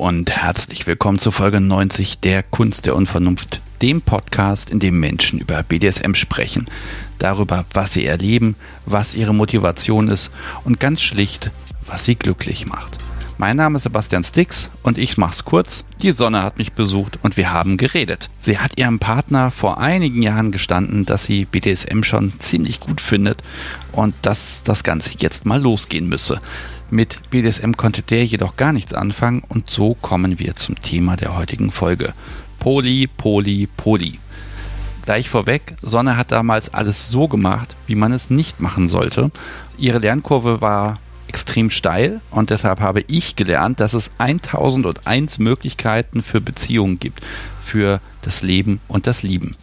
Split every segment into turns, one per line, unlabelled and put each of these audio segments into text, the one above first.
Und herzlich willkommen zu Folge 90 der Kunst der Unvernunft, dem Podcast, in dem Menschen über BDSM sprechen, darüber, was sie erleben, was ihre Motivation ist und ganz schlicht, was sie glücklich macht. Mein Name ist Sebastian Stix und ich mach's kurz. Die Sonne hat mich besucht und wir haben geredet. Sie hat ihrem Partner vor einigen Jahren gestanden, dass sie BDSM schon ziemlich gut findet und dass das Ganze jetzt mal losgehen müsse. Mit BDSM konnte der jedoch gar nichts anfangen und so kommen wir zum Thema der heutigen Folge. Poli, Poli, Poli. Gleich vorweg, Sonne hat damals alles so gemacht, wie man es nicht machen sollte. Ihre Lernkurve war extrem steil und deshalb habe ich gelernt, dass es 1001 Möglichkeiten für Beziehungen gibt, für das Leben und das Lieben.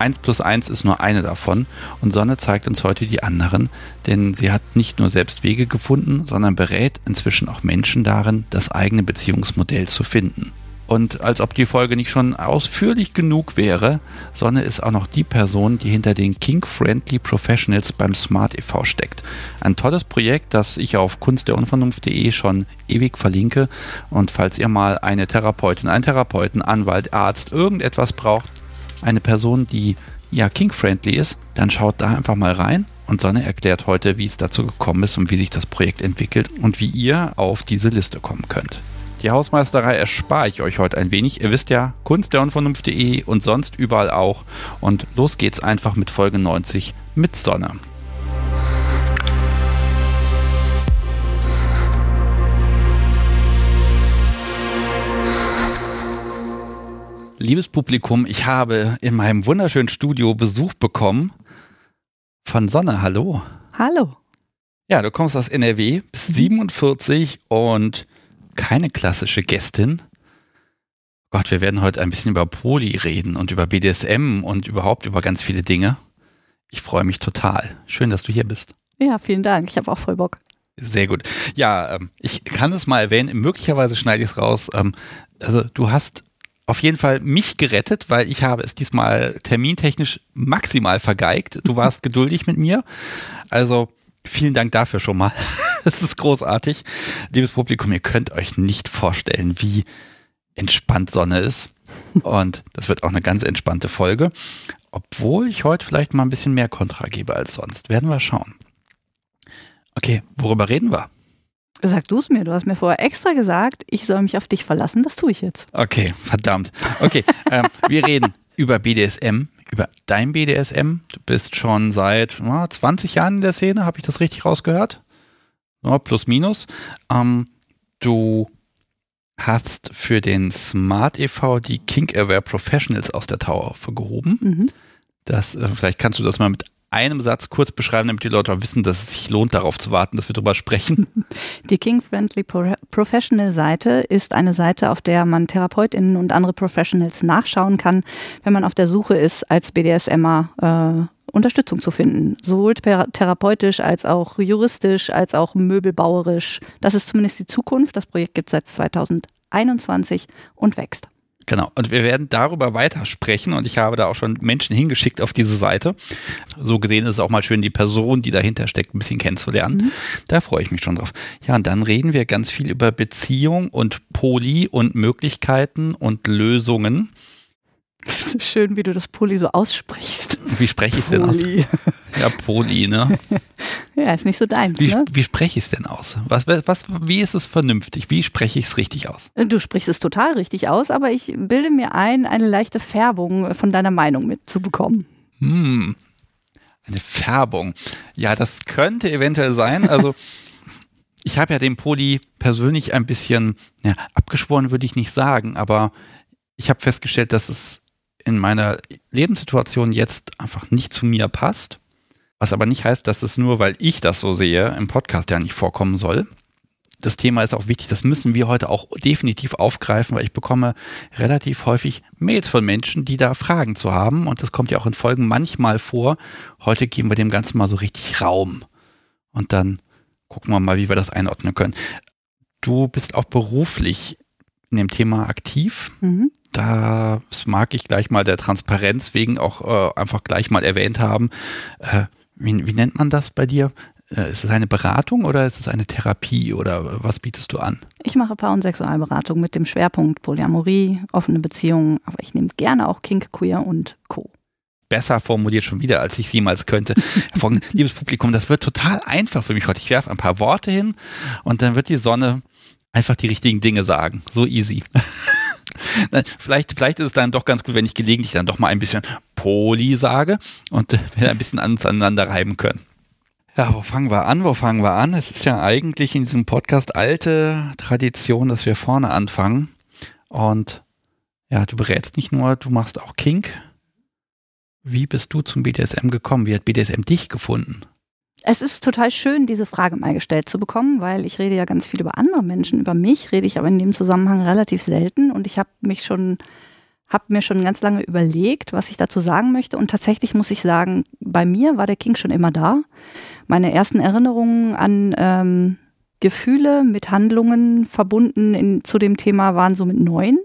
1 plus 1 ist nur eine davon und Sonne zeigt uns heute die anderen, denn sie hat nicht nur selbst Wege gefunden, sondern berät inzwischen auch Menschen darin, das eigene Beziehungsmodell zu finden. Und als ob die Folge nicht schon ausführlich genug wäre, Sonne ist auch noch die Person, die hinter den King-Friendly Professionals beim Smart e.V. steckt. Ein tolles Projekt, das ich auf kunstderunvernunft.de schon ewig verlinke. Und falls ihr mal eine Therapeutin, einen Therapeuten, Anwalt, Arzt, irgendetwas braucht, eine Person, die ja king-friendly ist, dann schaut da einfach mal rein. Und Sonne erklärt heute, wie es dazu gekommen ist und wie sich das Projekt entwickelt und wie ihr auf diese Liste kommen könnt. Die Hausmeisterei erspare ich euch heute ein wenig. Ihr wisst ja, kunstderunvernunft.de und sonst überall auch. Und los geht's einfach mit Folge 90 mit Sonne. Liebes Publikum, ich habe in meinem wunderschönen Studio Besuch bekommen von Sonne. Hallo.
Hallo.
Ja, du kommst aus NRW, bist 47 und keine klassische Gästin. Gott, wir werden heute ein bisschen über Poli reden und über BDSM und überhaupt über ganz viele Dinge. Ich freue mich total. Schön, dass du hier bist.
Ja, vielen Dank. Ich habe auch voll Bock.
Sehr gut. Ja, ähm, ich kann es mal erwähnen. Möglicherweise schneide ich es raus. Ähm, also du hast auf jeden Fall mich gerettet, weil ich habe es diesmal termintechnisch maximal vergeigt. Du warst geduldig mit mir. Also vielen Dank dafür schon mal. Das ist großartig. Liebes Publikum, ihr könnt euch nicht vorstellen, wie entspannt Sonne ist. Und das wird auch eine ganz entspannte Folge. Obwohl ich heute vielleicht mal ein bisschen mehr Kontra gebe als sonst. Werden wir schauen. Okay, worüber reden wir?
Sag du es mir, du hast mir vorher extra gesagt, ich soll mich auf dich verlassen, das tue ich jetzt.
Okay, verdammt. Okay, ähm, wir reden über BDSM, über dein BDSM. Du bist schon seit na, 20 Jahren in der Szene, habe ich das richtig rausgehört? Ja, plus minus. Ähm, du hast für den Smart e.V. die Kink Aware Professionals aus der Taufe gehoben. Mhm. Das, äh, vielleicht kannst du das mal mit einem Satz kurz beschreiben, damit die Leute auch wissen, dass es sich lohnt, darauf zu warten, dass wir darüber sprechen?
Die King Friendly Pro Professional Seite ist eine Seite, auf der man TherapeutInnen und andere Professionals nachschauen kann, wenn man auf der Suche ist, als BDSMer äh, Unterstützung zu finden. Sowohl therapeutisch als auch juristisch, als auch möbelbauerisch. Das ist zumindest die Zukunft. Das Projekt gibt es seit 2021 und wächst.
Genau. Und wir werden darüber weiter sprechen und ich habe da auch schon Menschen hingeschickt auf diese Seite. So gesehen ist es auch mal schön, die Person, die dahinter steckt, ein bisschen kennenzulernen. Mhm. Da freue ich mich schon drauf. Ja, und dann reden wir ganz viel über Beziehung und Poli und Möglichkeiten und Lösungen.
Schön, wie du das Poli so aussprichst.
Wie spreche ich es denn aus? Ja, Poli, ne?
ja, ist nicht so deins,
wie,
ne?
Wie spreche ich es denn aus? Was, was, wie ist es vernünftig? Wie spreche ich es richtig aus?
Du sprichst es total richtig aus, aber ich bilde mir ein, eine leichte Färbung von deiner Meinung mitzubekommen.
Hm, eine Färbung. Ja, das könnte eventuell sein. Also ich habe ja den Poli persönlich ein bisschen ja, abgeschworen, würde ich nicht sagen, aber ich habe festgestellt, dass es in meiner Lebenssituation jetzt einfach nicht zu mir passt. Was aber nicht heißt, dass es nur, weil ich das so sehe, im Podcast ja nicht vorkommen soll. Das Thema ist auch wichtig, das müssen wir heute auch definitiv aufgreifen, weil ich bekomme relativ häufig Mails von Menschen, die da Fragen zu haben und das kommt ja auch in Folgen manchmal vor. Heute geben wir dem Ganzen mal so richtig Raum und dann gucken wir mal, wie wir das einordnen können. Du bist auch beruflich in dem Thema aktiv. Mhm. Da mag ich gleich mal der Transparenz wegen auch äh, einfach gleich mal erwähnt haben. Äh, wie, wie nennt man das bei dir? Äh, ist es eine Beratung oder ist es eine Therapie oder was bietest du an?
Ich mache Paar- und Sexualberatung mit dem Schwerpunkt Polyamorie, offene Beziehungen, aber ich nehme gerne auch Kink, Queer und Co.
Besser formuliert schon wieder, als ich es jemals könnte. Liebes Publikum, das wird total einfach für mich heute. Ich werfe ein paar Worte hin und dann wird die Sonne einfach die richtigen Dinge sagen. So easy. vielleicht, vielleicht ist es dann doch ganz gut, wenn ich gelegentlich dann doch mal ein bisschen Poli sage und wir ein bisschen aneinander reiben können. Ja, wo fangen wir an? Wo fangen wir an? Es ist ja eigentlich in diesem Podcast alte Tradition, dass wir vorne anfangen. Und ja, du berätst nicht nur, du machst auch Kink. Wie bist du zum BDSM gekommen? Wie hat BDSM dich gefunden?
Es ist total schön, diese Frage mal gestellt zu bekommen, weil ich rede ja ganz viel über andere Menschen. Über mich rede ich aber in dem Zusammenhang relativ selten. Und ich habe mich schon habe mir schon ganz lange überlegt, was ich dazu sagen möchte. Und tatsächlich muss ich sagen, bei mir war der King schon immer da. Meine ersten Erinnerungen an ähm, Gefühle mit Handlungen verbunden in, zu dem Thema waren so mit neun.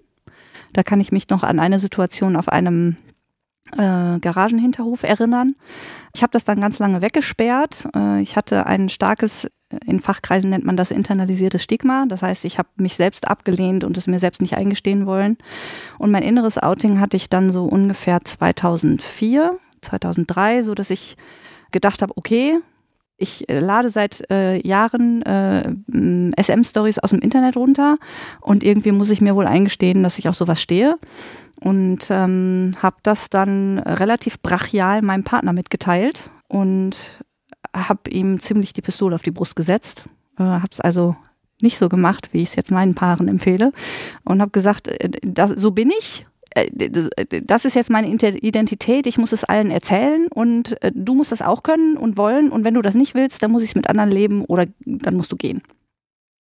Da kann ich mich noch an eine Situation auf einem äh, Garagenhinterhof erinnern. Ich habe das dann ganz lange weggesperrt. Äh, ich hatte ein starkes in Fachkreisen nennt man das internalisiertes Stigma. Das heißt, ich habe mich selbst abgelehnt und es mir selbst nicht eingestehen wollen. Und mein inneres Outing hatte ich dann so ungefähr 2004, 2003, so dass ich gedacht habe, okay, ich lade seit äh, Jahren äh, SM-Stories aus dem Internet runter und irgendwie muss ich mir wohl eingestehen, dass ich auf sowas stehe. Und ähm, habe das dann relativ brachial meinem Partner mitgeteilt und habe ihm ziemlich die Pistole auf die Brust gesetzt, äh, habe es also nicht so gemacht, wie ich es jetzt meinen Paaren empfehle und habe gesagt, äh, das, so bin ich. Äh, das ist jetzt meine Identität, ich muss es allen erzählen und äh, du musst das auch können und wollen und wenn du das nicht willst, dann muss ich es mit anderen leben oder dann musst du gehen.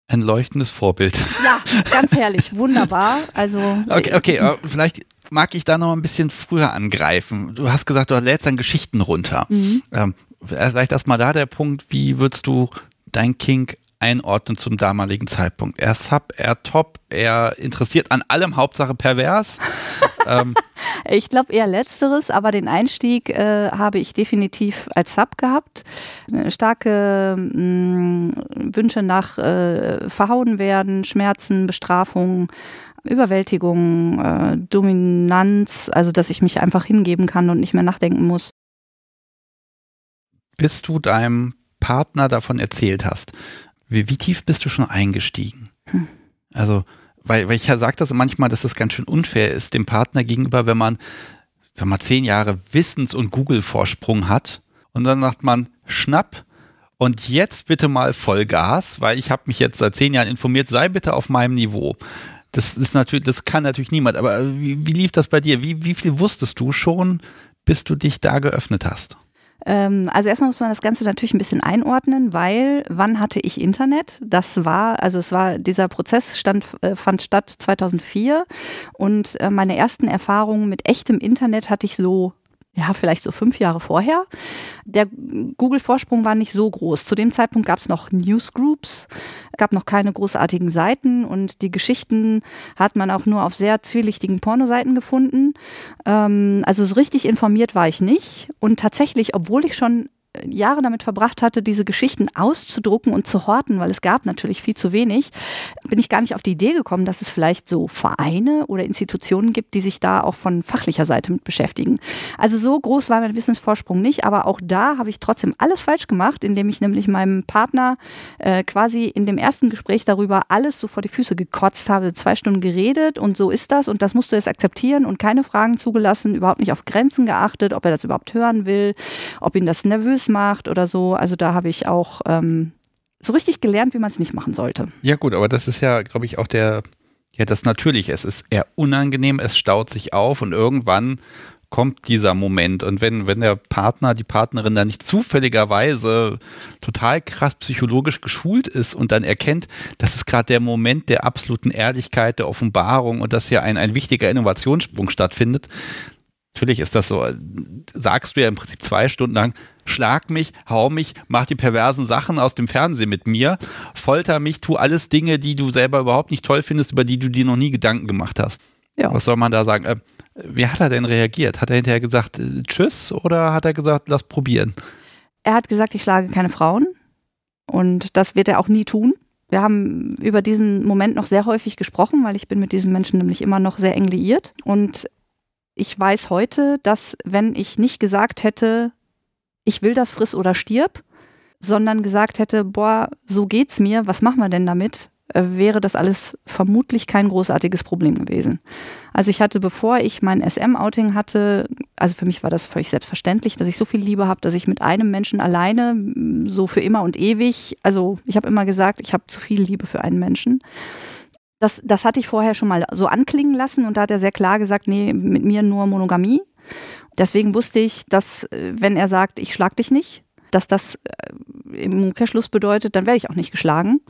Ein leuchtendes Vorbild.
Ja, ganz herrlich, wunderbar. Also
okay, okay, vielleicht mag ich da noch ein bisschen früher angreifen. Du hast gesagt, du lädst dann Geschichten runter. Mhm. Ähm, vielleicht erstmal da der Punkt, wie würdest du dein Kink einordnen zum damaligen Zeitpunkt? Er Sub, er Top, er interessiert an allem, Hauptsache pervers.
ähm. Ich glaube eher letzteres, aber den Einstieg äh, habe ich definitiv als Sub gehabt. Starke mh, mm, Wünsche nach äh, verhauen werden, Schmerzen, Bestrafung. Überwältigung, äh, Dominanz, also dass ich mich einfach hingeben kann und nicht mehr nachdenken muss
bis du deinem Partner davon erzählt hast, wie, wie tief bist du schon eingestiegen? Hm. Also, weil, weil ich ja sage das manchmal, dass es ganz schön unfair ist dem Partner gegenüber, wenn man, sag mal, zehn Jahre Wissens- und Google-Vorsprung hat und dann sagt man, schnapp, und jetzt bitte mal Vollgas, weil ich habe mich jetzt seit zehn Jahren informiert, sei bitte auf meinem Niveau. Das ist natürlich, das kann natürlich niemand. Aber wie, wie lief das bei dir? Wie, wie viel wusstest du schon, bis du dich da geöffnet hast?
Ähm, also erstmal muss man das Ganze natürlich ein bisschen einordnen, weil wann hatte ich Internet? Das war, also es war, dieser Prozess stand, äh, fand statt 2004 und äh, meine ersten Erfahrungen mit echtem Internet hatte ich so ja, vielleicht so fünf Jahre vorher. Der Google-Vorsprung war nicht so groß. Zu dem Zeitpunkt gab es noch Newsgroups, gab noch keine großartigen Seiten und die Geschichten hat man auch nur auf sehr zwielichtigen Pornoseiten gefunden. Ähm, also so richtig informiert war ich nicht. Und tatsächlich, obwohl ich schon Jahre damit verbracht hatte, diese Geschichten auszudrucken und zu horten, weil es gab natürlich viel zu wenig, bin ich gar nicht auf die Idee gekommen, dass es vielleicht so Vereine oder Institutionen gibt, die sich da auch von fachlicher Seite mit beschäftigen. Also so groß war mein Wissensvorsprung nicht, aber auch da habe ich trotzdem alles falsch gemacht, indem ich nämlich meinem Partner äh, quasi in dem ersten Gespräch darüber alles so vor die Füße gekotzt habe, zwei Stunden geredet und so ist das und das musst du jetzt akzeptieren und keine Fragen zugelassen, überhaupt nicht auf Grenzen geachtet, ob er das überhaupt hören will, ob ihn das nervös Tools macht oder so. Also da habe ich auch ähm, so richtig gelernt, wie man es nicht machen sollte.
Ja gut, aber das ist ja, glaube ich, auch der, ja das natürlich. Es ist eher unangenehm, es staut sich auf und irgendwann kommt dieser Moment. Und wenn, wenn der Partner, die Partnerin dann nicht zufälligerweise total krass psychologisch geschult ist und dann erkennt, das ist gerade der Moment der absoluten Ehrlichkeit, der Offenbarung und dass hier ein, ein wichtiger Innovationssprung stattfindet, Natürlich ist das so, sagst du ja im Prinzip zwei Stunden lang, schlag mich, hau mich, mach die perversen Sachen aus dem Fernsehen mit mir, folter mich, tu alles Dinge, die du selber überhaupt nicht toll findest, über die du dir noch nie Gedanken gemacht hast. Ja. Was soll man da sagen? Äh, wie hat er denn reagiert? Hat er hinterher gesagt, äh, tschüss oder hat er gesagt, lass probieren?
Er hat gesagt, ich schlage keine Frauen. Und das wird er auch nie tun. Wir haben über diesen Moment noch sehr häufig gesprochen, weil ich bin mit diesem Menschen nämlich immer noch sehr eng liiert. Und ich weiß heute, dass wenn ich nicht gesagt hätte, ich will das friss oder stirb, sondern gesagt hätte, boah, so geht's mir, was machen wir denn damit, äh, wäre das alles vermutlich kein großartiges Problem gewesen. Also ich hatte, bevor ich mein SM-Outing hatte, also für mich war das völlig selbstverständlich, dass ich so viel Liebe habe, dass ich mit einem Menschen alleine so für immer und ewig, also ich habe immer gesagt, ich habe zu viel Liebe für einen Menschen. Das, das hatte ich vorher schon mal so anklingen lassen und da hat er sehr klar gesagt, nee, mit mir nur Monogamie. Deswegen wusste ich, dass äh, wenn er sagt, ich schlag dich nicht, dass das äh, im Umkehrschluss bedeutet, dann werde ich auch nicht geschlagen,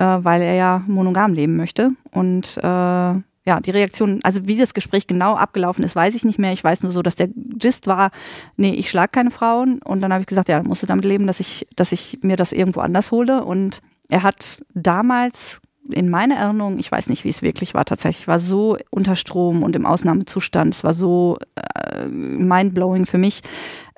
äh, weil er ja monogam leben möchte. Und äh, ja, die Reaktion, also wie das Gespräch genau abgelaufen ist, weiß ich nicht mehr. Ich weiß nur so, dass der Gist war, nee, ich schlag keine Frauen. Und dann habe ich gesagt, ja, dann musst du damit leben, dass ich, dass ich mir das irgendwo anders hole. Und er hat damals in meiner Erinnerung, ich weiß nicht, wie es wirklich war, tatsächlich, war so unter Strom und im Ausnahmezustand. Es war so äh, mindblowing für mich,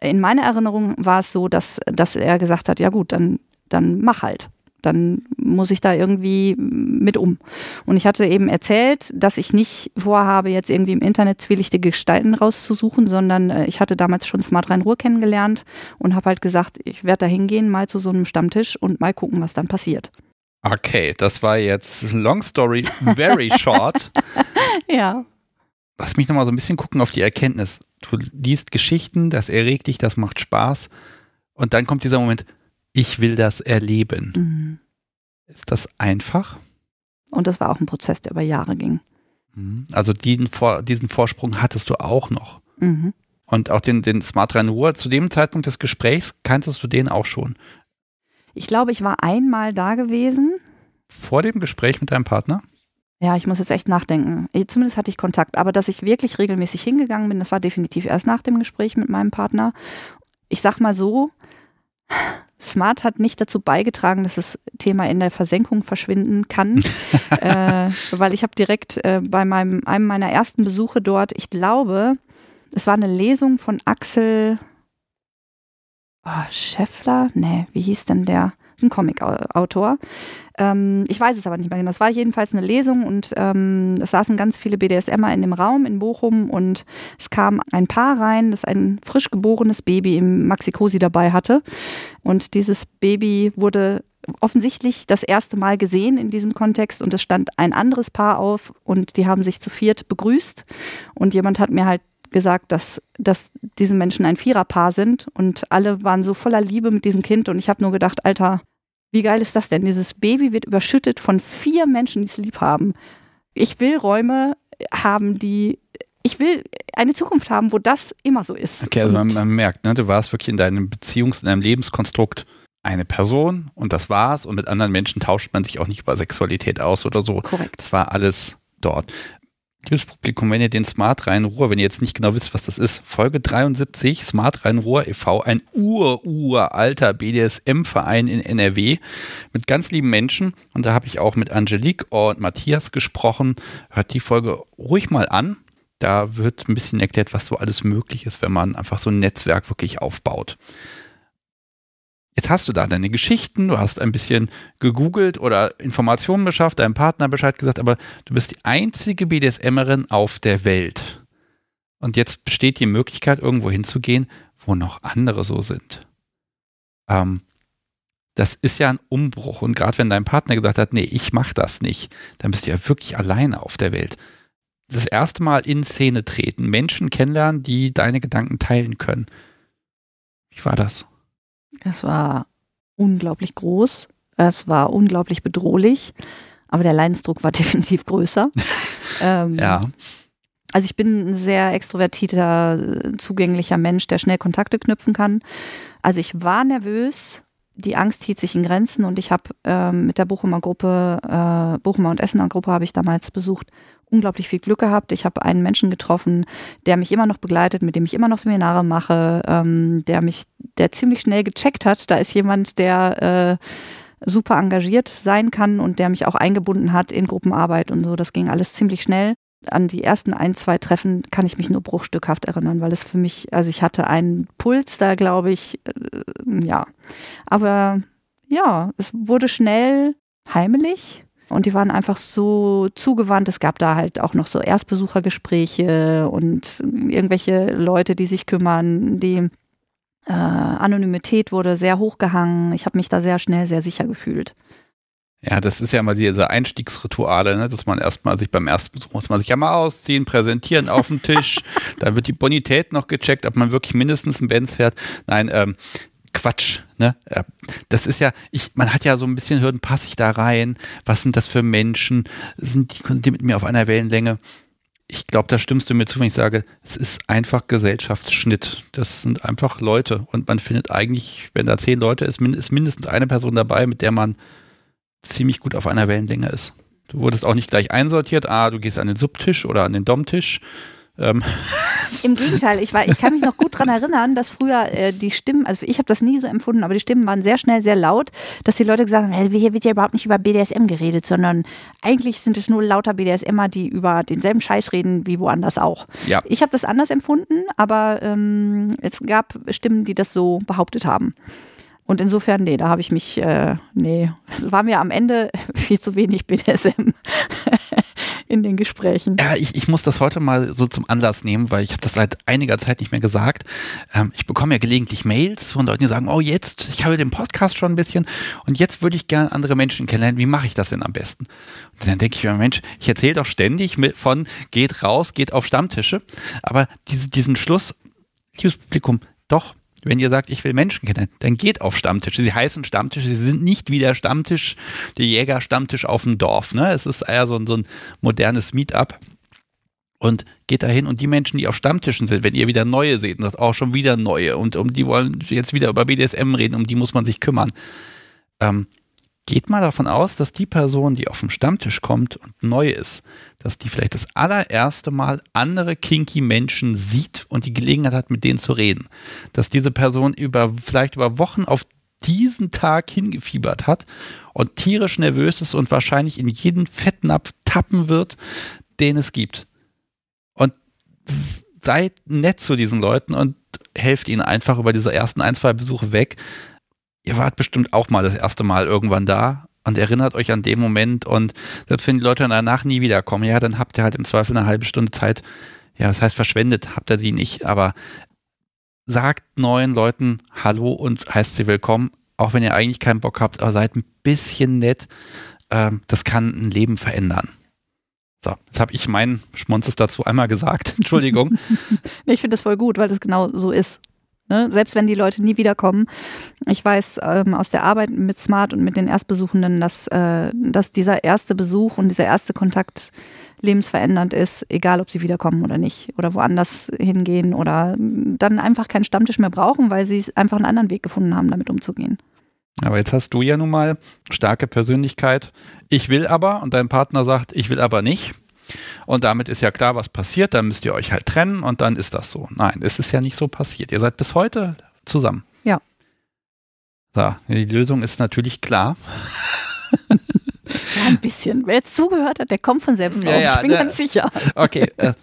in meiner Erinnerung war es so, dass, dass er gesagt hat, ja gut, dann, dann mach halt. Dann muss ich da irgendwie mit um. Und ich hatte eben erzählt, dass ich nicht vorhabe, jetzt irgendwie im Internet zwielichtige Gestalten rauszusuchen, sondern äh, ich hatte damals schon Smart Rhein-Ruhr kennengelernt und habe halt gesagt, ich werde da hingehen, mal zu so einem Stammtisch und mal gucken, was dann passiert.
Okay, das war jetzt long story, very short.
ja.
Lass mich nochmal so ein bisschen gucken auf die Erkenntnis du liest Geschichten, das erregt dich, das macht Spaß. Und dann kommt dieser Moment, ich will das erleben. Mhm. Ist das einfach?
Und das war auch ein Prozess, der über Jahre ging.
Mhm. Also diesen, diesen Vorsprung hattest du auch noch. Mhm. Und auch den, den Smart Ruhr, zu dem Zeitpunkt des Gesprächs kanntest du den auch schon.
Ich glaube, ich war einmal da gewesen.
Vor dem Gespräch mit deinem Partner?
Ja, ich muss jetzt echt nachdenken. Zumindest hatte ich Kontakt. Aber dass ich wirklich regelmäßig hingegangen bin, das war definitiv erst nach dem Gespräch mit meinem Partner. Ich sag mal so, Smart hat nicht dazu beigetragen, dass das Thema in der Versenkung verschwinden kann, äh, weil ich habe direkt äh, bei meinem, einem meiner ersten Besuche dort, ich glaube, es war eine Lesung von Axel oh, Scheffler, nee, wie hieß denn der? Ein Comic-Autor. Ähm, ich weiß es aber nicht mehr genau. Es war jedenfalls eine Lesung und ähm, es saßen ganz viele BDSMer in dem Raum in Bochum und es kam ein Paar rein, das ein frisch geborenes Baby im Maxikosi dabei hatte. Und dieses Baby wurde offensichtlich das erste Mal gesehen in diesem Kontext und es stand ein anderes Paar auf und die haben sich zu viert begrüßt und jemand hat mir halt gesagt, dass, dass diese Menschen ein Viererpaar sind und alle waren so voller Liebe mit diesem Kind und ich habe nur gedacht, Alter, wie geil ist das denn? Dieses Baby wird überschüttet von vier Menschen, die es lieb haben. Ich will Räume haben, die ich will eine Zukunft haben, wo das immer so ist.
Okay, also man, man, merkt, ne, du warst wirklich in deinem Beziehungs-, in deinem Lebenskonstrukt eine Person und das war's und mit anderen Menschen tauscht man sich auch nicht über Sexualität aus oder so.
Korrekt.
Das war alles dort. Liebes Publikum, wenn ihr den Smart Rhein-Ruhr, wenn ihr jetzt nicht genau wisst, was das ist, Folge 73, Smart Rhein-Ruhr e.V., ein ur-uralter BDSM-Verein in NRW mit ganz lieben Menschen. Und da habe ich auch mit Angelique und Matthias gesprochen. Hört die Folge ruhig mal an. Da wird ein bisschen erklärt, was so alles möglich ist, wenn man einfach so ein Netzwerk wirklich aufbaut. Jetzt hast du da deine Geschichten, du hast ein bisschen gegoogelt oder Informationen beschafft, deinem Partner Bescheid gesagt, aber du bist die einzige BDSMerin auf der Welt. Und jetzt besteht die Möglichkeit, irgendwo hinzugehen, wo noch andere so sind. Ähm, das ist ja ein Umbruch. Und gerade wenn dein Partner gesagt hat, nee, ich mach das nicht, dann bist du ja wirklich alleine auf der Welt. Das erste Mal in Szene treten, Menschen kennenlernen, die deine Gedanken teilen können. Wie war das?
Es war unglaublich groß. Es war unglaublich bedrohlich. Aber der Leidensdruck war definitiv größer.
ähm, ja.
Also ich bin ein sehr extrovertierter, zugänglicher Mensch, der schnell Kontakte knüpfen kann. Also ich war nervös, die Angst hielt sich in Grenzen und ich habe ähm, mit der Bochumer Gruppe, äh, Bochumer und Essener Gruppe habe ich damals besucht, unglaublich viel Glück gehabt. Ich habe einen Menschen getroffen, der mich immer noch begleitet, mit dem ich immer noch Seminare mache, ähm, der mich, der ziemlich schnell gecheckt hat. Da ist jemand, der äh, super engagiert sein kann und der mich auch eingebunden hat in Gruppenarbeit und so. Das ging alles ziemlich schnell. An die ersten ein, zwei Treffen kann ich mich nur bruchstückhaft erinnern, weil es für mich, also ich hatte einen Puls da, glaube ich, äh, ja. Aber ja, es wurde schnell heimelig. Und die waren einfach so zugewandt. Es gab da halt auch noch so Erstbesuchergespräche und irgendwelche Leute, die sich kümmern. Die äh, Anonymität wurde sehr hochgehangen. Ich habe mich da sehr schnell sehr sicher gefühlt.
Ja, das ist ja mal diese Einstiegsrituale, ne? dass man erstmal sich beim ersten Besuch muss man sich ja mal ausziehen, präsentieren auf dem Tisch, dann wird die Bonität noch gecheckt, ob man wirklich mindestens ein Benz fährt. Nein, ähm, Quatsch, ne? Das ist ja, ich, man hat ja so ein bisschen Hürden, passe ich da rein? Was sind das für Menschen? Sind die, sind die mit mir auf einer Wellenlänge? Ich glaube, da stimmst du mir zu, wenn ich sage, es ist einfach Gesellschaftsschnitt. Das sind einfach Leute und man findet eigentlich, wenn da zehn Leute ist, ist mindestens eine Person dabei, mit der man ziemlich gut auf einer Wellenlänge ist. Du wurdest auch nicht gleich einsortiert, ah, du gehst an den Subtisch oder an den Domtisch. Ähm.
Im Gegenteil, ich, war, ich kann mich noch gut daran erinnern, dass früher äh, die Stimmen, also ich habe das nie so empfunden, aber die Stimmen waren sehr schnell sehr laut, dass die Leute gesagt haben, hey, hier wird ja überhaupt nicht über BDSM geredet, sondern eigentlich sind es nur lauter BDSMer, die über denselben Scheiß reden wie woanders auch.
Ja.
Ich habe das anders empfunden, aber ähm, es gab Stimmen, die das so behauptet haben. Und insofern, nee, da habe ich mich, äh, nee, es war mir am Ende viel zu wenig BDSM in den Gesprächen.
Ja, ich, ich muss das heute mal so zum Anlass nehmen, weil ich habe das seit einiger Zeit nicht mehr gesagt. Ähm, ich bekomme ja gelegentlich Mails von Leuten, die sagen, oh jetzt, ich habe den Podcast schon ein bisschen und jetzt würde ich gerne andere Menschen kennenlernen. Wie mache ich das denn am besten? Und dann denke ich mir, Mensch, ich erzähle doch ständig von geht raus, geht auf Stammtische, aber diese, diesen Schluss, liebes Publikum, doch, wenn ihr sagt, ich will Menschen kennen, dann geht auf Stammtische. Sie heißen Stammtische, sie sind nicht wie der Stammtisch, der Jäger-Stammtisch auf dem Dorf. Ne? Es ist eher so ein, so ein modernes Meetup. Und geht dahin und die Menschen, die auf Stammtischen sind, wenn ihr wieder neue seht, und sagt auch schon wieder neue und um die wollen jetzt wieder über BDSM reden, um die muss man sich kümmern. Ähm, geht mal davon aus, dass die Person, die auf dem Stammtisch kommt und neu ist, dass die vielleicht das allererste Mal andere kinky Menschen sieht und die Gelegenheit hat, mit denen zu reden. Dass diese Person über, vielleicht über Wochen auf diesen Tag hingefiebert hat und tierisch nervös ist und wahrscheinlich in jeden Fettnapf tappen wird, den es gibt. Und seid nett zu diesen Leuten und helft ihnen einfach über diese ersten ein, zwei Besuche weg ihr wart bestimmt auch mal das erste Mal irgendwann da und erinnert euch an den Moment und selbst wenn die Leute danach nie wiederkommen, ja, dann habt ihr halt im Zweifel eine halbe Stunde Zeit, ja, das heißt verschwendet, habt ihr sie nicht, aber sagt neuen Leuten Hallo und heißt sie willkommen, auch wenn ihr eigentlich keinen Bock habt, aber seid ein bisschen nett, ähm, das kann ein Leben verändern. So, jetzt habe ich meinen Schmonzes dazu einmal gesagt. Entschuldigung.
ich finde das voll gut, weil das genau so ist. Ne? Selbst wenn die Leute nie wiederkommen. Ich weiß ähm, aus der Arbeit mit Smart und mit den Erstbesuchenden, dass, äh, dass dieser erste Besuch und dieser erste Kontakt lebensverändernd ist, egal ob sie wiederkommen oder nicht oder woanders hingehen oder dann einfach keinen Stammtisch mehr brauchen, weil sie einfach einen anderen Weg gefunden haben, damit umzugehen.
Aber jetzt hast du ja nun mal starke Persönlichkeit. Ich will aber und dein Partner sagt, ich will aber nicht. Und damit ist ja klar, was passiert. Dann müsst ihr euch halt trennen und dann ist das so. Nein, es ist ja nicht so passiert. Ihr seid bis heute zusammen.
Ja.
So, die Lösung ist natürlich klar.
Ja, ein bisschen. Wer jetzt zugehört hat, der kommt von selbst drauf. Ja, ja, ich bin ganz sicher.
Okay. Äh,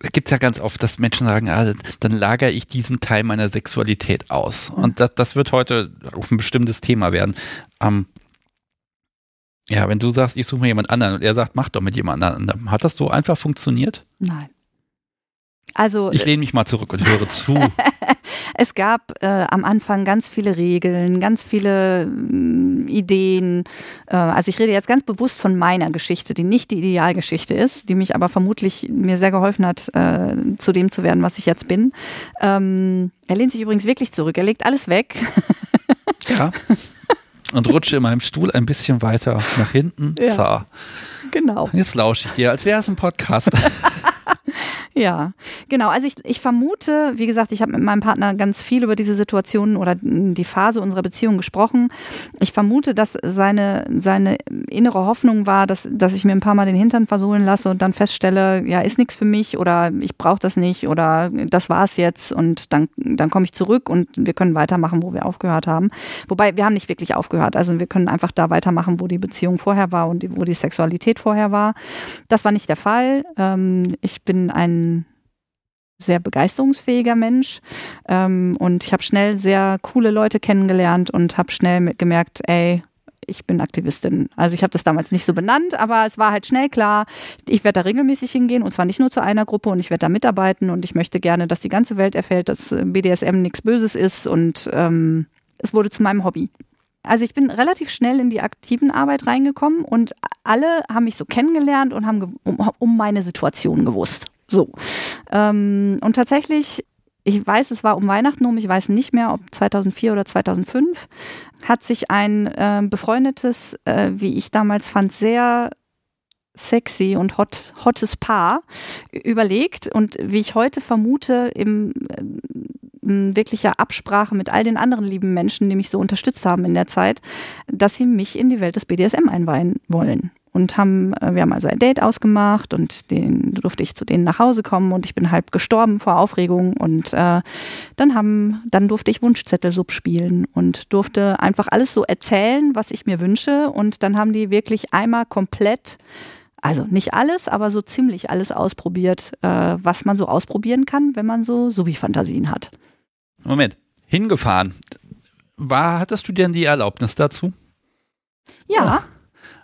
es gibt ja ganz oft, dass Menschen sagen, ah, dann lagere ich diesen Teil meiner Sexualität aus. Und das, das wird heute auf ein bestimmtes Thema werden. Ähm, ja, wenn du sagst, ich suche mir jemand anderen und er sagt, mach doch mit jemand anderem, hat das so einfach funktioniert?
Nein. Also,
ich lehne mich mal zurück und höre zu.
es gab äh, am Anfang ganz viele Regeln, ganz viele äh, Ideen. Äh, also ich rede jetzt ganz bewusst von meiner Geschichte, die nicht die Idealgeschichte ist, die mich aber vermutlich mir sehr geholfen hat, äh, zu dem zu werden, was ich jetzt bin. Ähm, er lehnt sich übrigens wirklich zurück. Er legt alles weg.
Ja. und rutsche in meinem Stuhl ein bisschen weiter nach hinten. Ja, so.
Genau.
Jetzt lausche ich dir, als wäre es ein Podcast.
Ja, genau. Also ich, ich vermute, wie gesagt, ich habe mit meinem Partner ganz viel über diese Situation oder die Phase unserer Beziehung gesprochen. Ich vermute, dass seine, seine innere Hoffnung war, dass, dass ich mir ein paar Mal den Hintern versohlen lasse und dann feststelle, ja, ist nichts für mich oder ich brauche das nicht oder das war es jetzt und dann, dann komme ich zurück und wir können weitermachen, wo wir aufgehört haben. Wobei wir haben nicht wirklich aufgehört. Also wir können einfach da weitermachen, wo die Beziehung vorher war und wo die Sexualität vorher war. Das war nicht der Fall. Ähm, ich bin ein sehr begeisterungsfähiger Mensch ähm, und ich habe schnell sehr coole Leute kennengelernt und habe schnell gemerkt, ey, ich bin Aktivistin. Also ich habe das damals nicht so benannt, aber es war halt schnell klar, ich werde da regelmäßig hingehen und zwar nicht nur zu einer Gruppe und ich werde da mitarbeiten und ich möchte gerne, dass die ganze Welt erfährt, dass BDSM nichts Böses ist und ähm, es wurde zu meinem Hobby. Also ich bin relativ schnell in die aktiven Arbeit reingekommen und alle haben mich so kennengelernt und haben um meine Situation gewusst. So. Ähm, und tatsächlich ich weiß, es war um Weihnachten um, ich weiß nicht mehr, ob 2004 oder 2005, hat sich ein äh, befreundetes, äh, wie ich damals fand, sehr sexy und hot, hottes Paar überlegt und wie ich heute vermute, im, äh, in wirklicher Absprache mit all den anderen lieben Menschen, die mich so unterstützt haben in der Zeit, dass sie mich in die Welt des BDSM einweihen wollen und haben, äh, wir haben also ein Date ausgemacht und den durfte ich zu denen nach Hause kommen und ich bin halb gestorben vor Aufregung und äh, dann haben, dann durfte ich Wunschzettelsub spielen und durfte einfach alles so erzählen, was ich mir wünsche und dann haben die wirklich einmal komplett also nicht alles, aber so ziemlich alles ausprobiert, äh, was man so ausprobieren kann, wenn man so Subi-Fantasien hat.
Moment, hingefahren. War, hattest du denn die Erlaubnis dazu?
Ja.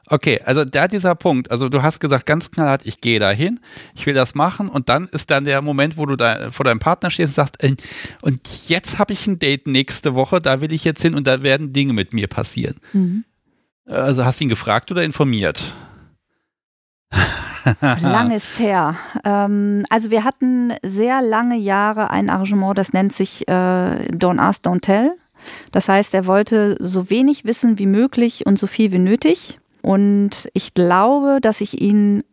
Okay, also da dieser Punkt, also du hast gesagt ganz knallhart, ich gehe da hin, ich will das machen und dann ist dann der Moment, wo du da vor deinem Partner stehst und sagst, äh, und jetzt habe ich ein Date nächste Woche, da will ich jetzt hin und da werden Dinge mit mir passieren. Mhm. Also hast du ihn gefragt oder informiert?
Lange ist her. Ähm, also wir hatten sehr lange Jahre ein Arrangement, das nennt sich äh, Don't Ask, Don't Tell. Das heißt, er wollte so wenig wissen wie möglich und so viel wie nötig. Und ich glaube, dass ich ihn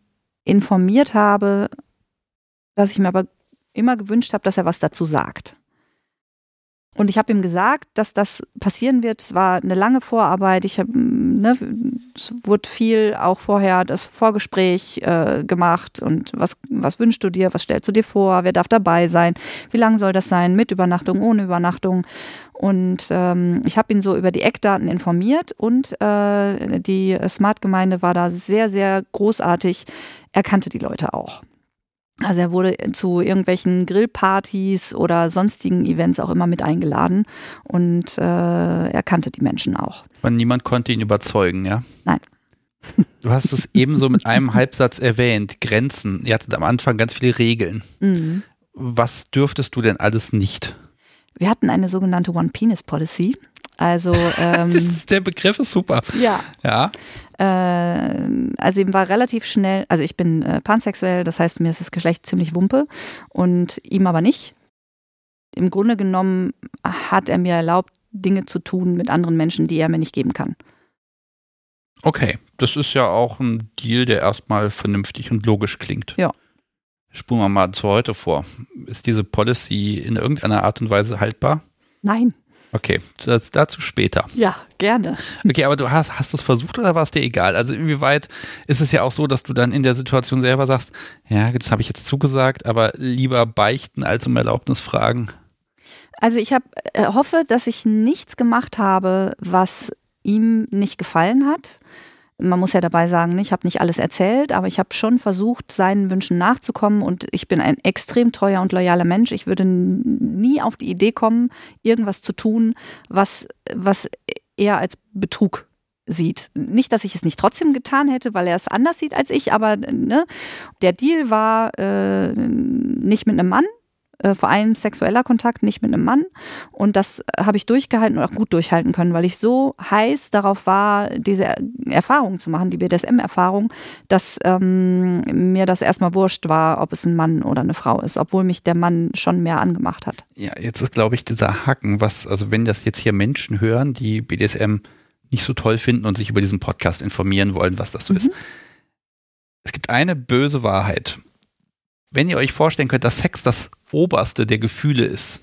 informiert habe, dass ich mir aber immer gewünscht habe, dass er was dazu sagt. Und ich habe ihm gesagt, dass das passieren wird. Es war eine lange Vorarbeit. Ich habe, ne, es wurde viel auch vorher das Vorgespräch äh, gemacht und was, was wünschst du dir, was stellst du dir vor, wer darf dabei sein, wie lang soll das sein, mit Übernachtung, ohne Übernachtung. Und ähm, ich habe ihn so über die Eckdaten informiert und äh, die Smart-Gemeinde war da sehr, sehr großartig. Er kannte die Leute auch. Also er wurde zu irgendwelchen Grillpartys oder sonstigen Events auch immer mit eingeladen und äh, er kannte die Menschen auch.
Und niemand konnte ihn überzeugen, ja?
Nein.
Du hast es ebenso mit einem Halbsatz erwähnt, Grenzen. Ihr hattet am Anfang ganz viele Regeln. Mhm. Was dürftest du denn alles nicht?
Wir hatten eine sogenannte One-Penis-Policy. Also ähm,
der Begriff ist super.
Ja.
Ja.
Äh, also ihm war relativ schnell, also ich bin äh, pansexuell, das heißt mir ist das Geschlecht ziemlich wumpe und ihm aber nicht. Im Grunde genommen hat er mir erlaubt, Dinge zu tun mit anderen Menschen, die er mir nicht geben kann.
Okay, das ist ja auch ein Deal, der erstmal vernünftig und logisch klingt.
Ja.
Spulen wir mal zu heute vor. Ist diese Policy in irgendeiner Art und Weise haltbar?
Nein.
Okay, das, dazu später.
Ja, gerne.
Okay, aber du hast, hast du es versucht oder war es dir egal? Also inwieweit ist es ja auch so, dass du dann in der Situation selber sagst, ja, das habe ich jetzt zugesagt, aber lieber beichten als um Erlaubnis fragen?
Also ich hab, äh, hoffe, dass ich nichts gemacht habe, was ihm nicht gefallen hat man muss ja dabei sagen, ich habe nicht alles erzählt, aber ich habe schon versucht, seinen Wünschen nachzukommen und ich bin ein extrem treuer und loyaler Mensch. Ich würde nie auf die Idee kommen, irgendwas zu tun, was, was er als Betrug sieht. Nicht, dass ich es nicht trotzdem getan hätte, weil er es anders sieht als ich, aber ne, der Deal war äh, nicht mit einem Mann, äh, vor allem sexueller Kontakt, nicht mit einem Mann. Und das habe ich durchgehalten und auch gut durchhalten können, weil ich so heiß darauf war, diese Erfahrung zu machen, die BDSM-Erfahrung, dass ähm, mir das erstmal wurscht war, ob es ein Mann oder eine Frau ist, obwohl mich der Mann schon mehr angemacht hat.
Ja, jetzt ist, glaube ich, dieser Hacken, was, also wenn das jetzt hier Menschen hören, die BDSM nicht so toll finden und sich über diesen Podcast informieren wollen, was das so mhm. ist. Es gibt eine böse Wahrheit wenn ihr euch vorstellen könnt, dass Sex das oberste der Gefühle ist,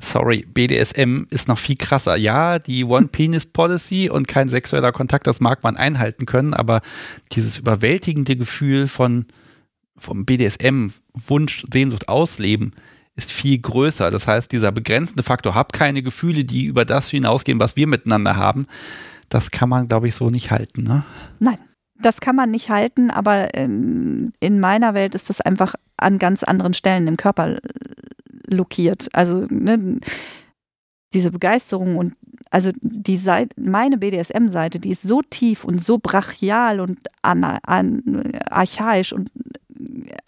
sorry, BDSM ist noch viel krasser. Ja, die One-Penis-Policy und kein sexueller Kontakt, das mag man einhalten können, aber dieses überwältigende Gefühl von vom BDSM, Wunsch, Sehnsucht, Ausleben, ist viel größer. Das heißt, dieser begrenzende Faktor, hab keine Gefühle, die über das hinausgehen, was wir miteinander haben, das kann man, glaube ich, so nicht halten. Ne?
Nein das kann man nicht halten, aber in, in meiner Welt ist das einfach an ganz anderen Stellen im Körper lokiert. Also ne, diese Begeisterung und also die Seite, meine BDSM-Seite, die ist so tief und so brachial und an, an, archaisch und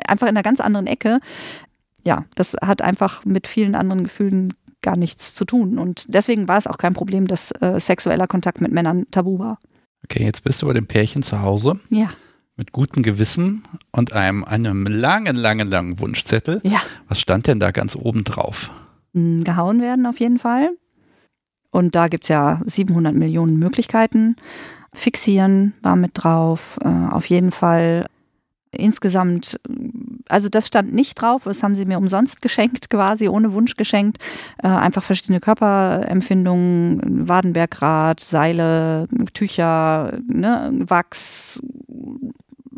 einfach in einer ganz anderen Ecke. Ja, das hat einfach mit vielen anderen Gefühlen gar nichts zu tun. Und deswegen war es auch kein Problem, dass äh, sexueller Kontakt mit Männern tabu war.
Okay, jetzt bist du bei dem Pärchen zu Hause.
Ja.
Mit gutem Gewissen und einem, einem langen, langen, langen Wunschzettel.
Ja.
Was stand denn da ganz oben drauf?
Hm, gehauen werden auf jeden Fall. Und da gibt es ja 700 Millionen Möglichkeiten. Fixieren war mit drauf. Äh, auf jeden Fall insgesamt, also das stand nicht drauf, das haben sie mir umsonst geschenkt, quasi ohne Wunsch geschenkt. Äh, einfach verschiedene Körperempfindungen, Wadenbergrad, Seile, Tücher, ne, Wachs,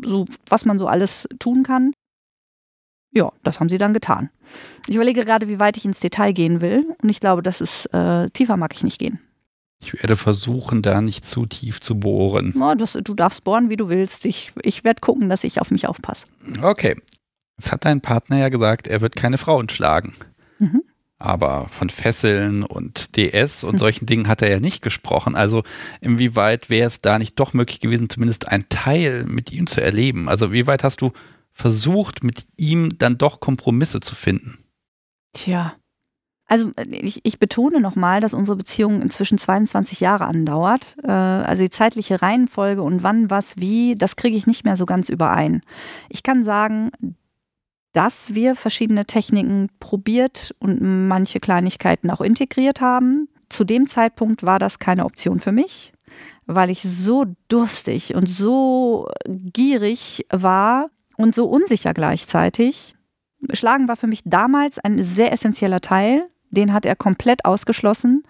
so was man so alles tun kann. Ja, das haben sie dann getan. Ich überlege gerade, wie weit ich ins Detail gehen will und ich glaube, das ist äh, tiefer mag ich nicht gehen.
Ich werde versuchen, da nicht zu tief zu bohren.
Oh, das, du darfst bohren, wie du willst. Ich, ich werde gucken, dass ich auf mich aufpasse.
Okay. Jetzt hat dein Partner ja gesagt, er wird keine Frauen schlagen. Mhm. Aber von Fesseln und DS und mhm. solchen Dingen hat er ja nicht gesprochen. Also inwieweit wäre es da nicht doch möglich gewesen, zumindest ein Teil mit ihm zu erleben? Also wie weit hast du versucht, mit ihm dann doch Kompromisse zu finden?
Tja, also ich, ich betone nochmal, dass unsere Beziehung inzwischen 22 Jahre andauert. Äh, also die zeitliche Reihenfolge und wann, was, wie, das kriege ich nicht mehr so ganz überein. Ich kann sagen, dass wir verschiedene Techniken probiert und manche Kleinigkeiten auch integriert haben. Zu dem Zeitpunkt war das keine Option für mich, weil ich so durstig und so gierig war und so unsicher gleichzeitig. Schlagen war für mich damals ein sehr essentieller Teil den hat er komplett ausgeschlossen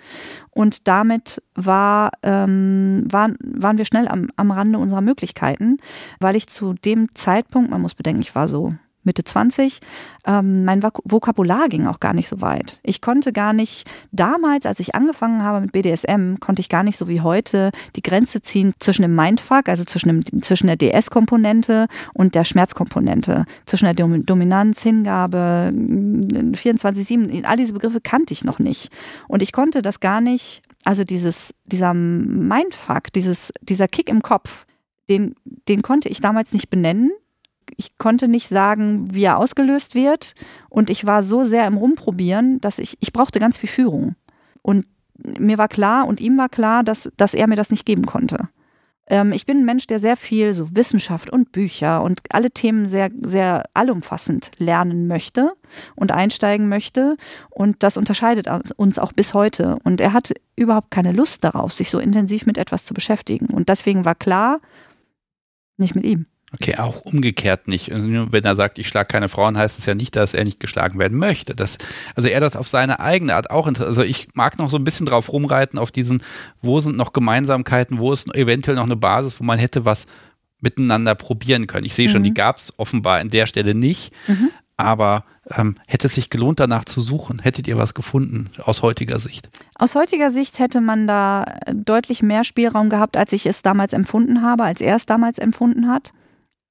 und damit war, ähm, waren, waren wir schnell am, am Rande unserer Möglichkeiten, weil ich zu dem Zeitpunkt, man muss bedenken, ich war so Mitte 20, ähm, mein Vokabular ging auch gar nicht so weit. Ich konnte gar nicht, damals, als ich angefangen habe mit BDSM, konnte ich gar nicht so wie heute die Grenze ziehen zwischen dem Mindfuck, also zwischen, dem, zwischen der DS-Komponente und der Schmerzkomponente, zwischen der Dom Dominanz, Hingabe, 24-7, all diese Begriffe kannte ich noch nicht. Und ich konnte das gar nicht, also dieses, dieser Mindfuck, dieses, dieser Kick im Kopf, den, den konnte ich damals nicht benennen ich konnte nicht sagen, wie er ausgelöst wird. Und ich war so sehr im Rumprobieren, dass ich, ich brauchte ganz viel Führung. Und mir war klar und ihm war klar, dass, dass er mir das nicht geben konnte. Ähm, ich bin ein Mensch, der sehr viel so Wissenschaft und Bücher und alle Themen sehr, sehr allumfassend lernen möchte und einsteigen möchte. Und das unterscheidet uns auch bis heute. Und er hat überhaupt keine Lust darauf, sich so intensiv mit etwas zu beschäftigen. Und deswegen war klar, nicht mit ihm.
Okay, auch umgekehrt nicht. Wenn er sagt, ich schlage keine Frauen, heißt es ja nicht, dass er nicht geschlagen werden möchte. Das, also er das auf seine eigene Art auch Also ich mag noch so ein bisschen drauf rumreiten, auf diesen, wo sind noch Gemeinsamkeiten, wo ist eventuell noch eine Basis, wo man hätte was miteinander probieren können. Ich sehe schon, mhm. die gab es offenbar an der Stelle nicht. Mhm. Aber ähm, hätte es sich gelohnt, danach zu suchen? Hättet ihr was gefunden aus heutiger Sicht?
Aus heutiger Sicht hätte man da deutlich mehr Spielraum gehabt, als ich es damals empfunden habe, als er es damals empfunden hat.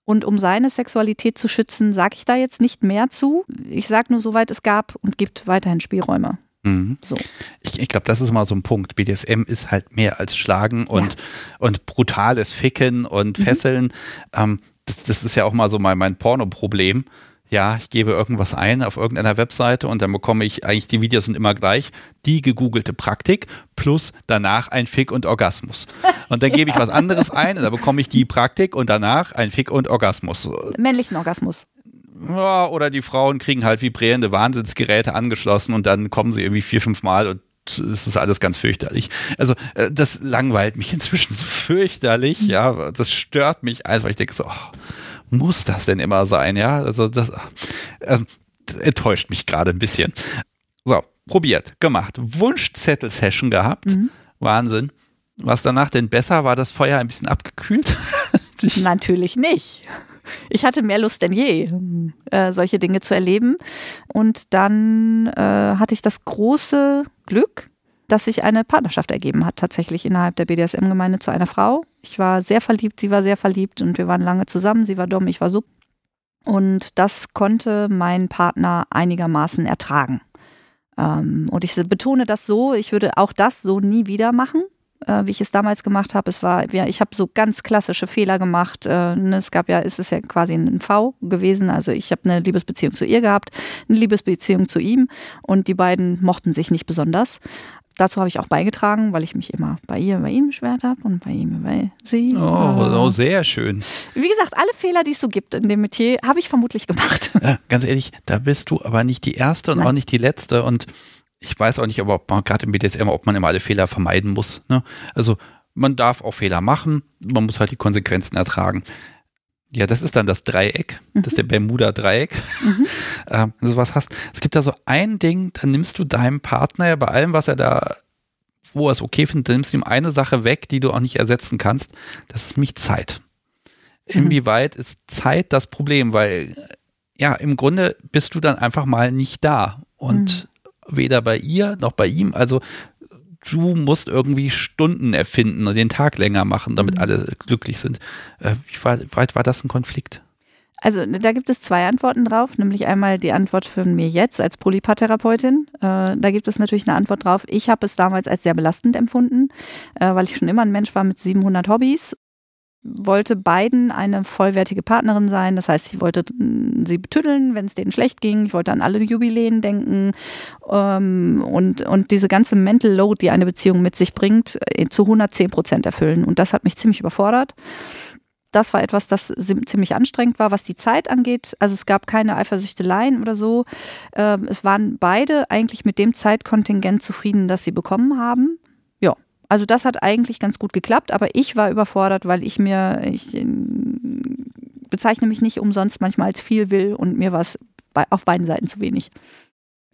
Und um seine Sexualität zu schützen, sage ich da jetzt nicht mehr zu. Ich sage nur, soweit es gab und gibt weiterhin Spielräume.
Mhm. So. Ich, ich glaube, das ist mal so ein Punkt. BDSM ist halt mehr als Schlagen und, ja. und brutales Ficken und mhm. Fesseln. Ähm, das, das ist ja auch mal so mein, mein Porno-Problem ja, ich gebe irgendwas ein auf irgendeiner Webseite und dann bekomme ich, eigentlich die Videos sind immer gleich, die gegoogelte Praktik plus danach ein Fick und Orgasmus. Und dann gebe ich was anderes ein und dann bekomme ich die Praktik und danach ein Fick und Orgasmus.
Männlichen Orgasmus.
Ja, oder die Frauen kriegen halt vibrierende Wahnsinnsgeräte angeschlossen und dann kommen sie irgendwie vier, fünf Mal und es ist alles ganz fürchterlich. Also äh, das langweilt mich inzwischen so fürchterlich, ja, das stört mich einfach. Ich denke so, oh, muss das denn immer sein? Ja, also das, äh, enttäuscht mich gerade ein bisschen. So, probiert, gemacht. Wunschzettel-Session gehabt. Mhm. Wahnsinn. Was danach denn besser? War das Feuer ein bisschen abgekühlt?
Natürlich nicht. Ich hatte mehr Lust denn je, äh, solche Dinge zu erleben. Und dann äh, hatte ich das große Glück, dass sich eine Partnerschaft ergeben hat, tatsächlich innerhalb der BDSM-Gemeinde zu einer Frau. Ich war sehr verliebt, sie war sehr verliebt und wir waren lange zusammen. Sie war dumm, ich war sub. Und das konnte mein Partner einigermaßen ertragen. Ähm, und ich betone das so, ich würde auch das so nie wieder machen äh, wie ich es damals gemacht habe. Es war, ich habe so ganz klassische Fehler gemacht. Äh, ne, es gab ja, es ist ja quasi ein V gewesen. Also ich habe eine Liebesbeziehung zu ihr gehabt, eine Liebesbeziehung zu ihm und die beiden mochten sich nicht besonders. Dazu habe ich auch beigetragen, weil ich mich immer bei ihr, bei ihm beschwert habe und bei ihm bei sie.
Oh, oh, sehr schön.
Wie gesagt, alle Fehler, die es so gibt in dem Metier, habe ich vermutlich gemacht.
Ja, ganz ehrlich, da bist du aber nicht die erste und Nein. auch nicht die letzte und ich weiß auch nicht, aber ob man gerade im BDSM, ob man immer alle Fehler vermeiden muss. Ne? Also man darf auch Fehler machen, man muss halt die Konsequenzen ertragen. Ja, das ist dann das Dreieck, mhm. das ist der Bermuda-Dreieck. Mhm. ähm, sowas hast. Es gibt da so ein Ding, da nimmst du deinem Partner ja bei allem, was er da, wo er es okay findet, dann nimmst du ihm eine Sache weg, die du auch nicht ersetzen kannst. Das ist nämlich Zeit. Mhm. Inwieweit ist Zeit das Problem? Weil, ja, im Grunde bist du dann einfach mal nicht da. Und mhm weder bei ihr noch bei ihm. Also du musst irgendwie Stunden erfinden und den Tag länger machen, damit mhm. alle glücklich sind. Äh, wie weit war das ein Konflikt?
Also da gibt es zwei Antworten drauf, nämlich einmal die Antwort von mir jetzt als Polypaartherapeutin. Äh, da gibt es natürlich eine Antwort drauf. Ich habe es damals als sehr belastend empfunden, äh, weil ich schon immer ein Mensch war mit 700 Hobbys wollte beiden eine vollwertige Partnerin sein. Das heißt, ich wollte sie betüddeln, wenn es denen schlecht ging. Ich wollte an alle Jubiläen denken ähm, und, und diese ganze Mental Load, die eine Beziehung mit sich bringt, äh, zu 110 Prozent erfüllen. Und das hat mich ziemlich überfordert. Das war etwas, das ziemlich anstrengend war, was die Zeit angeht. Also es gab keine Eifersüchteleien oder so. Ähm, es waren beide eigentlich mit dem Zeitkontingent zufrieden, das sie bekommen haben. Also das hat eigentlich ganz gut geklappt, aber ich war überfordert, weil ich mir, ich äh, bezeichne mich nicht umsonst manchmal als viel will und mir war es auf beiden Seiten zu wenig.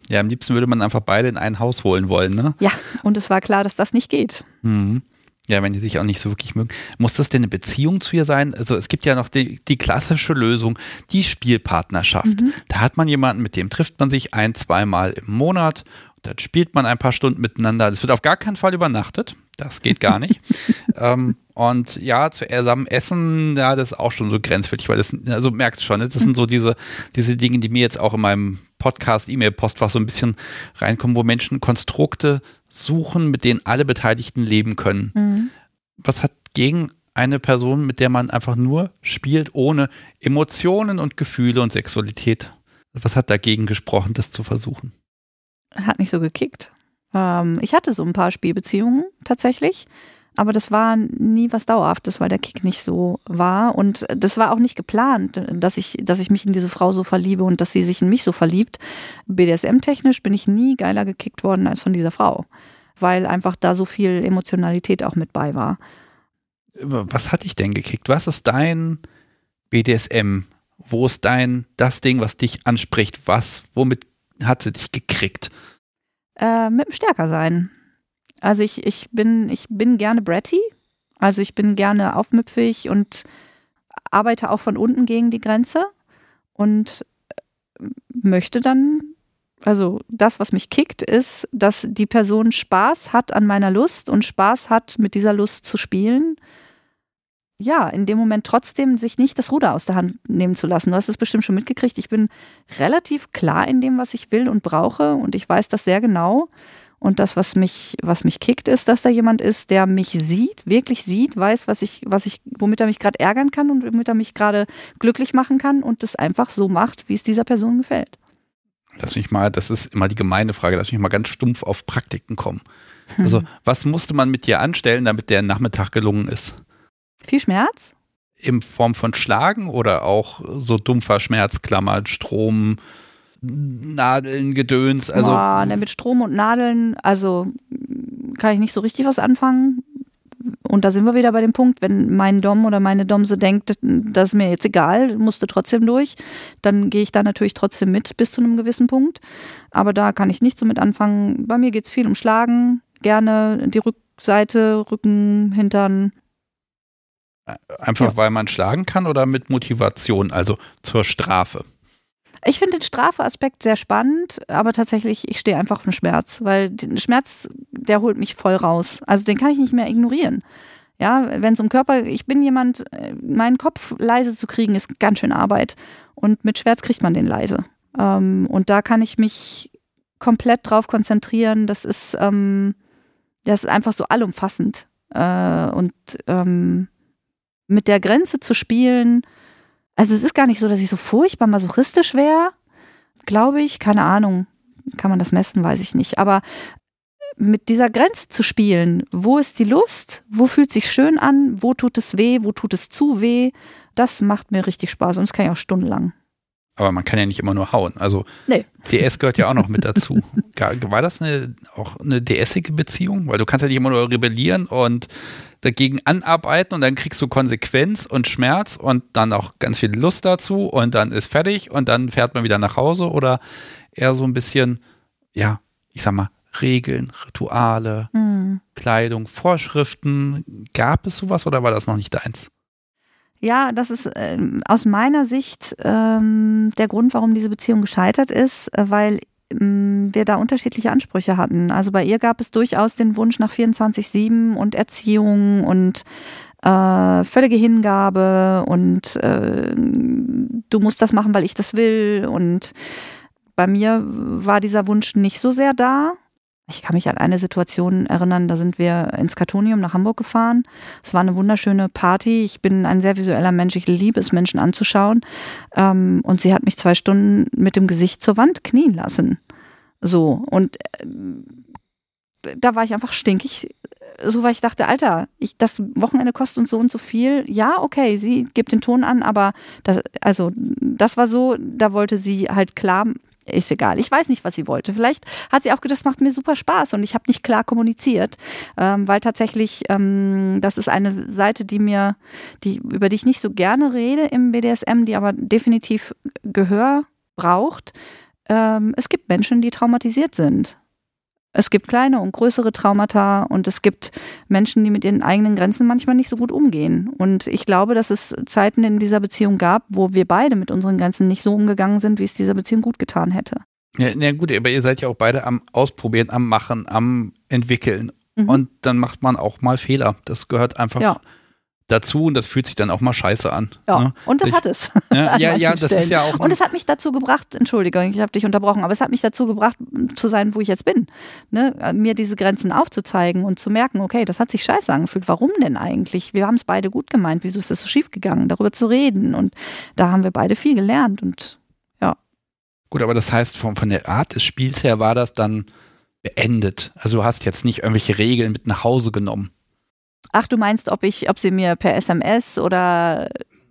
Ja, am liebsten würde man einfach beide in ein Haus holen wollen, ne?
Ja, und es war klar, dass das nicht geht.
Mhm. Ja, wenn die sich auch nicht so wirklich mögen. Muss das denn eine Beziehung zu ihr sein? Also es gibt ja noch die, die klassische Lösung, die Spielpartnerschaft. Mhm. Da hat man jemanden, mit dem trifft man sich ein, zweimal im Monat dann spielt man ein paar Stunden miteinander. Es wird auf gar keinen Fall übernachtet. Das geht gar nicht. ähm, und ja, zusammen essen, ja, das ist auch schon so grenzwertig, weil das, also merkst du schon, ne? das sind so diese, diese Dinge, die mir jetzt auch in meinem Podcast, E-Mail-Postfach so ein bisschen reinkommen, wo Menschen Konstrukte suchen, mit denen alle Beteiligten leben können. Mhm. Was hat gegen eine Person, mit der man einfach nur spielt, ohne Emotionen und Gefühle und Sexualität? Was hat dagegen gesprochen, das zu versuchen?
Hat nicht so gekickt. Ähm, ich hatte so ein paar Spielbeziehungen tatsächlich, aber das war nie was Dauerhaftes, weil der Kick nicht so war. Und das war auch nicht geplant, dass ich, dass ich mich in diese Frau so verliebe und dass sie sich in mich so verliebt. BDSM-technisch bin ich nie geiler gekickt worden als von dieser Frau, weil einfach da so viel Emotionalität auch mit bei war.
Was hat dich denn gekickt? Was ist dein BDSM? Wo ist dein, das Ding, was dich anspricht? Was, womit hat sie dich gekriegt?
Äh, mit dem Stärkersein. Also ich, ich, bin, ich bin gerne bratty. Also ich bin gerne aufmüpfig und arbeite auch von unten gegen die Grenze und möchte dann, also das, was mich kickt, ist, dass die Person Spaß hat an meiner Lust und Spaß hat, mit dieser Lust zu spielen ja, in dem Moment trotzdem sich nicht das Ruder aus der Hand nehmen zu lassen. Du hast es bestimmt schon mitgekriegt. Ich bin relativ klar in dem, was ich will und brauche und ich weiß das sehr genau. Und das, was mich, was mich kickt, ist, dass da jemand ist, der mich sieht, wirklich sieht, weiß, was ich, was ich, womit er mich gerade ärgern kann und womit er mich gerade glücklich machen kann und das einfach so macht, wie es dieser Person gefällt.
Lass mich mal, das ist immer die gemeine Frage, lass mich mal ganz stumpf auf Praktiken kommen. Also, hm. was musste man mit dir anstellen, damit der Nachmittag gelungen ist?
Viel Schmerz?
In Form von Schlagen oder auch so dumpfer Schmerzklammer, Strom, Nadeln, Gedöns. Also
Boah, ne, mit Strom und Nadeln, also kann ich nicht so richtig was anfangen. Und da sind wir wieder bei dem Punkt, wenn mein Dom oder meine Domse denkt, das ist mir jetzt egal, musste trotzdem durch, dann gehe ich da natürlich trotzdem mit bis zu einem gewissen Punkt. Aber da kann ich nicht so mit anfangen. Bei mir geht es viel um Schlagen, gerne die Rückseite, Rücken, Hintern,
Einfach ja. weil man schlagen kann oder mit Motivation, also zur Strafe?
Ich finde den Strafaspekt sehr spannend, aber tatsächlich, ich stehe einfach auf den Schmerz, weil den Schmerz, der holt mich voll raus. Also den kann ich nicht mehr ignorieren. Ja, wenn es um Körper, ich bin jemand, äh, meinen Kopf leise zu kriegen, ist ganz schön Arbeit. Und mit Schmerz kriegt man den leise. Ähm, und da kann ich mich komplett drauf konzentrieren. Das ist, ähm, das ist einfach so allumfassend. Äh, und ähm, mit der Grenze zu spielen, also es ist gar nicht so, dass ich so furchtbar masochistisch wäre, glaube ich, keine Ahnung. Kann man das messen, weiß ich nicht. Aber mit dieser Grenze zu spielen, wo ist die Lust, wo fühlt sich schön an, wo tut es weh, wo tut es zu weh, das macht mir richtig Spaß und das kann ich auch stundenlang.
Aber man kann ja nicht immer nur hauen. Also nee. DS gehört ja auch noch mit dazu. War das eine, auch eine DS-ige Beziehung? Weil du kannst ja nicht immer nur rebellieren und dagegen anarbeiten und dann kriegst du Konsequenz und Schmerz und dann auch ganz viel Lust dazu und dann ist fertig und dann fährt man wieder nach Hause oder eher so ein bisschen, ja, ich sag mal, Regeln, Rituale, mhm. Kleidung, Vorschriften. Gab es sowas oder war das noch nicht deins?
Ja, das ist äh, aus meiner Sicht ähm, der Grund, warum diese Beziehung gescheitert ist, äh, weil wir da unterschiedliche Ansprüche hatten. Also bei ihr gab es durchaus den Wunsch nach 24-7 und Erziehung und äh, völlige Hingabe und äh, du musst das machen, weil ich das will. Und bei mir war dieser Wunsch nicht so sehr da. Ich kann mich an eine Situation erinnern, da sind wir ins Kartonium nach Hamburg gefahren. Es war eine wunderschöne Party. Ich bin ein sehr visueller Mensch. Ich liebe es, Menschen anzuschauen. Ähm, und sie hat mich zwei Stunden mit dem Gesicht zur Wand knien lassen. So. Und äh, da war ich einfach stinkig. So, weil ich dachte, Alter, ich, das Wochenende kostet uns so und so viel. Ja, okay, sie gibt den Ton an, aber das, also, das war so, da wollte sie halt klar ist egal. Ich weiß nicht, was sie wollte. Vielleicht hat sie auch gedacht, das macht mir super Spaß und ich habe nicht klar kommuniziert, ähm, weil tatsächlich ähm, das ist eine Seite, die mir, die über die ich nicht so gerne rede im BDSM, die aber definitiv Gehör braucht. Ähm, es gibt Menschen, die traumatisiert sind es gibt kleine und größere Traumata und es gibt Menschen, die mit ihren eigenen Grenzen manchmal nicht so gut umgehen. Und ich glaube, dass es Zeiten in dieser Beziehung gab, wo wir beide mit unseren Grenzen nicht so umgegangen sind, wie es dieser Beziehung gut getan hätte.
Ja, na gut, aber ihr seid ja auch beide am Ausprobieren, am Machen, am Entwickeln. Mhm. Und dann macht man auch mal Fehler. Das gehört einfach ja dazu und das fühlt sich dann auch mal scheiße an.
Ja, ne? und das ich, hat es.
Ja, ja, ja das ist ja auch.
Und es hat mich dazu gebracht, Entschuldigung, ich habe dich unterbrochen, aber es hat mich dazu gebracht, zu sein, wo ich jetzt bin. Ne? Mir diese Grenzen aufzuzeigen und zu merken, okay, das hat sich scheiße angefühlt. Warum denn eigentlich? Wir haben es beide gut gemeint. Wieso ist das so schief gegangen? Darüber zu reden. Und da haben wir beide viel gelernt und ja.
Gut, aber das heißt, von, von der Art des Spiels her war das dann beendet. Also du hast jetzt nicht irgendwelche Regeln mit nach Hause genommen.
Ach, du meinst, ob ich, ob sie mir per SMS oder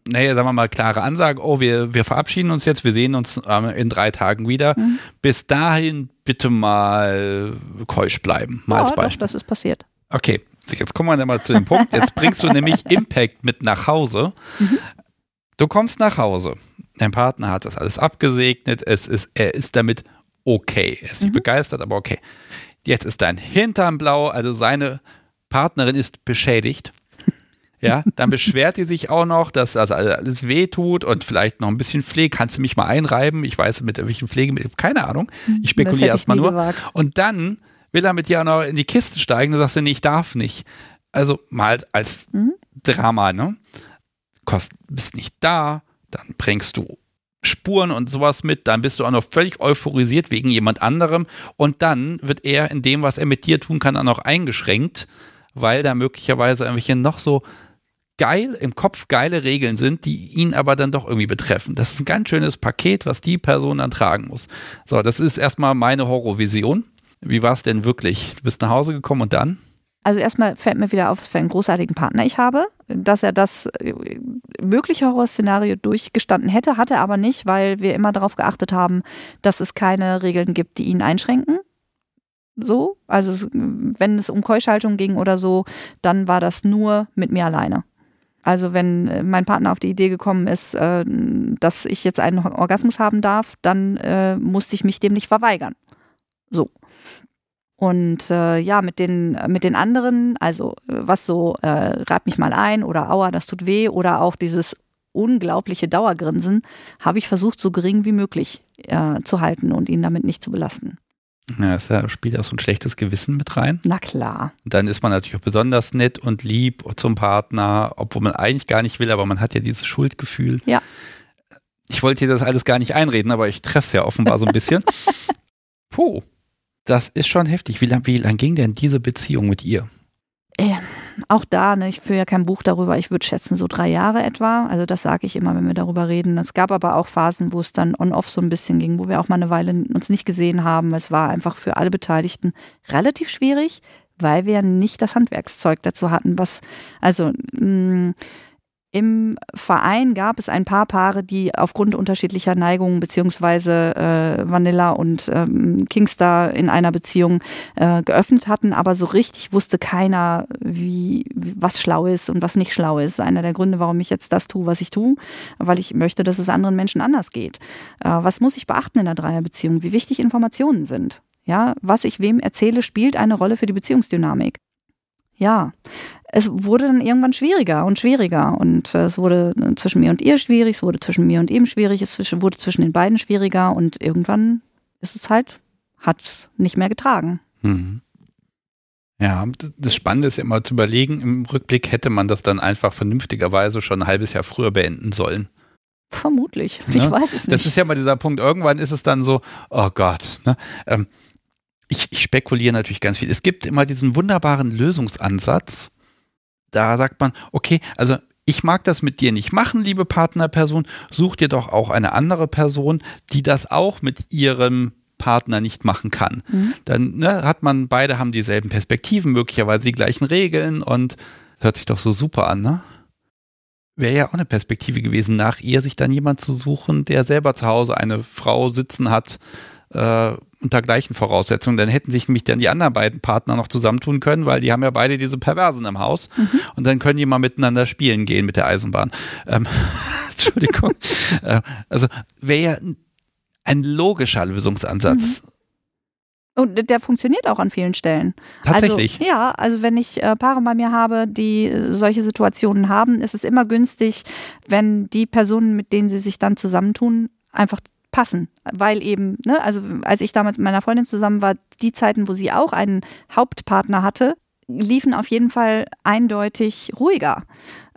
naja, sagen wir mal, klare Ansage, oh, wir, wir verabschieden uns jetzt, wir sehen uns ähm, in drei Tagen wieder. Mhm. Bis dahin bitte mal keusch bleiben. Mal
ja, als Beispiel. Doch, das ist passiert.
Okay, jetzt kommen wir dann mal zu dem Punkt. Jetzt bringst du nämlich Impact mit nach Hause. Mhm. Du kommst nach Hause. Dein Partner hat das alles abgesegnet. Es ist, er ist damit okay. Er ist nicht mhm. begeistert, aber okay. Jetzt ist dein Hintern blau, also seine Partnerin ist beschädigt. Ja, dann beschwert die sich auch noch, dass das alles weh tut und vielleicht noch ein bisschen Pflege. Kannst du mich mal einreiben? Ich weiß mit welchen Pflege, keine Ahnung. Ich spekuliere erstmal nur. Gewagt. Und dann will er mit dir auch noch in die Kiste steigen. Dann sagst du, nee, ich darf nicht. Also mal als mhm. Drama, ne? Kost, bist nicht da, dann bringst du Spuren und sowas mit, dann bist du auch noch völlig euphorisiert wegen jemand anderem und dann wird er in dem, was er mit dir tun kann, auch noch eingeschränkt weil da möglicherweise irgendwelche noch so geil im Kopf geile Regeln sind, die ihn aber dann doch irgendwie betreffen. Das ist ein ganz schönes Paket, was die Person dann tragen muss. So, das ist erstmal meine Horrorvision. Wie war es denn wirklich? Du bist nach Hause gekommen und dann?
Also erstmal fällt mir wieder auf, was für einen großartigen Partner ich habe, dass er das äh, mögliche Horrorszenario durchgestanden hätte, hatte aber nicht, weil wir immer darauf geachtet haben, dass es keine Regeln gibt, die ihn einschränken so. Also wenn es um Keuschaltung ging oder so, dann war das nur mit mir alleine. Also wenn äh, mein Partner auf die Idee gekommen ist, äh, dass ich jetzt einen Orgasmus haben darf, dann äh, musste ich mich dem nicht verweigern. So. Und äh, ja, mit den, mit den anderen, also was so, äh, rat mich mal ein oder aua, das tut weh oder auch dieses unglaubliche Dauergrinsen habe ich versucht, so gering wie möglich äh, zu halten und ihn damit nicht zu belasten.
Ja, es spielt auch so ein schlechtes Gewissen mit rein.
Na klar.
Und dann ist man natürlich auch besonders nett und lieb zum Partner, obwohl man eigentlich gar nicht will, aber man hat ja dieses Schuldgefühl.
Ja.
Ich wollte dir das alles gar nicht einreden, aber ich treffe es ja offenbar so ein bisschen. Puh, das ist schon heftig. Wie lange wie lang ging denn diese Beziehung mit ihr?
Äh, auch da, ne, ich führe ja kein Buch darüber, ich würde schätzen so drei Jahre etwa. Also das sage ich immer, wenn wir darüber reden. Es gab aber auch Phasen, wo es dann on-off so ein bisschen ging, wo wir auch mal eine Weile uns nicht gesehen haben. Es war einfach für alle Beteiligten relativ schwierig, weil wir nicht das Handwerkszeug dazu hatten, was, also mh, mm, im Verein gab es ein paar Paare, die aufgrund unterschiedlicher Neigungen beziehungsweise äh, Vanilla und ähm, Kingstar in einer Beziehung äh, geöffnet hatten, aber so richtig wusste keiner, wie, was schlau ist und was nicht schlau ist. Einer der Gründe, warum ich jetzt das tue, was ich tue, weil ich möchte, dass es anderen Menschen anders geht. Äh, was muss ich beachten in der Dreierbeziehung? Wie wichtig Informationen sind? Ja, was ich wem erzähle, spielt eine Rolle für die Beziehungsdynamik ja, es wurde dann irgendwann schwieriger und schwieriger. Und äh, es wurde zwischen mir und ihr schwierig, es wurde zwischen mir und ihm schwierig, es wurde zwischen den beiden schwieriger und irgendwann ist es halt, hat es nicht mehr getragen. Mhm.
Ja, das Spannende ist immer zu überlegen, im Rückblick hätte man das dann einfach vernünftigerweise schon ein halbes Jahr früher beenden sollen.
Vermutlich. Ich ja? weiß es nicht.
Das ist ja mal dieser Punkt. Irgendwann ist es dann so, oh Gott. Ne? Ähm, ich, ich spekuliere natürlich ganz viel. Es gibt immer diesen wunderbaren Lösungsansatz. Da sagt man, okay, also ich mag das mit dir nicht machen, liebe Partnerperson, such dir doch auch eine andere Person, die das auch mit ihrem Partner nicht machen kann. Mhm. Dann ne, hat man, beide haben dieselben Perspektiven, möglicherweise die gleichen Regeln und hört sich doch so super an, ne? Wäre ja auch eine Perspektive gewesen, nach ihr sich dann jemand zu suchen, der selber zu Hause eine Frau sitzen hat, äh, unter gleichen Voraussetzungen. Dann hätten sich nämlich dann die anderen beiden Partner noch zusammentun können, weil die haben ja beide diese Perversen im Haus. Mhm. Und dann können die mal miteinander spielen gehen mit der Eisenbahn. Ähm, Entschuldigung. äh, also wäre ja ein logischer Lösungsansatz. Mhm.
Und der funktioniert auch an vielen Stellen.
Tatsächlich.
Also, ja, also wenn ich äh, Paare bei mir habe, die äh, solche Situationen haben, ist es immer günstig, wenn die Personen, mit denen sie sich dann zusammentun, einfach passen, weil eben, ne, also als ich damals mit meiner Freundin zusammen war, die Zeiten, wo sie auch einen Hauptpartner hatte, liefen auf jeden Fall eindeutig ruhiger,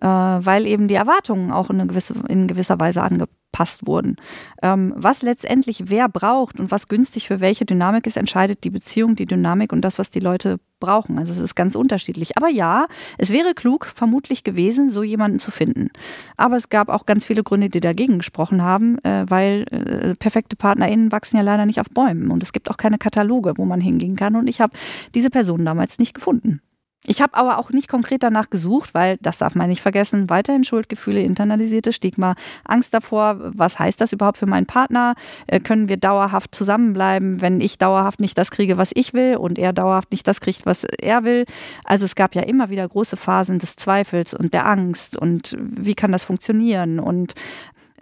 weil eben die Erwartungen auch in, gewisse, in gewisser Weise angepasst wurden. Ähm, was letztendlich wer braucht und was günstig für welche Dynamik ist, entscheidet die Beziehung, die Dynamik und das, was die Leute brauchen. Also es ist ganz unterschiedlich. Aber ja, es wäre klug vermutlich gewesen, so jemanden zu finden. Aber es gab auch ganz viele Gründe, die dagegen gesprochen haben, äh, weil äh, perfekte PartnerInnen wachsen ja leider nicht auf Bäumen. Und es gibt auch keine Kataloge, wo man hingehen kann. Und ich habe diese Person damals nicht gefunden. Ich habe aber auch nicht konkret danach gesucht, weil, das darf man nicht vergessen, weiterhin Schuldgefühle, internalisiertes Stigma, Angst davor, was heißt das überhaupt für meinen Partner? Äh, können wir dauerhaft zusammenbleiben, wenn ich dauerhaft nicht das kriege, was ich will und er dauerhaft nicht das kriegt, was er will? Also es gab ja immer wieder große Phasen des Zweifels und der Angst und wie kann das funktionieren? Und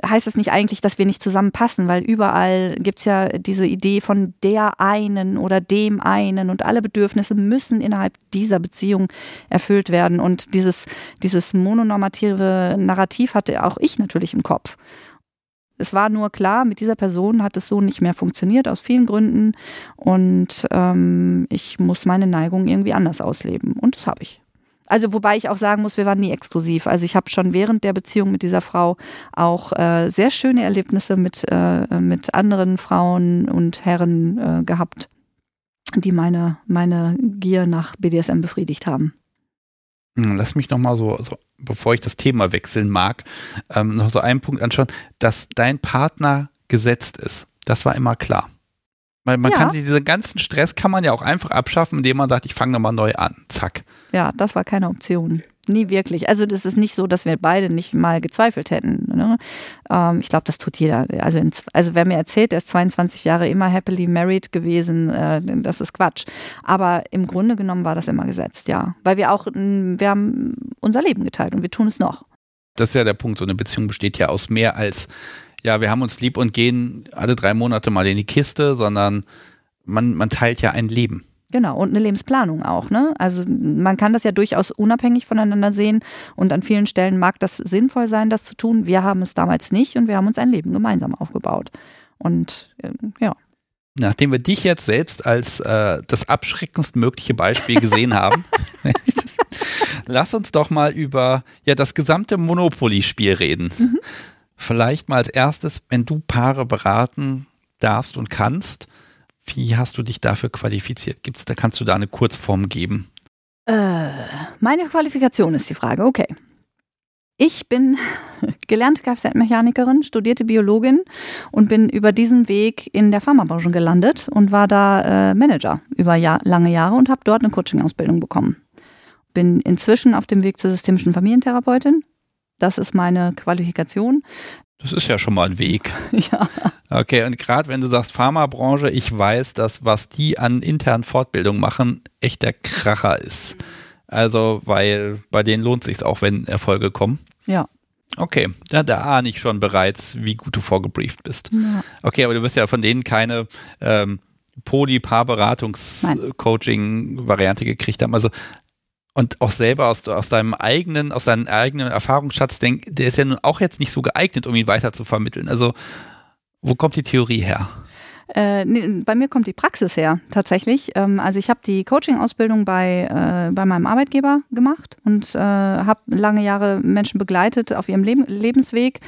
heißt das nicht eigentlich, dass wir nicht zusammenpassen, weil überall gibt es ja diese Idee von der einen oder dem einen und alle Bedürfnisse müssen innerhalb dieser Beziehung erfüllt werden. Und dieses, dieses mononormative Narrativ hatte auch ich natürlich im Kopf. Es war nur klar, mit dieser Person hat es so nicht mehr funktioniert, aus vielen Gründen. Und ähm, ich muss meine Neigung irgendwie anders ausleben. Und das habe ich. Also wobei ich auch sagen muss, wir waren nie exklusiv. Also ich habe schon während der Beziehung mit dieser Frau auch äh, sehr schöne Erlebnisse mit, äh, mit anderen Frauen und Herren äh, gehabt, die meine, meine Gier nach BDSM befriedigt haben.
Hm, lass mich nochmal so, so, bevor ich das Thema wechseln mag, ähm, noch so einen Punkt anschauen, dass dein Partner gesetzt ist. Das war immer klar. Weil man ja. kann sich diesen ganzen Stress kann man ja auch einfach abschaffen, indem man sagt, ich fange nochmal neu an. Zack.
Ja, das war keine Option. Nie wirklich. Also das ist nicht so, dass wir beide nicht mal gezweifelt hätten. Ne? Ähm, ich glaube, das tut jeder. Also, in, also wer mir erzählt, er ist 22 Jahre immer happily married gewesen, äh, das ist Quatsch. Aber im Grunde genommen war das immer gesetzt, ja. Weil wir auch, wir haben unser Leben geteilt und wir tun es noch.
Das ist ja der Punkt. So eine Beziehung besteht ja aus mehr als ja, wir haben uns lieb und gehen alle drei Monate mal in die Kiste, sondern man, man teilt ja ein Leben.
Genau, und eine Lebensplanung auch. Ne? Also man kann das ja durchaus unabhängig voneinander sehen und an vielen Stellen mag das sinnvoll sein, das zu tun. Wir haben es damals nicht und wir haben uns ein Leben gemeinsam aufgebaut. Und äh, ja.
Nachdem wir dich jetzt selbst als äh, das abschreckendst mögliche Beispiel gesehen haben, lass uns doch mal über ja, das gesamte Monopoly-Spiel reden. Mhm. Vielleicht mal als erstes, wenn du Paare beraten darfst und kannst, wie hast du dich dafür qualifiziert? Gibt's, da kannst du da eine Kurzform geben?
Äh, meine Qualifikation ist die Frage, okay. Ich bin gelernte Kfz-Mechanikerin, studierte Biologin und bin über diesen Weg in der Pharmabranche gelandet und war da äh, Manager über Jahr, lange Jahre und habe dort eine Coaching-Ausbildung bekommen. Bin inzwischen auf dem Weg zur systemischen Familientherapeutin. Das ist meine Qualifikation.
Das ist ja schon mal ein Weg. ja. Okay, und gerade wenn du sagst Pharmabranche, ich weiß, dass was die an internen Fortbildungen machen, echt der Kracher ist. Also, weil bei denen lohnt sich auch, wenn Erfolge kommen.
Ja.
Okay, da, da ahne ich schon bereits, wie gut du vorgebrieft bist. Ja. Okay, aber du wirst ja von denen keine ähm, Poly-Paar-Beratungs-Coaching-Variante gekriegt haben. Also und auch selber aus, aus deinem eigenen, aus deinem eigenen Erfahrungsschatz denk, der ist ja nun auch jetzt nicht so geeignet, um ihn weiter zu vermitteln. Also, wo kommt die Theorie her?
Äh, nee, bei mir kommt die Praxis her, tatsächlich. Ähm, also ich habe die Coaching-Ausbildung bei, äh, bei meinem Arbeitgeber gemacht und äh, habe lange Jahre Menschen begleitet auf ihrem Leb Lebensweg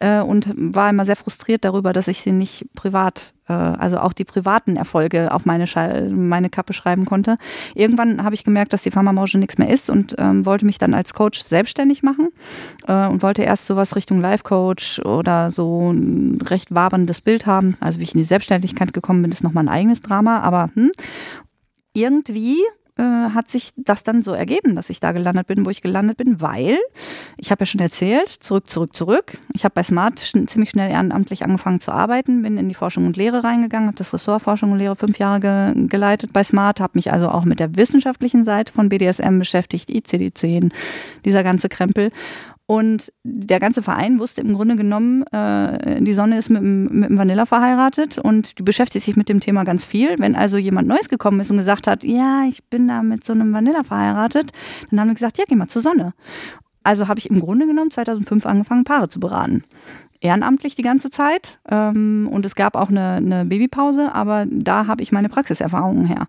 äh, und war immer sehr frustriert darüber, dass ich sie nicht privat also auch die privaten Erfolge auf meine, meine Kappe schreiben konnte. Irgendwann habe ich gemerkt, dass die Pharmabranche nichts mehr ist und ähm, wollte mich dann als Coach selbstständig machen äh, und wollte erst sowas Richtung Life Coach oder so ein recht waberndes Bild haben. Also wie ich in die Selbstständigkeit gekommen bin, ist nochmal ein eigenes Drama, aber hm, irgendwie äh, hat sich das dann so ergeben, dass ich da gelandet bin, wo ich gelandet bin, weil, ich habe ja schon erzählt, zurück, zurück, zurück. Ich habe bei Smart ziemlich schnell ehrenamtlich angefangen zu arbeiten, bin in die Forschung und Lehre reingegangen, habe das Ressort Forschung und Lehre fünf Jahre ge geleitet bei Smart, habe mich also auch mit der wissenschaftlichen Seite von BDSM beschäftigt, ICD-10, dieser ganze Krempel und der ganze Verein wusste im Grunde genommen, äh, die Sonne ist mit, mit dem Vanilla verheiratet und die beschäftigt sich mit dem Thema ganz viel. Wenn also jemand Neues gekommen ist und gesagt hat, ja, ich bin da mit so einem Vanilla verheiratet, dann haben wir gesagt, ja, geh mal zur Sonne. Also habe ich im Grunde genommen 2005 angefangen, Paare zu beraten ehrenamtlich die ganze Zeit ähm, und es gab auch eine, eine Babypause, aber da habe ich meine Praxiserfahrungen her.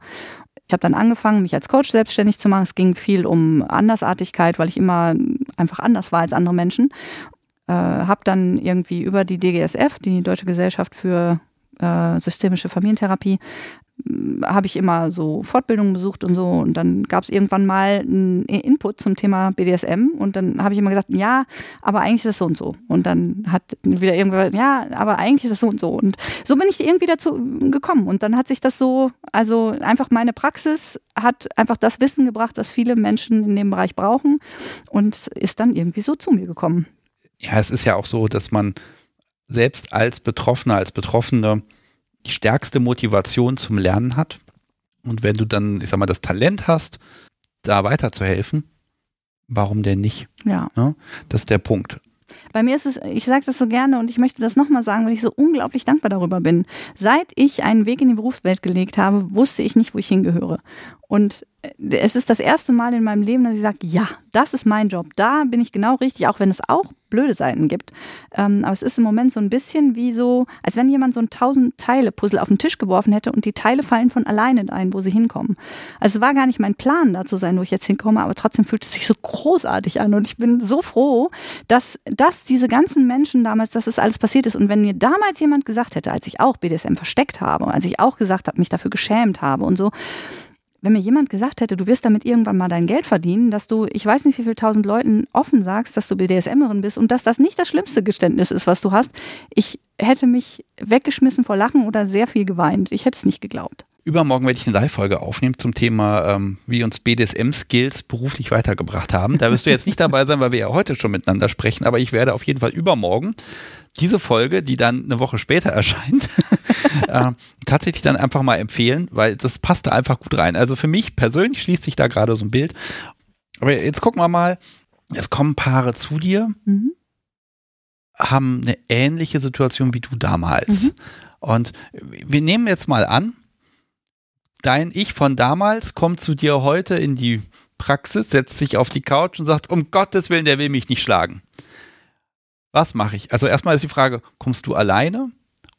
Ich habe dann angefangen, mich als Coach selbstständig zu machen. Es ging viel um Andersartigkeit, weil ich immer einfach anders war als andere Menschen. Äh, habe dann irgendwie über die DGSF, die Deutsche Gesellschaft für äh, systemische Familientherapie, habe ich immer so Fortbildungen besucht und so. Und dann gab es irgendwann mal einen Input zum Thema BDSM und dann habe ich immer gesagt, ja, aber eigentlich ist das so und so. Und dann hat wieder irgendwer, ja, aber eigentlich ist das so und so. Und so bin ich irgendwie dazu gekommen. Und dann hat sich das so, also einfach meine Praxis hat einfach das Wissen gebracht, was viele Menschen in dem Bereich brauchen und ist dann irgendwie so zu mir gekommen.
Ja, es ist ja auch so, dass man selbst als Betroffener, als Betroffene die stärkste Motivation zum Lernen hat. Und wenn du dann, ich sag mal, das Talent hast, da weiterzuhelfen, warum denn nicht?
Ja.
ja das ist der Punkt.
Bei mir ist es, ich sage das so gerne und ich möchte das nochmal sagen, weil ich so unglaublich dankbar darüber bin. Seit ich einen Weg in die Berufswelt gelegt habe, wusste ich nicht, wo ich hingehöre. Und es ist das erste Mal in meinem Leben, dass ich sage, ja, das ist mein Job. Da bin ich genau richtig, auch wenn es auch blöde Seiten gibt. Ähm, aber es ist im Moment so ein bisschen wie so, als wenn jemand so ein tausend Teile Puzzle auf den Tisch geworfen hätte und die Teile fallen von alleine ein, wo sie hinkommen. Also es war gar nicht mein Plan, da zu sein, wo ich jetzt hinkomme, aber trotzdem fühlt es sich so großartig an und ich bin so froh, dass, dass diese ganzen Menschen damals, dass es das alles passiert ist. Und wenn mir damals jemand gesagt hätte, als ich auch BDSM versteckt habe, als ich auch gesagt habe, mich dafür geschämt habe und so, wenn mir jemand gesagt hätte, du wirst damit irgendwann mal dein Geld verdienen, dass du, ich weiß nicht wie viel tausend Leuten offen sagst, dass du BDSMerin bist und dass das nicht das schlimmste Geständnis ist, was du hast, ich hätte mich weggeschmissen vor Lachen oder sehr viel geweint. Ich hätte es nicht geglaubt.
Übermorgen werde ich eine Live-Folge aufnehmen zum Thema, ähm, wie uns BDSM-Skills beruflich weitergebracht haben. Da wirst du jetzt nicht dabei sein, weil wir ja heute schon miteinander sprechen, aber ich werde auf jeden Fall übermorgen diese Folge, die dann eine Woche später erscheint, äh, tatsächlich dann einfach mal empfehlen, weil das passte einfach gut rein. Also für mich persönlich schließt sich da gerade so ein Bild. Aber jetzt gucken wir mal, es kommen Paare zu dir, mhm. haben eine ähnliche Situation wie du damals. Mhm. Und wir nehmen jetzt mal an, dein Ich von damals kommt zu dir heute in die Praxis, setzt sich auf die Couch und sagt, um Gottes Willen, der will mich nicht schlagen. Was mache ich? Also erstmal ist die Frage, kommst du alleine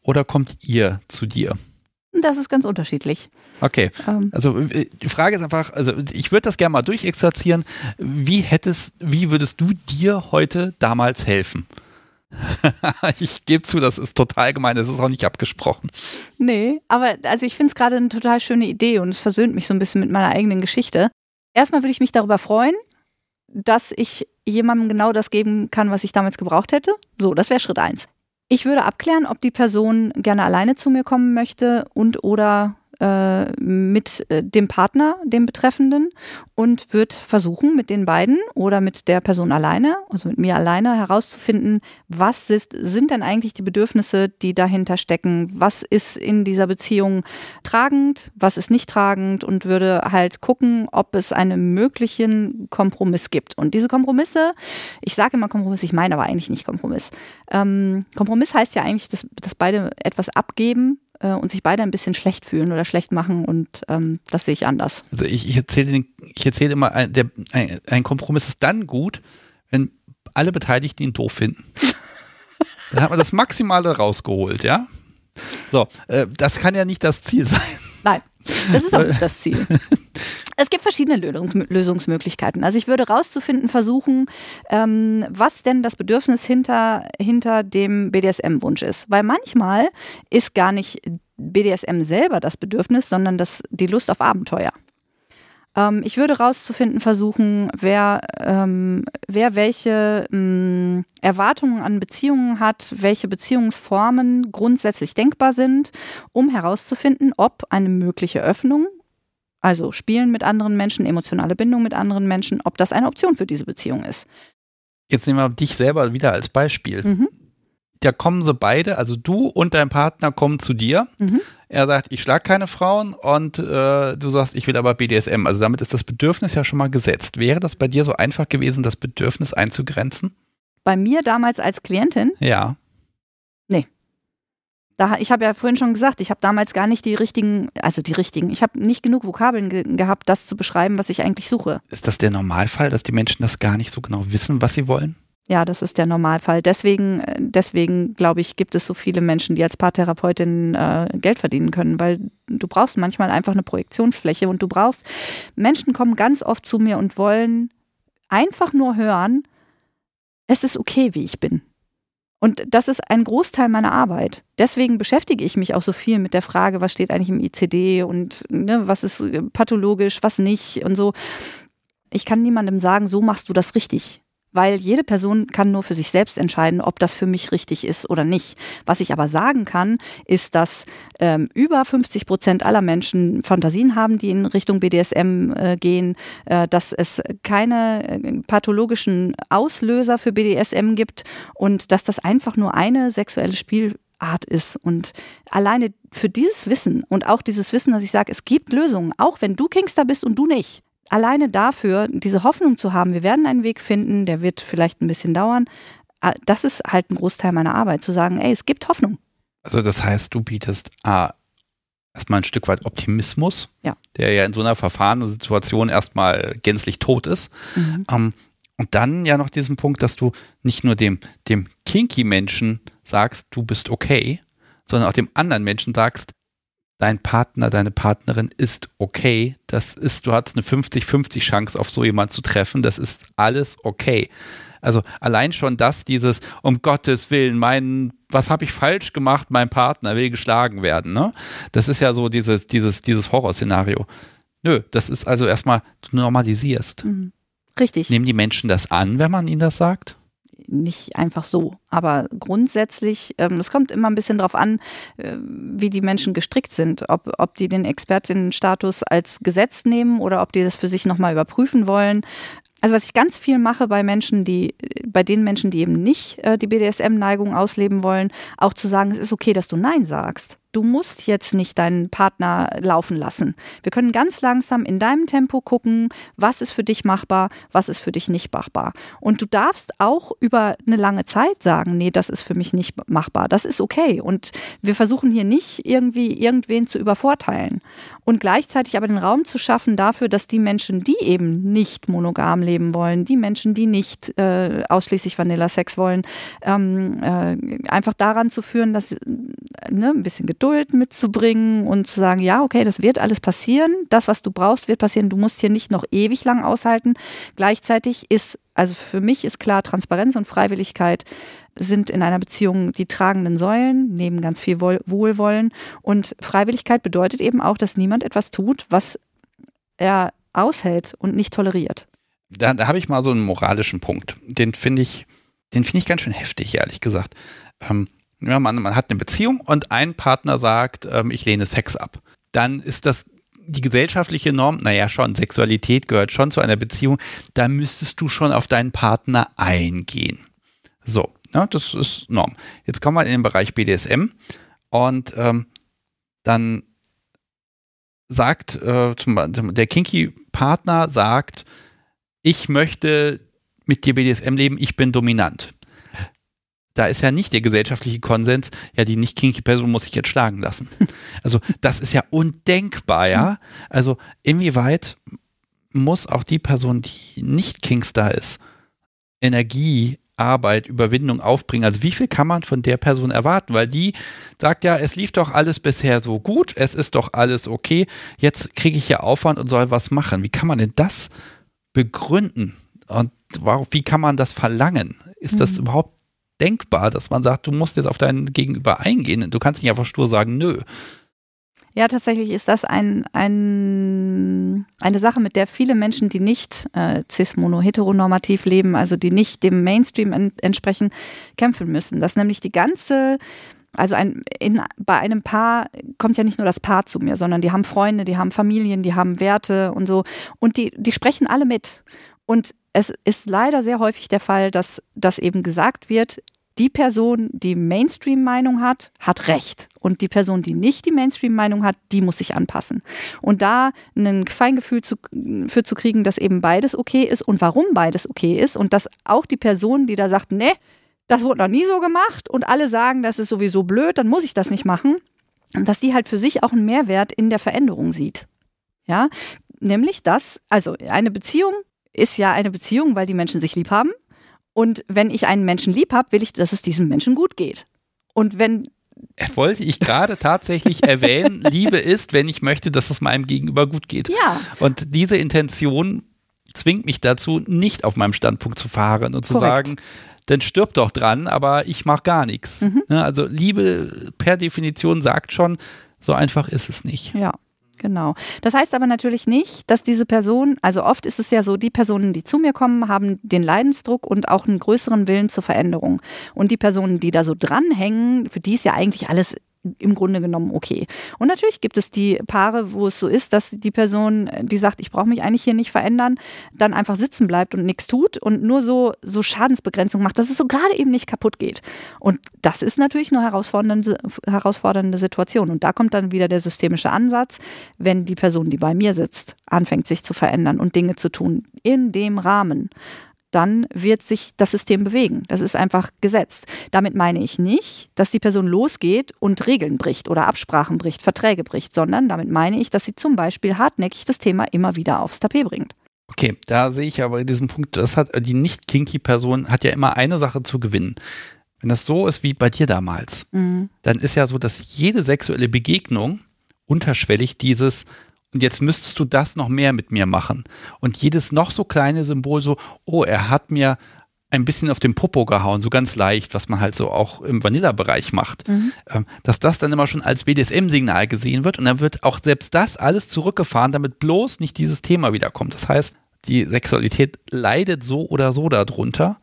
oder kommt ihr zu dir?
Das ist ganz unterschiedlich.
Okay. Ähm. Also äh, die Frage ist einfach, also ich würde das gerne mal durchexerzieren. Wie hättest, wie würdest du dir heute damals helfen? ich gebe zu, das ist total gemein, das ist auch nicht abgesprochen.
Nee, aber also ich finde es gerade eine total schöne Idee und es versöhnt mich so ein bisschen mit meiner eigenen Geschichte. Erstmal würde ich mich darüber freuen, dass ich jemandem genau das geben kann, was ich damals gebraucht hätte. So, das wäre Schritt eins. Ich würde abklären, ob die Person gerne alleine zu mir kommen möchte und oder äh, mit äh, dem Partner, dem Betreffenden, und wird versuchen, mit den beiden oder mit der Person alleine, also mit mir alleine, herauszufinden, was ist, sind denn eigentlich die Bedürfnisse, die dahinter stecken, was ist in dieser Beziehung tragend, was ist nicht tragend und würde halt gucken, ob es einen möglichen Kompromiss gibt. Und diese Kompromisse, ich sage immer Kompromiss, ich meine aber eigentlich nicht Kompromiss. Ähm, Kompromiss heißt ja eigentlich, dass, dass beide etwas abgeben, äh, und sich beide ein bisschen schlecht fühlen oder schlecht machen und ähm, das sehe ich anders.
Also ich, ich erzähle ich erzähle immer, ein, der, ein, ein Kompromiss ist dann gut, wenn alle Beteiligten ihn doof finden. dann hat man das Maximale rausgeholt, ja? So, äh, das kann ja nicht das Ziel sein.
Nein, das ist auch nicht das Ziel. Es gibt verschiedene Lösungsmöglichkeiten. Also ich würde rauszufinden versuchen, ähm, was denn das Bedürfnis hinter, hinter dem BDSM-Wunsch ist. Weil manchmal ist gar nicht BDSM selber das Bedürfnis, sondern das, die Lust auf Abenteuer. Ähm, ich würde rauszufinden versuchen, wer, ähm, wer welche ähm, Erwartungen an Beziehungen hat, welche Beziehungsformen grundsätzlich denkbar sind, um herauszufinden, ob eine mögliche Öffnung also Spielen mit anderen Menschen, emotionale Bindung mit anderen Menschen, ob das eine Option für diese Beziehung ist.
Jetzt nehmen wir dich selber wieder als Beispiel. Mhm. Da kommen sie beide, also du und dein Partner kommen zu dir. Mhm. Er sagt, ich schlage keine Frauen und äh, du sagst, ich will aber BDSM. Also damit ist das Bedürfnis ja schon mal gesetzt. Wäre das bei dir so einfach gewesen, das Bedürfnis einzugrenzen?
Bei mir damals als Klientin?
Ja.
Nee. Da, ich habe ja vorhin schon gesagt, ich habe damals gar nicht die richtigen, also die richtigen, ich habe nicht genug Vokabeln ge gehabt, das zu beschreiben, was ich eigentlich suche.
Ist das der Normalfall, dass die Menschen das gar nicht so genau wissen, was sie wollen?
Ja, das ist der Normalfall. Deswegen, deswegen glaube ich, gibt es so viele Menschen, die als Paartherapeutin äh, Geld verdienen können, weil du brauchst manchmal einfach eine Projektionsfläche und du brauchst, Menschen kommen ganz oft zu mir und wollen einfach nur hören, es ist okay, wie ich bin. Und das ist ein Großteil meiner Arbeit. Deswegen beschäftige ich mich auch so viel mit der Frage, was steht eigentlich im ICD und ne, was ist äh, pathologisch, was nicht und so. Ich kann niemandem sagen, so machst du das richtig weil jede Person kann nur für sich selbst entscheiden, ob das für mich richtig ist oder nicht. Was ich aber sagen kann, ist, dass ähm, über 50 Prozent aller Menschen Fantasien haben, die in Richtung BDSM äh, gehen, äh, dass es keine äh, pathologischen Auslöser für BDSM gibt und dass das einfach nur eine sexuelle Spielart ist. Und alleine für dieses Wissen und auch dieses Wissen, dass ich sage, es gibt Lösungen, auch wenn du Kingster bist und du nicht, alleine dafür, diese Hoffnung zu haben, wir werden einen Weg finden, der wird vielleicht ein bisschen dauern, das ist halt ein Großteil meiner Arbeit, zu sagen, ey, es gibt Hoffnung.
Also das heißt, du bietest A, erstmal ein Stück weit Optimismus,
ja.
der ja in so einer verfahrenen Situation erstmal gänzlich tot ist. Mhm. Ähm, und dann ja noch diesen Punkt, dass du nicht nur dem, dem Kinky-Menschen sagst, du bist okay, sondern auch dem anderen Menschen sagst, dein Partner, deine Partnerin ist okay. Das ist, du hast eine 50-50 Chance, auf so jemand zu treffen. Das ist alles okay. Also allein schon das, dieses, um Gottes Willen, mein, was habe ich falsch gemacht, mein Partner will geschlagen werden, ne? Das ist ja so dieses, dieses, dieses Horrorszenario. Nö, das ist also erstmal, du normalisierst. Mhm.
Richtig.
Nehmen die Menschen das an, wenn man ihnen das sagt?
Nicht einfach so. Aber grundsätzlich, ähm, es kommt immer ein bisschen darauf an, äh, wie die Menschen gestrickt sind. Ob, ob die den Expertinnenstatus als Gesetz nehmen oder ob die das für sich nochmal überprüfen wollen. Also was ich ganz viel mache bei Menschen, die, bei den Menschen, die eben nicht äh, die BDSM-Neigung ausleben wollen, auch zu sagen, es ist okay, dass du Nein sagst. Du musst jetzt nicht deinen Partner laufen lassen. Wir können ganz langsam in deinem Tempo gucken, was ist für dich machbar, was ist für dich nicht machbar. Und du darfst auch über eine lange Zeit sagen, nee, das ist für mich nicht machbar. Das ist okay. Und wir versuchen hier nicht irgendwie irgendwen zu übervorteilen. Und gleichzeitig aber den Raum zu schaffen dafür, dass die Menschen, die eben nicht monogam leben wollen, die Menschen, die nicht äh, ausschließlich Vanilla-Sex wollen, ähm, äh, einfach daran zu führen, dass ne, ein bisschen Geduld mitzubringen und zu sagen, ja, okay, das wird alles passieren. Das, was du brauchst, wird passieren. Du musst hier nicht noch ewig lang aushalten. Gleichzeitig ist, also für mich ist klar, Transparenz und Freiwilligkeit sind in einer Beziehung die tragenden Säulen, neben ganz viel Wohlwollen. Und Freiwilligkeit bedeutet eben auch, dass niemand etwas tut, was er aushält und nicht toleriert.
Da, da habe ich mal so einen moralischen Punkt. Den finde ich, den finde ich ganz schön heftig, ehrlich gesagt. Ähm, ja, man, man hat eine Beziehung und ein Partner sagt, ähm, ich lehne Sex ab. Dann ist das die gesellschaftliche Norm, naja, schon, Sexualität gehört schon zu einer Beziehung, da müsstest du schon auf deinen Partner eingehen. So, ja, das ist Norm. Jetzt kommen wir in den Bereich BDSM und ähm, dann sagt äh, zum, der Kinky-Partner sagt, ich möchte mit dir BDSM leben, ich bin dominant da ist ja nicht der gesellschaftliche Konsens, ja, die nicht kinky Person muss sich jetzt schlagen lassen. Also das ist ja undenkbar, ja. Also inwieweit muss auch die Person, die nicht Kingstar ist, Energie, Arbeit, Überwindung aufbringen? Also wie viel kann man von der Person erwarten? Weil die sagt ja, es lief doch alles bisher so gut, es ist doch alles okay, jetzt kriege ich ja Aufwand und soll was machen. Wie kann man denn das begründen? Und wie kann man das verlangen? Ist das mhm. überhaupt denkbar, dass man sagt, du musst jetzt auf deinen Gegenüber eingehen. Du kannst nicht einfach stur sagen, nö.
Ja, tatsächlich ist das ein, ein, eine Sache, mit der viele Menschen, die nicht äh, cis-mono-heteronormativ leben, also die nicht dem Mainstream en entsprechen, kämpfen müssen. Dass nämlich die ganze also ein, in, bei einem Paar kommt ja nicht nur das Paar zu mir, sondern die haben Freunde, die haben Familien, die haben Werte und so. Und die, die sprechen alle mit. Und es ist leider sehr häufig der Fall, dass, dass eben gesagt wird, die Person, die Mainstream-Meinung hat, hat Recht. Und die Person, die nicht die Mainstream-Meinung hat, die muss sich anpassen. Und da ein Feingefühl zu, für zu kriegen, dass eben beides okay ist und warum beides okay ist und dass auch die Person, die da sagt, ne, das wurde noch nie so gemacht und alle sagen, das ist sowieso blöd, dann muss ich das nicht machen, dass die halt für sich auch einen Mehrwert in der Veränderung sieht. Ja, nämlich das, also eine Beziehung ist ja eine Beziehung, weil die Menschen sich lieb haben und wenn ich einen Menschen lieb habe, will ich, dass es diesem Menschen gut geht. Und wenn
wollte ich gerade tatsächlich erwähnen, Liebe ist, wenn ich möchte, dass es meinem Gegenüber gut geht.
Ja.
Und diese Intention zwingt mich dazu, nicht auf meinem Standpunkt zu fahren und zu Korrekt. sagen, dann stirb doch dran, aber ich mache gar nichts. Mhm. Ne, also Liebe per Definition sagt schon, so einfach ist es nicht.
Ja. Genau. Das heißt aber natürlich nicht, dass diese Person, also oft ist es ja so, die Personen, die zu mir kommen, haben den Leidensdruck und auch einen größeren Willen zur Veränderung. Und die Personen, die da so dranhängen, für die ist ja eigentlich alles im Grunde genommen okay. Und natürlich gibt es die Paare, wo es so ist, dass die Person, die sagt, ich brauche mich eigentlich hier nicht verändern, dann einfach sitzen bleibt und nichts tut und nur so, so Schadensbegrenzung macht, dass es so gerade eben nicht kaputt geht. Und das ist natürlich eine herausfordernde, herausfordernde Situation. Und da kommt dann wieder der systemische Ansatz, wenn die Person, die bei mir sitzt, anfängt sich zu verändern und Dinge zu tun in dem Rahmen dann wird sich das System bewegen. Das ist einfach gesetzt. Damit meine ich nicht, dass die Person losgeht und Regeln bricht oder Absprachen bricht, Verträge bricht, sondern damit meine ich, dass sie zum Beispiel hartnäckig das Thema immer wieder aufs Tapet bringt.
Okay, da sehe ich aber in diesem Punkt, das hat die nicht kinky Person hat ja immer eine Sache zu gewinnen. Wenn das so ist wie bei dir damals, mhm. dann ist ja so, dass jede sexuelle Begegnung unterschwellig dieses und jetzt müsstest du das noch mehr mit mir machen. Und jedes noch so kleine Symbol so, oh, er hat mir ein bisschen auf den Popo gehauen, so ganz leicht, was man halt so auch im Vanilla-Bereich macht, mhm. Ähm, dass das dann immer schon als BDSM-Signal gesehen wird und dann wird auch selbst das alles zurückgefahren, damit bloß nicht dieses Thema wiederkommt. Das heißt, die Sexualität leidet so oder so darunter,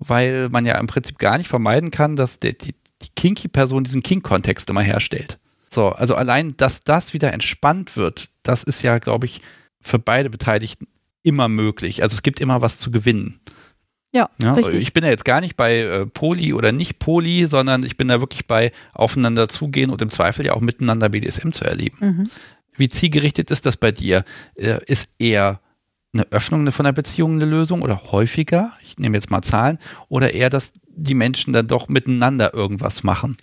weil man ja im Prinzip gar nicht vermeiden kann, dass die, die, die Kinky-Person diesen Kink-Kontext immer herstellt. So, also allein, dass das wieder entspannt wird, das ist ja, glaube ich, für beide Beteiligten immer möglich. Also es gibt immer was zu gewinnen.
Ja,
Ja,
richtig.
ich bin ja jetzt gar nicht bei äh, Poly oder nicht Poly, sondern ich bin da wirklich bei aufeinander zugehen und im Zweifel ja auch miteinander BDSM zu erleben.
Mhm.
Wie zielgerichtet ist das bei dir? Äh, ist eher eine Öffnung von der Beziehung eine Lösung oder häufiger? Ich nehme jetzt mal Zahlen. Oder eher, dass die Menschen dann doch miteinander irgendwas machen?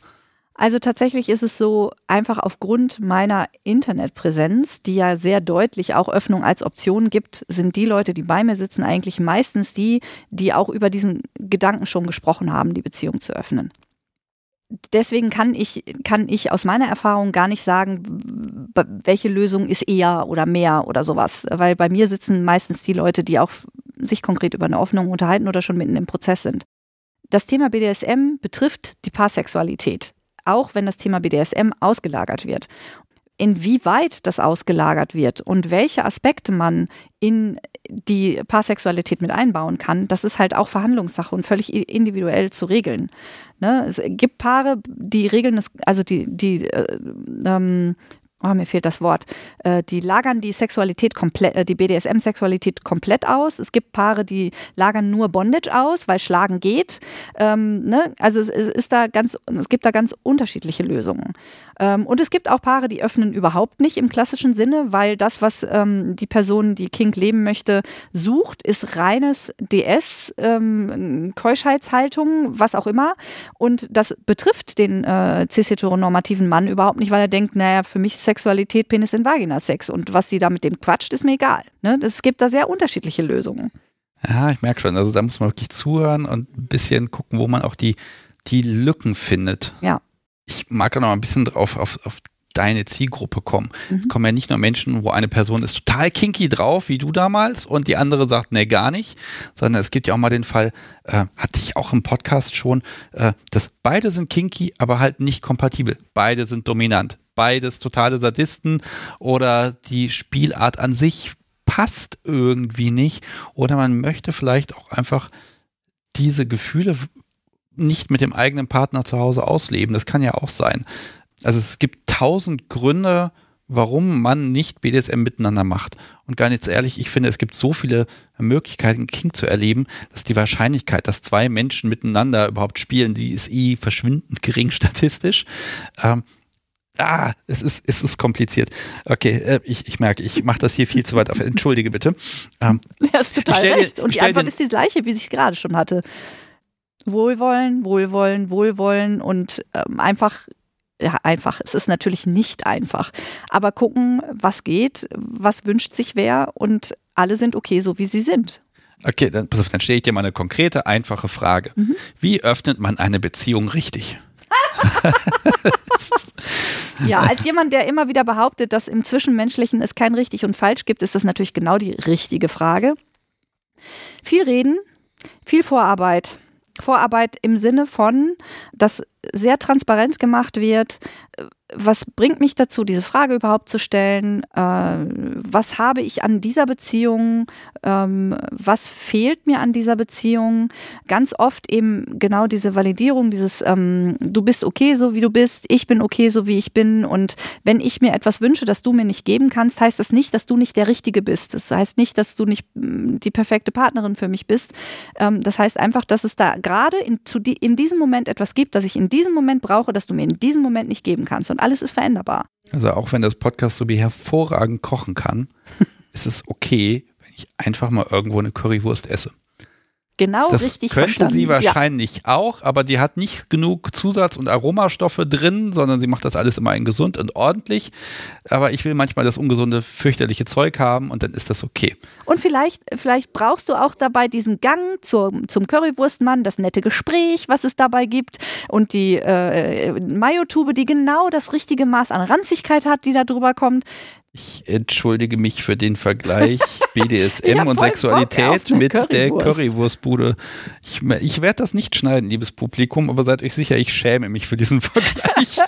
Also tatsächlich ist es so, einfach aufgrund meiner Internetpräsenz, die ja sehr deutlich auch Öffnung als Option gibt, sind die Leute, die bei mir sitzen, eigentlich meistens die, die auch über diesen Gedanken schon gesprochen haben, die Beziehung zu öffnen. Deswegen kann ich, kann ich aus meiner Erfahrung gar nicht sagen, welche Lösung ist eher oder mehr oder sowas. Weil bei mir sitzen meistens die Leute, die auch sich konkret über eine Öffnung unterhalten oder schon mitten im Prozess sind. Das Thema BDSM betrifft die Paarsexualität auch wenn das Thema BDSM ausgelagert wird. Inwieweit das ausgelagert wird und welche Aspekte man in die Paarsexualität mit einbauen kann, das ist halt auch Verhandlungssache und völlig individuell zu regeln. Ne? Es gibt Paare, die regeln das, also die, die äh, ähm, Oh, mir fehlt das Wort. Äh, die lagern die Sexualität komplett, äh, die BDSM-Sexualität komplett aus. Es gibt Paare, die lagern nur Bondage aus, weil Schlagen geht. Ähm, ne? Also es, es ist da ganz, es gibt da ganz unterschiedliche Lösungen. Ähm, und es gibt auch Paare, die öffnen überhaupt nicht im klassischen Sinne, weil das, was ähm, die Person, die Kink leben möchte, sucht, ist reines DS, ähm, Keuschheitshaltung, was auch immer. Und das betrifft den äh, cis-heteronormativen Mann überhaupt nicht, weil er denkt, naja, für mich ist Sexualität Penis in Vagina Sex und was sie da mit dem quatscht, ist mir egal. Ne? Es gibt da sehr unterschiedliche Lösungen.
Ja, ich merke schon. Also da muss man wirklich zuhören und ein bisschen gucken, wo man auch die, die Lücken findet.
Ja.
Ich mag auch noch ein bisschen drauf auf, auf deine Zielgruppe kommen.
Mhm.
Es kommen ja nicht nur Menschen, wo eine Person ist total kinky drauf, wie du damals, und die andere sagt, nee, gar nicht, sondern es gibt ja auch mal den Fall, äh, hatte ich auch im Podcast schon, äh, dass beide sind kinky, aber halt nicht kompatibel. Beide sind dominant. Beides totale Sadisten oder die Spielart an sich passt irgendwie nicht oder man möchte vielleicht auch einfach diese Gefühle nicht mit dem eigenen Partner zu Hause ausleben. Das kann ja auch sein. Also es gibt tausend Gründe, warum man nicht BDSM miteinander macht. Und gar nicht ehrlich, ich finde, es gibt so viele Möglichkeiten, King zu erleben, dass die Wahrscheinlichkeit, dass zwei Menschen miteinander überhaupt spielen, die ist eh verschwindend gering statistisch. Ähm, ah, es ist, es ist kompliziert. Okay, äh, ich, ich merke, ich mache das hier viel zu weit auf. Entschuldige bitte. Ähm,
Ja, ist total
dir-
recht. Und die Antwort ist die gleiche, wie ich gerade schon hatte. Wohlwollen, Wohlwollen, Wohlwollen und ähm, einfach, ja, einfach. Es ist natürlich nicht einfach. Aber gucken, was geht, was wünscht sich wer und alle sind okay, so wie sie sind.
okay, dann, pass auf, dann stelle ich dir mal eine konkrete, einfache Frage.
Mhm.
Wie öffnet man eine Beziehung richtig?
Ja, als jemand, der immer wieder behauptet, dass im Zwischenmenschlichen es kein richtig und falsch gibt, ist das natürlich genau die richtige Frage. Viel reden, viel Vorarbeit. Vorarbeit im Sinne von, dass sehr transparent gemacht wird, was bringt mich dazu, diese Frage überhaupt zu stellen? Äh, was habe ich an dieser Beziehung? Ähm, was fehlt mir an dieser Beziehung? Ganz oft eben genau diese Validierung, dieses ähm, du bist okay, so wie du bist, ich bin okay, so wie ich bin. Und wenn ich mir etwas wünsche, das du mir nicht geben kannst, heißt das nicht, dass du nicht der Richtige bist. Das heißt nicht, dass du nicht mm, die perfekte Partnerin für mich bist. Ähm, das heißt einfach, dass es da gerade in, in diesem Moment etwas gibt, das ich in diesem Moment brauche, das du mir in diesem Moment nicht geben kannst. Und alles ist veränderbar.
Also auch wenn das Podcast so wie hervorragend kochen kann, ist es okay, wenn ich einfach mal irgendwo eine Currywurst esse.
Genau
Das
richtig
könnte
verstanden.
sie
ja.
wahrscheinlich auch, aber die hat nicht genug Zusatz- und Aromastoffe drin, sondern sie macht das alles immer in gesund und ordentlich. Aber ich will manchmal das ungesunde, fürchterliche Zeug haben und dann ist das okay.
Und vielleicht, vielleicht brauchst du auch dabei diesen Gang zum, zum Currywurstmann, das nette Gespräch, was es dabei gibt und die äh, Mayo-Tube, die genau das richtige Maß an Ranzigkeit hat, die da drüber kommt.
Ich entschuldige mich für den Vergleich BDSM und Sexualität mit der
Currywurst.
Currywurstbude. Ich, ich werde das nicht schneiden, liebes Publikum, aber seid euch sicher, ich schäme mich für diesen Vergleich.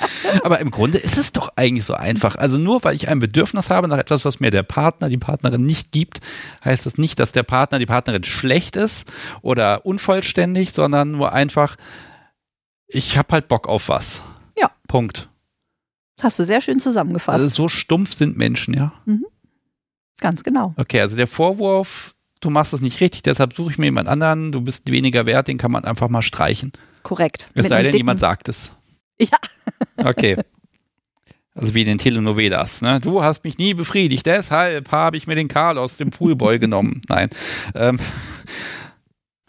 aber im Grunde ist es doch eigentlich so einfach. Also nur weil ich ein Bedürfnis habe nach etwas, was mir der Partner, die Partnerin nicht gibt, heißt das nicht, dass der Partner, die Partnerin schlecht ist oder unvollständig, sondern nur einfach, ich habe halt Bock auf was.
Ja.
Punkt.
Hast du sehr schön zusammengefasst.
Also so stumpf sind Menschen, ja.
Ganz genau.
Okay, also der Vorwurf du machst es nicht richtig, deshalb suche ich mir jemand anderen, du bist weniger wert, den kann man einfach mal streichen.
Korrekt.
Es sei denn, jemand sagt es.
Ja.
Okay. Also wie in den Telenovelas. Ne? Du hast mich nie befriedigt, deshalb habe ich mir den Karl aus dem Poolboy genommen. Nein. Ähm,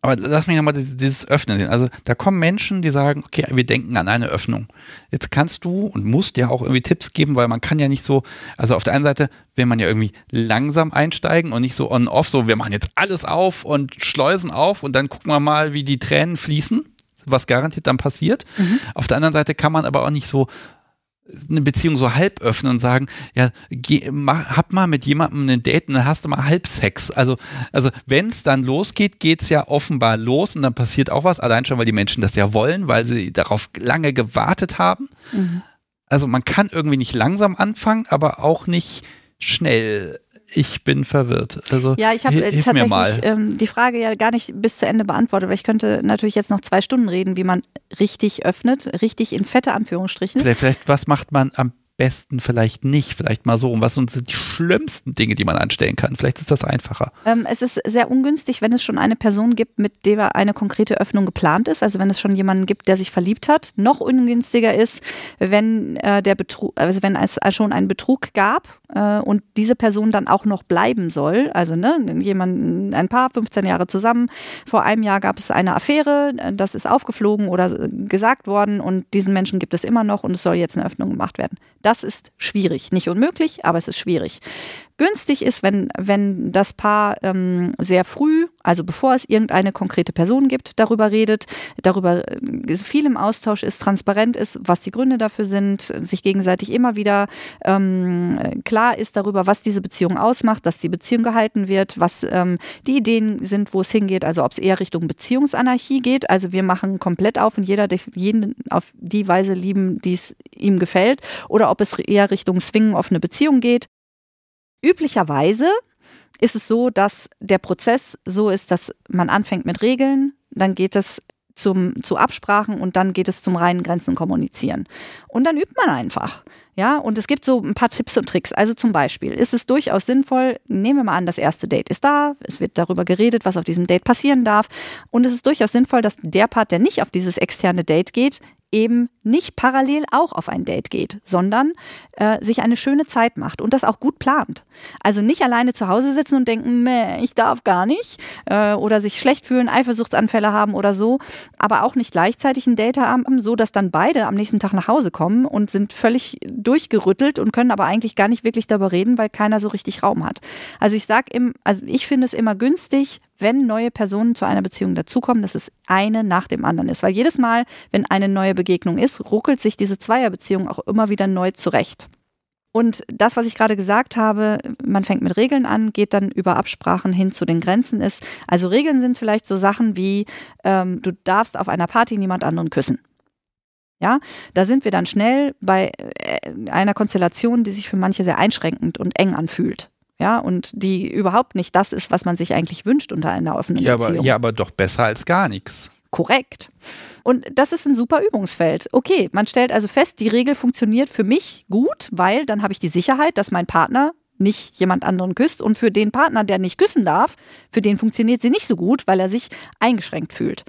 aber lass mich nochmal dieses Öffnen sehen. Also da kommen Menschen, die sagen, okay, wir denken an eine Öffnung. Jetzt kannst du und musst ja auch irgendwie Tipps geben, weil man kann ja nicht so, also auf der einen Seite will man ja irgendwie langsam einsteigen und nicht so on-off, so wir machen jetzt alles auf und schleusen auf und dann gucken wir mal, wie die Tränen fließen was garantiert dann passiert. Mhm. Auf der anderen Seite kann man aber auch nicht so eine Beziehung so halb öffnen und sagen, ja, geh, mach, hab mal mit jemandem ein Date und dann hast du mal halb Sex. Also, also wenn es dann losgeht, geht es ja offenbar los und dann passiert auch was, allein schon, weil die Menschen das ja wollen, weil sie darauf lange gewartet haben. Mhm. Also man kann irgendwie nicht langsam anfangen, aber auch nicht schnell ich bin verwirrt. Also
ja, ich habe äh, tatsächlich ähm, die Frage ja gar nicht bis zu Ende beantwortet, weil ich könnte natürlich jetzt noch zwei Stunden reden, wie man richtig öffnet, richtig in fette Anführungsstrichen.
Vielleicht, vielleicht was macht man am besten vielleicht nicht, vielleicht mal so. Und was sind die schlimmsten Dinge, die man anstellen kann? Vielleicht ist das einfacher.
Ähm, es ist sehr ungünstig, wenn es schon eine Person gibt, mit der eine konkrete Öffnung geplant ist. Also wenn es schon jemanden gibt, der sich verliebt hat. Noch ungünstiger ist, wenn äh, der Betrug, also wenn es schon einen Betrug gab äh, und diese Person dann auch noch bleiben soll. Also ne, jemand, ein Paar, 15 Jahre zusammen. Vor einem Jahr gab es eine Affäre, das ist aufgeflogen oder gesagt worden und diesen Menschen gibt es immer noch und es soll jetzt eine Öffnung gemacht werden. Das ist schwierig. Nicht unmöglich, aber es ist schwierig. Günstig ist, wenn, wenn das Paar ähm, sehr früh, also bevor es irgendeine konkrete Person gibt, darüber redet, darüber äh, viel im Austausch ist, transparent ist, was die Gründe dafür sind, sich gegenseitig immer wieder ähm, klar ist darüber, was diese Beziehung ausmacht, dass die Beziehung gehalten wird, was ähm, die Ideen sind, wo es hingeht, also ob es eher Richtung Beziehungsanarchie geht, also wir machen komplett auf und jeder jeden auf die Weise lieben, die es ihm gefällt, oder ob es eher Richtung Swingen offene Beziehung geht. Üblicherweise ist es so, dass der Prozess so ist, dass man anfängt mit Regeln, dann geht es zum, zu Absprachen und dann geht es zum reinen Grenzen kommunizieren. Und dann übt man einfach. Ja, und es gibt so ein paar Tipps und Tricks. Also zum Beispiel ist es durchaus sinnvoll, nehmen wir mal an, das erste Date ist da, es wird darüber geredet, was auf diesem Date passieren darf. Und es ist durchaus sinnvoll, dass der Part, der nicht auf dieses externe Date geht, eben nicht parallel auch auf ein Date geht, sondern äh, sich eine schöne Zeit macht und das auch gut plant. Also nicht alleine zu Hause sitzen und denken, ich darf gar nicht äh, oder sich schlecht fühlen, Eifersuchtsanfälle haben oder so, aber auch nicht gleichzeitig ein Date haben, so dass dann beide am nächsten Tag nach Hause kommen und sind völlig durchgerüttelt und können aber eigentlich gar nicht wirklich darüber reden, weil keiner so richtig Raum hat. Also ich sag im, also ich finde es immer günstig, wenn neue Personen zu einer Beziehung dazukommen, dass es eine nach dem anderen ist. Weil jedes Mal, wenn eine neue Begegnung ist, ruckelt sich diese Zweierbeziehung auch immer wieder neu zurecht. Und das, was ich gerade gesagt habe, man fängt mit Regeln an, geht dann über Absprachen hin zu den Grenzen ist. Also Regeln sind vielleicht so Sachen wie, ähm, du darfst auf einer Party niemand anderen küssen. Ja, da sind wir dann schnell bei äh, einer Konstellation, die sich für manche sehr einschränkend und eng anfühlt ja, und die überhaupt nicht das ist, was man sich eigentlich wünscht unter einer offenen
ja,
Beziehung.
Aber, ja, aber doch besser als gar nichts.
Korrekt. Und das ist ein super Übungsfeld. Okay, man stellt also fest, die Regel funktioniert für mich gut, weil dann habe ich die Sicherheit, dass mein Partner nicht jemand anderen küsst. Und für den Partner, der nicht küssen darf, für den funktioniert sie nicht so gut, weil er sich eingeschränkt fühlt.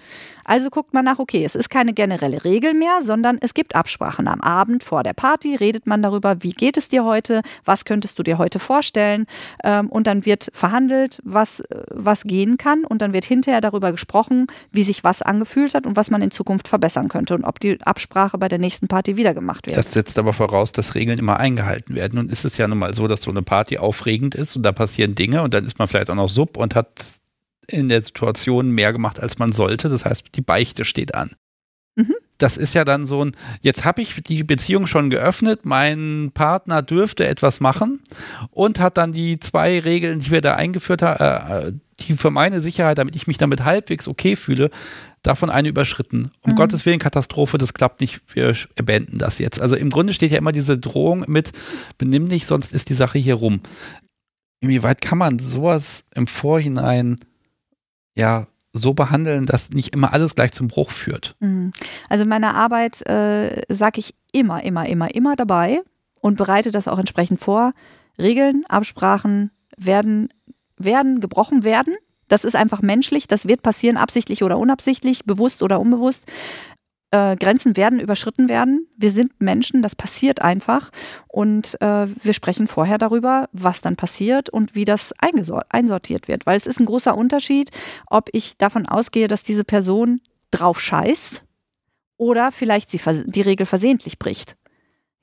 Also guckt man nach, okay, es ist keine generelle Regel mehr, sondern es gibt Absprachen. Am Abend vor der Party redet man darüber, wie geht es dir heute, was könntest du dir heute vorstellen. Ähm, und dann wird verhandelt, was, was gehen kann. Und dann wird hinterher darüber gesprochen, wie sich was angefühlt hat und was man in Zukunft verbessern könnte und ob die Absprache bei der nächsten Party wieder gemacht wird.
Das setzt aber voraus, dass Regeln immer eingehalten werden. Und ist es ja nun mal so, dass so eine Party aufregend ist und da passieren Dinge und dann ist man vielleicht auch noch sub und hat in der Situation mehr gemacht, als man sollte. Das heißt, die Beichte steht an. Mhm. Das ist ja dann so ein, jetzt habe ich die Beziehung schon geöffnet, mein Partner dürfte etwas machen und hat dann die zwei Regeln, die wir da eingeführt haben, äh, die für meine Sicherheit, damit ich mich damit halbwegs okay fühle, davon eine überschritten. Um mhm. Gottes Willen, Katastrophe, das klappt nicht, wir beenden das jetzt. Also im Grunde steht ja immer diese Drohung mit, benimm dich, sonst ist die Sache hier rum. Inwieweit kann man sowas im Vorhinein ja so behandeln, dass nicht immer alles gleich zum Bruch führt. Mhm.
Also in meiner Arbeit äh, sage ich immer, immer, immer, immer dabei und bereite das auch entsprechend vor. Regeln, Absprachen werden, werden gebrochen werden. Das ist einfach menschlich, das wird passieren, absichtlich oder unabsichtlich, bewusst oder unbewusst. Äh, Grenzen werden überschritten werden. Wir sind Menschen, das passiert einfach. Und äh, wir sprechen vorher darüber, was dann passiert und wie das einsortiert wird. Weil es ist ein großer Unterschied, ob ich davon ausgehe, dass diese Person drauf scheißt oder vielleicht sie die Regel versehentlich bricht.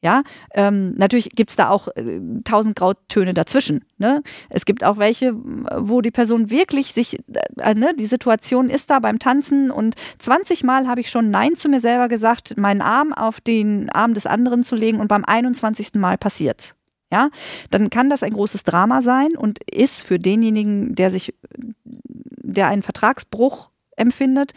Ja, ähm, natürlich gibt es da auch äh, tausend Grautöne dazwischen. Ne? Es gibt auch welche, wo die Person wirklich sich, äh, ne, die Situation ist da beim Tanzen und 20 Mal habe ich schon Nein zu mir selber gesagt, meinen Arm auf den Arm des anderen zu legen und beim 21. Mal passiert's. Ja, dann kann das ein großes Drama sein und ist für denjenigen, der sich, der einen Vertragsbruch empfindet,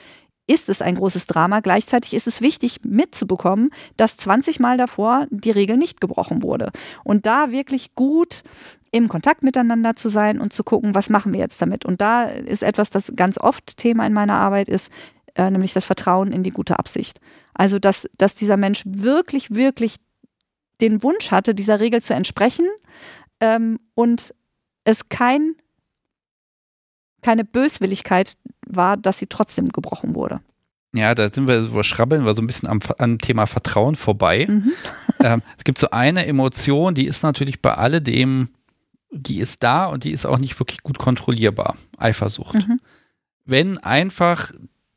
ist es ein großes Drama. Gleichzeitig ist es wichtig mitzubekommen, dass 20 Mal davor die Regel nicht gebrochen wurde. Und da wirklich gut im Kontakt miteinander zu sein und zu gucken, was machen wir jetzt damit. Und da ist etwas, das ganz oft Thema in meiner Arbeit ist, äh, nämlich das Vertrauen in die gute Absicht. Also, dass, dass dieser Mensch wirklich, wirklich den Wunsch hatte, dieser Regel zu entsprechen ähm, und es kein keine Böswilligkeit war, dass sie trotzdem gebrochen wurde.
Ja, da sind wir so schrabbeln wir so ein bisschen am, am Thema Vertrauen vorbei. Mhm. ähm, es gibt so eine Emotion, die ist natürlich bei alledem, die ist da und die ist auch nicht wirklich gut kontrollierbar. Eifersucht. Mhm. Wenn einfach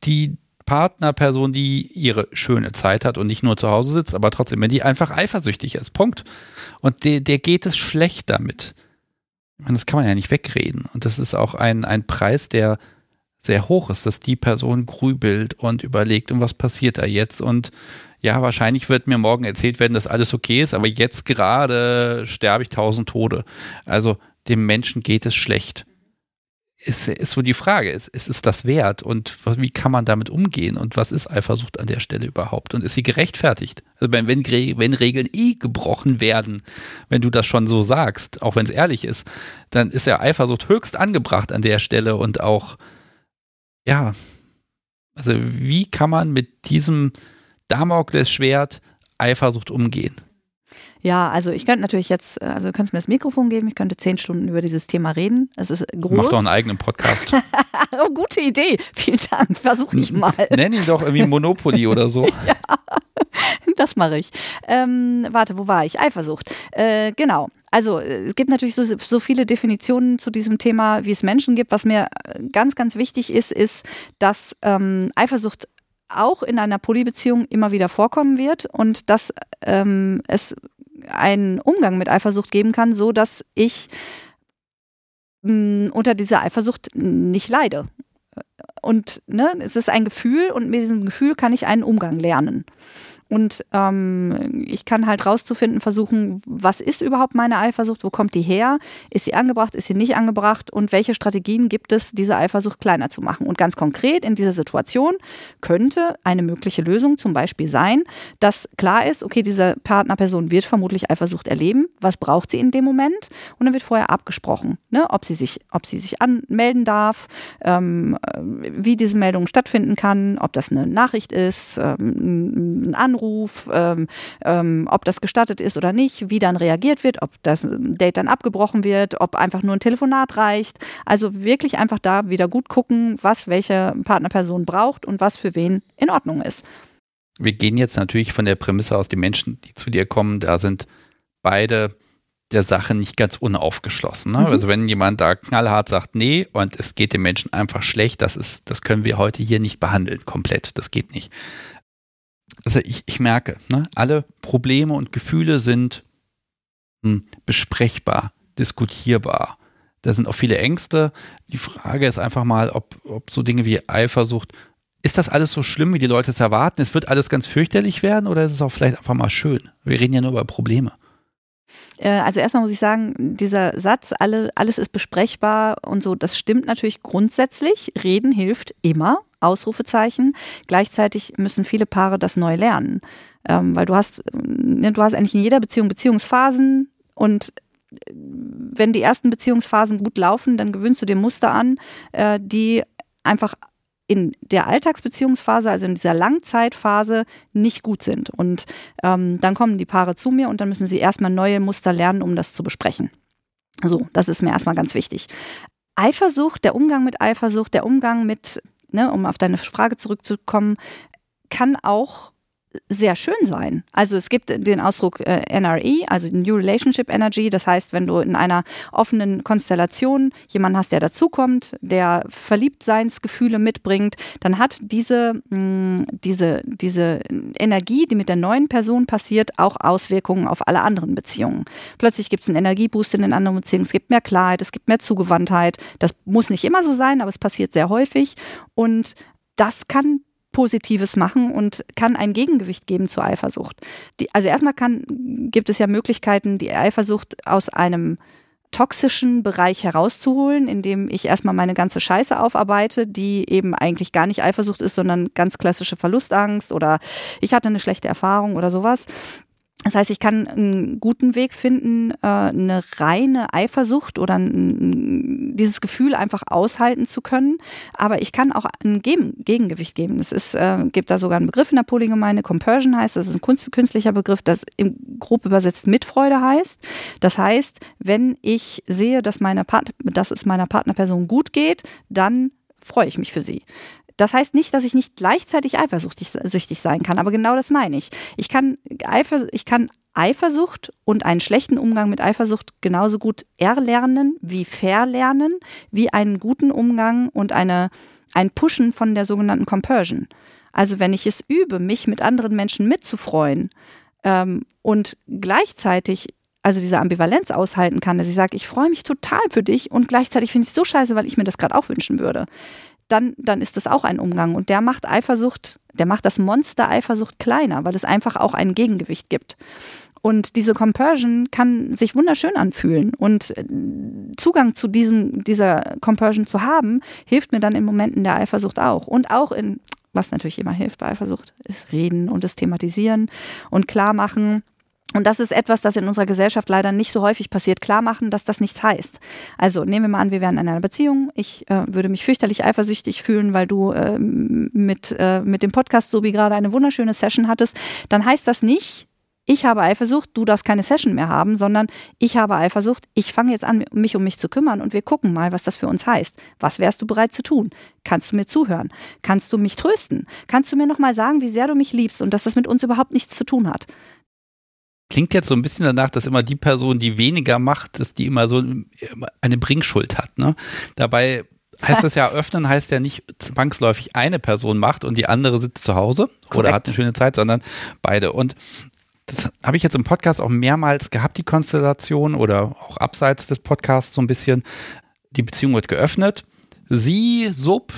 die Partnerperson, die ihre schöne Zeit hat und nicht nur zu Hause sitzt, aber trotzdem, wenn die einfach eifersüchtig ist, Punkt. Und der, der geht es schlecht damit meine, das kann man ja nicht wegreden. Und das ist auch ein, ein Preis, der sehr hoch ist, dass die Person grübelt und überlegt, und was passiert da jetzt? Und ja, wahrscheinlich wird mir morgen erzählt werden, dass alles okay ist, aber jetzt gerade sterbe ich tausend Tode. Also dem Menschen geht es schlecht ist, ist so die Frage, ist, ist es das wert und wie kann man damit umgehen und was ist Eifersucht an der Stelle überhaupt und ist sie gerechtfertigt? Also wenn, wenn, wenn Regeln eh gebrochen werden, wenn du das schon so sagst, auch wenn es ehrlich ist, dann ist ja Eifersucht höchst angebracht an der Stelle und auch, ja, also wie kann man mit diesem Damoklesschwert Eifersucht umgehen?
Ja, also ich könnte natürlich jetzt, äh, also du könntest mir das Mikrofon geben, ich könnte zehn Stunden über dieses Thema reden. Es ist groß.
Mach doch einen eigenen Podcast.
oh, gute Idee. Vielen Dank. Versuch ich mal.
Nenn ihn doch irgendwie Monopoly oder so. ja,
das mache ich. Ähm, warte, wo war ich? Eifersucht. Äh, genau. Also es gibt natürlich so, so viele Definitionen zu diesem Thema, wie es Menschen gibt. Was mir ganz, ganz wichtig ist, ist, dass ähm, Eifersucht auch in einer Polybeziehung immer wieder vorkommen wird und dass ähm, es einen Umgang mit Eifersucht geben kann, so dass ich mh, mm, unter dieser Eifersucht nicht leide. Und ne, es ist ein Gefühl und mit diesem Gefühl kann ich einen Umgang lernen. Und ähm, ich kann halt rauszufinden, versuchen, was ist überhaupt meine Eifersucht, wo kommt die her, ist sie angebracht, ist sie nicht angebracht? Und welche Strategien gibt es, diese Eifersucht kleiner zu machen. Und ganz konkret in dieser Situation könnte eine mögliche Lösung zum Beispiel sein, dass klar ist, okay, diese Partnerperson wird vermutlich Eifersucht erleben, was braucht sie in dem Moment? Und dann wird vorher abgesprochen, ne, ob, sie sich, ob sie sich anmelden darf, ähm, wie diese Meldung stattfinden kann, ob das eine Nachricht ist, ähm, ein Anruf, Anruf, ähm, ähm, ob das gestattet ist oder nicht, wie dann reagiert wird, ob das Date dann abgebrochen wird, ob einfach nur ein Telefonat reicht. Also wirklich einfach da wieder gut gucken, was welche Partnerperson braucht und was für wen in Ordnung ist.
Wir gehen jetzt natürlich von der Prämisse aus, die Menschen, die zu dir kommen, da sind beide der Sache nicht ganz unaufgeschlossen. Ne? Mhm. Also wenn jemand da knallhart sagt, nee, und es geht dem Menschen einfach schlecht, das ist, das können wir heute hier nicht behandeln, komplett. Das geht nicht also ich, ich merke, ne, alle Probleme und Gefühle sind hm, besprechbar, diskutierbar. Da sind auch viele Ängste. Die Frage ist einfach mal, ob, ob so Dinge wie Eifersucht, ist das alles so schlimm, wie die Leute es erwarten? Es wird alles ganz fürchterlich werden oder ist es auch vielleicht einfach mal schön? Wir reden ja nur über Probleme.
Äh, also erstmal muss ich sagen, dieser Satz, alle, alles ist besprechbar und so, das stimmt natürlich grundsätzlich. Reden hilft immer. Ausrufezeichen. Gleichzeitig müssen viele Paare das neu lernen. Ähm, weil du hast, ne, du hast eigentlich in jeder Beziehung Beziehungsphasen und äh, wenn die ersten Beziehungsphasen gut laufen, dann gewöhnst du dir Muster an, äh, die einfach in der Alltagsbeziehungsphase, also in dieser Langzeitphase, nicht gut sind. Und ähm, dann kommen die Paare zu mir und dann müssen sie erstmal neue Muster lernen, um das zu besprechen. So, das ist mir erstmal ganz wichtig. Eifersucht, der Umgang mit Eifersucht, der Umgang mit, ne, um auf deine Frage zurückzukommen, kann auch sehr schön sein. Also es gibt den Ausdruck äh, NRE, also New Relationship Energy. Das heißt, wenn du in einer offenen Konstellation jemanden hast, der dazukommt, der Verliebtseinsgefühle mitbringt, dann hat diese, mh, mm, diese, diese Energie, die mit der neuen Person passiert, auch Auswirkungen auf alle anderen Beziehungen. Plötzlich gibt es einen Energieboost in den anderen Beziehungen. Es gibt mehr Klarheit, es gibt mehr Zugewandtheit. Das muss nicht immer so sein, aber es passiert sehr häufig. Und das kann Positives machen und kann ein Gegengewicht geben zur Eifersucht. Die, also erstmal kann, gibt es ja Möglichkeiten, die Eifersucht aus einem toxischen Bereich herauszuholen, indem ich erstmal meine ganze Scheiße aufarbeite, die eben eigentlich gar nicht Eifersucht ist, sondern ganz klassische Verlustangst oder ich hatte eine schlechte Erfahrung oder sowas. Das heißt, ich kann einen guten Weg finden, äh, eine reine Eifersucht oder dieses Gefühl einfach aushalten zu können. Aber ich kann auch ein Gegengewicht geben. Es ist, äh, gibt da sogar einen Begriff in der Polygemeinde, Compersion heißt, das ist ein künstlicher Begriff, das im grob übersetzt Mitfreude heißt. Das heißt, wenn ich sehe, dass, meine Part dass es meiner Partnerperson gut geht, dann freue ich mich für sie. Das heißt nicht, dass ich nicht gleichzeitig eifersüchtig sein kann, aber genau das meine ich. Ich kann, Eifer, ich kann Eifersucht und einen schlechten Umgang mit Eifersucht genauso gut erlernen wie verlernen, wie einen guten Umgang und eine, ein Pushen von der sogenannten Compersion. Also wenn ich es übe, mich mit anderen Menschen mitzufreuen ähm, und gleichzeitig also diese Ambivalenz aushalten kann, dass ich sage, ich freue mich total für dich und gleichzeitig finde ich es so scheiße, weil ich mir das gerade auch wünschen würde dann, dann ist das auch ein Umgang. Und der macht Eifersucht, der macht das Monster Eifersucht kleiner, weil es einfach auch ein Gegengewicht gibt. Und diese Compersion kann sich wunderschön anfühlen. Und äh, Zugang zu diesem, dieser Compersion zu haben, hilft mir dann in Momenten der Eifersucht auch. Und auch in, was natürlich immer hilft bei Eifersucht, ist reden und das thematisieren und klar machen, und das ist etwas, das in unserer Gesellschaft leider nicht so häufig passiert. Klar machen, dass das nichts heißt. Also nehmen wir mal an, wir wären in einer Beziehung. Ich äh, würde mich fürchterlich eifersüchtig fühlen, weil du äh, mit, äh, mit dem Podcast so wie gerade eine wunderschöne Session hattest. Dann heißt das nicht, ich habe Eifersucht, du darfst keine Session mehr haben, sondern ich habe Eifersucht, ich fange jetzt an, mich um mich zu kümmern und wir gucken mal, was das für uns heißt. Was wärst du bereit zu tun? Kannst du mir zuhören? Kannst du mich trösten? Kannst du mir nochmal sagen, wie sehr du mich liebst und dass das mit uns überhaupt nichts zu tun hat?
Klingt jetzt so ein bisschen danach, dass immer die Person, die weniger macht, ist die immer so eine Bringschuld hat. Ne? Dabei heißt das ja, öffnen heißt ja nicht zwangsläufig eine Person macht und die andere sitzt zu Hause Korrekt. oder hat eine schöne Zeit, sondern beide. Und das habe ich jetzt im Podcast auch mehrmals gehabt, die Konstellation oder auch abseits des Podcasts so ein bisschen. Die Beziehung wird geöffnet. Sie, Sub,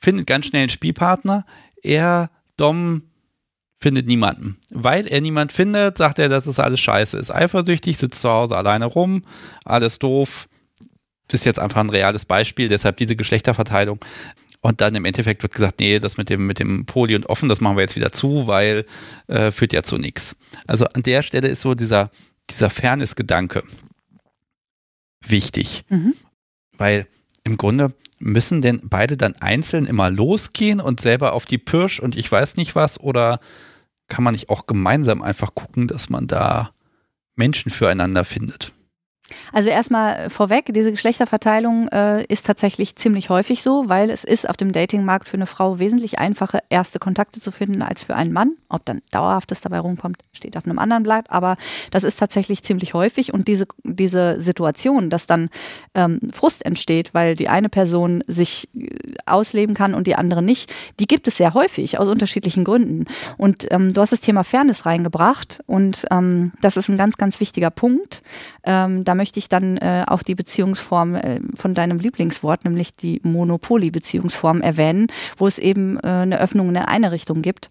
findet ganz schnell einen Spielpartner. Er, Dom, findet niemanden. Weil er niemand findet, sagt er, dass es alles scheiße ist. Eifersüchtig, sitzt zu Hause alleine rum, alles doof. Ist jetzt einfach ein reales Beispiel, deshalb diese Geschlechterverteilung. Und dann im Endeffekt wird gesagt, nee, das mit dem, mit dem Poli und offen, das machen wir jetzt wieder zu, weil äh, führt ja zu nichts. Also an der Stelle ist so dieser, dieser Fairness-Gedanke wichtig. Mhm. Weil im Grunde müssen denn beide dann einzeln immer losgehen und selber auf die Pirsch und ich weiß nicht was? Oder kann man nicht auch gemeinsam einfach gucken, dass man da Menschen füreinander findet?
Also erstmal vorweg, diese Geschlechterverteilung äh, ist tatsächlich ziemlich häufig so, weil es ist auf dem Datingmarkt für eine Frau wesentlich einfacher, erste Kontakte zu finden als für einen Mann. Ob dann dauerhaftes dabei rumkommt, steht auf einem anderen Blatt, aber das ist tatsächlich ziemlich häufig und diese, diese Situation, dass dann ähm, Frust entsteht, weil die eine Person sich äh, ausleben kann und die andere nicht, die gibt es sehr häufig aus unterschiedlichen Gründen. Und ähm, du hast das Thema Fairness reingebracht und ähm, das ist ein ganz, ganz wichtiger Punkt. Ähm, möchte ich dann äh, auch die Beziehungsform äh, von deinem Lieblingswort, nämlich die Monopoly-Beziehungsform erwähnen, wo es eben äh, eine Öffnung in eine Richtung gibt.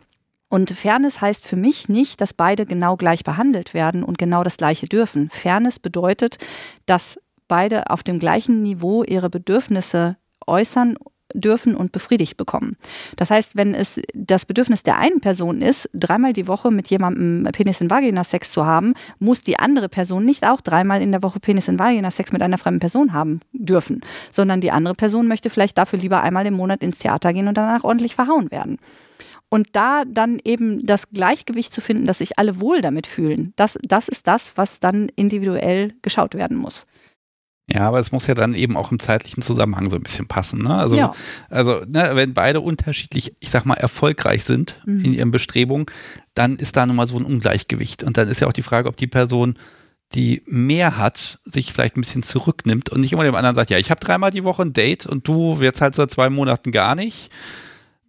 Und Fairness heißt für mich nicht, dass beide genau gleich behandelt werden und genau das Gleiche dürfen. Fairness bedeutet, dass beide auf dem gleichen Niveau ihre Bedürfnisse äußern dürfen und befriedigt bekommen. Das heißt, wenn es das Bedürfnis der einen Person ist, dreimal die Woche mit jemandem Penis in Vagina Sex zu haben, muss die andere Person nicht auch dreimal in der Woche Penis in Vagina Sex mit einer fremden Person haben dürfen, sondern die andere Person möchte vielleicht dafür lieber einmal im Monat ins Theater gehen und danach ordentlich verhauen werden. Und da dann eben das Gleichgewicht zu finden, dass sich alle wohl damit fühlen, das, das ist das, was dann individuell geschaut werden muss.
Ja, aber es muss ja dann eben auch im zeitlichen Zusammenhang so ein bisschen passen. Ne? Also,
Ja.
also ne, wenn beide unterschiedlich, ich sag mal, erfolgreich sind
Mhm.
in ihren Bestrebungen, dann ist da nun mal so ein Ungleichgewicht. Und dann ist ja auch die Frage, ob die Person, die mehr hat, sich vielleicht ein bisschen zurücknimmt und nicht immer dem anderen sagt, ja, ich habe dreimal die Woche ein Date und du jetzt halt seit zwei Monaten gar nicht.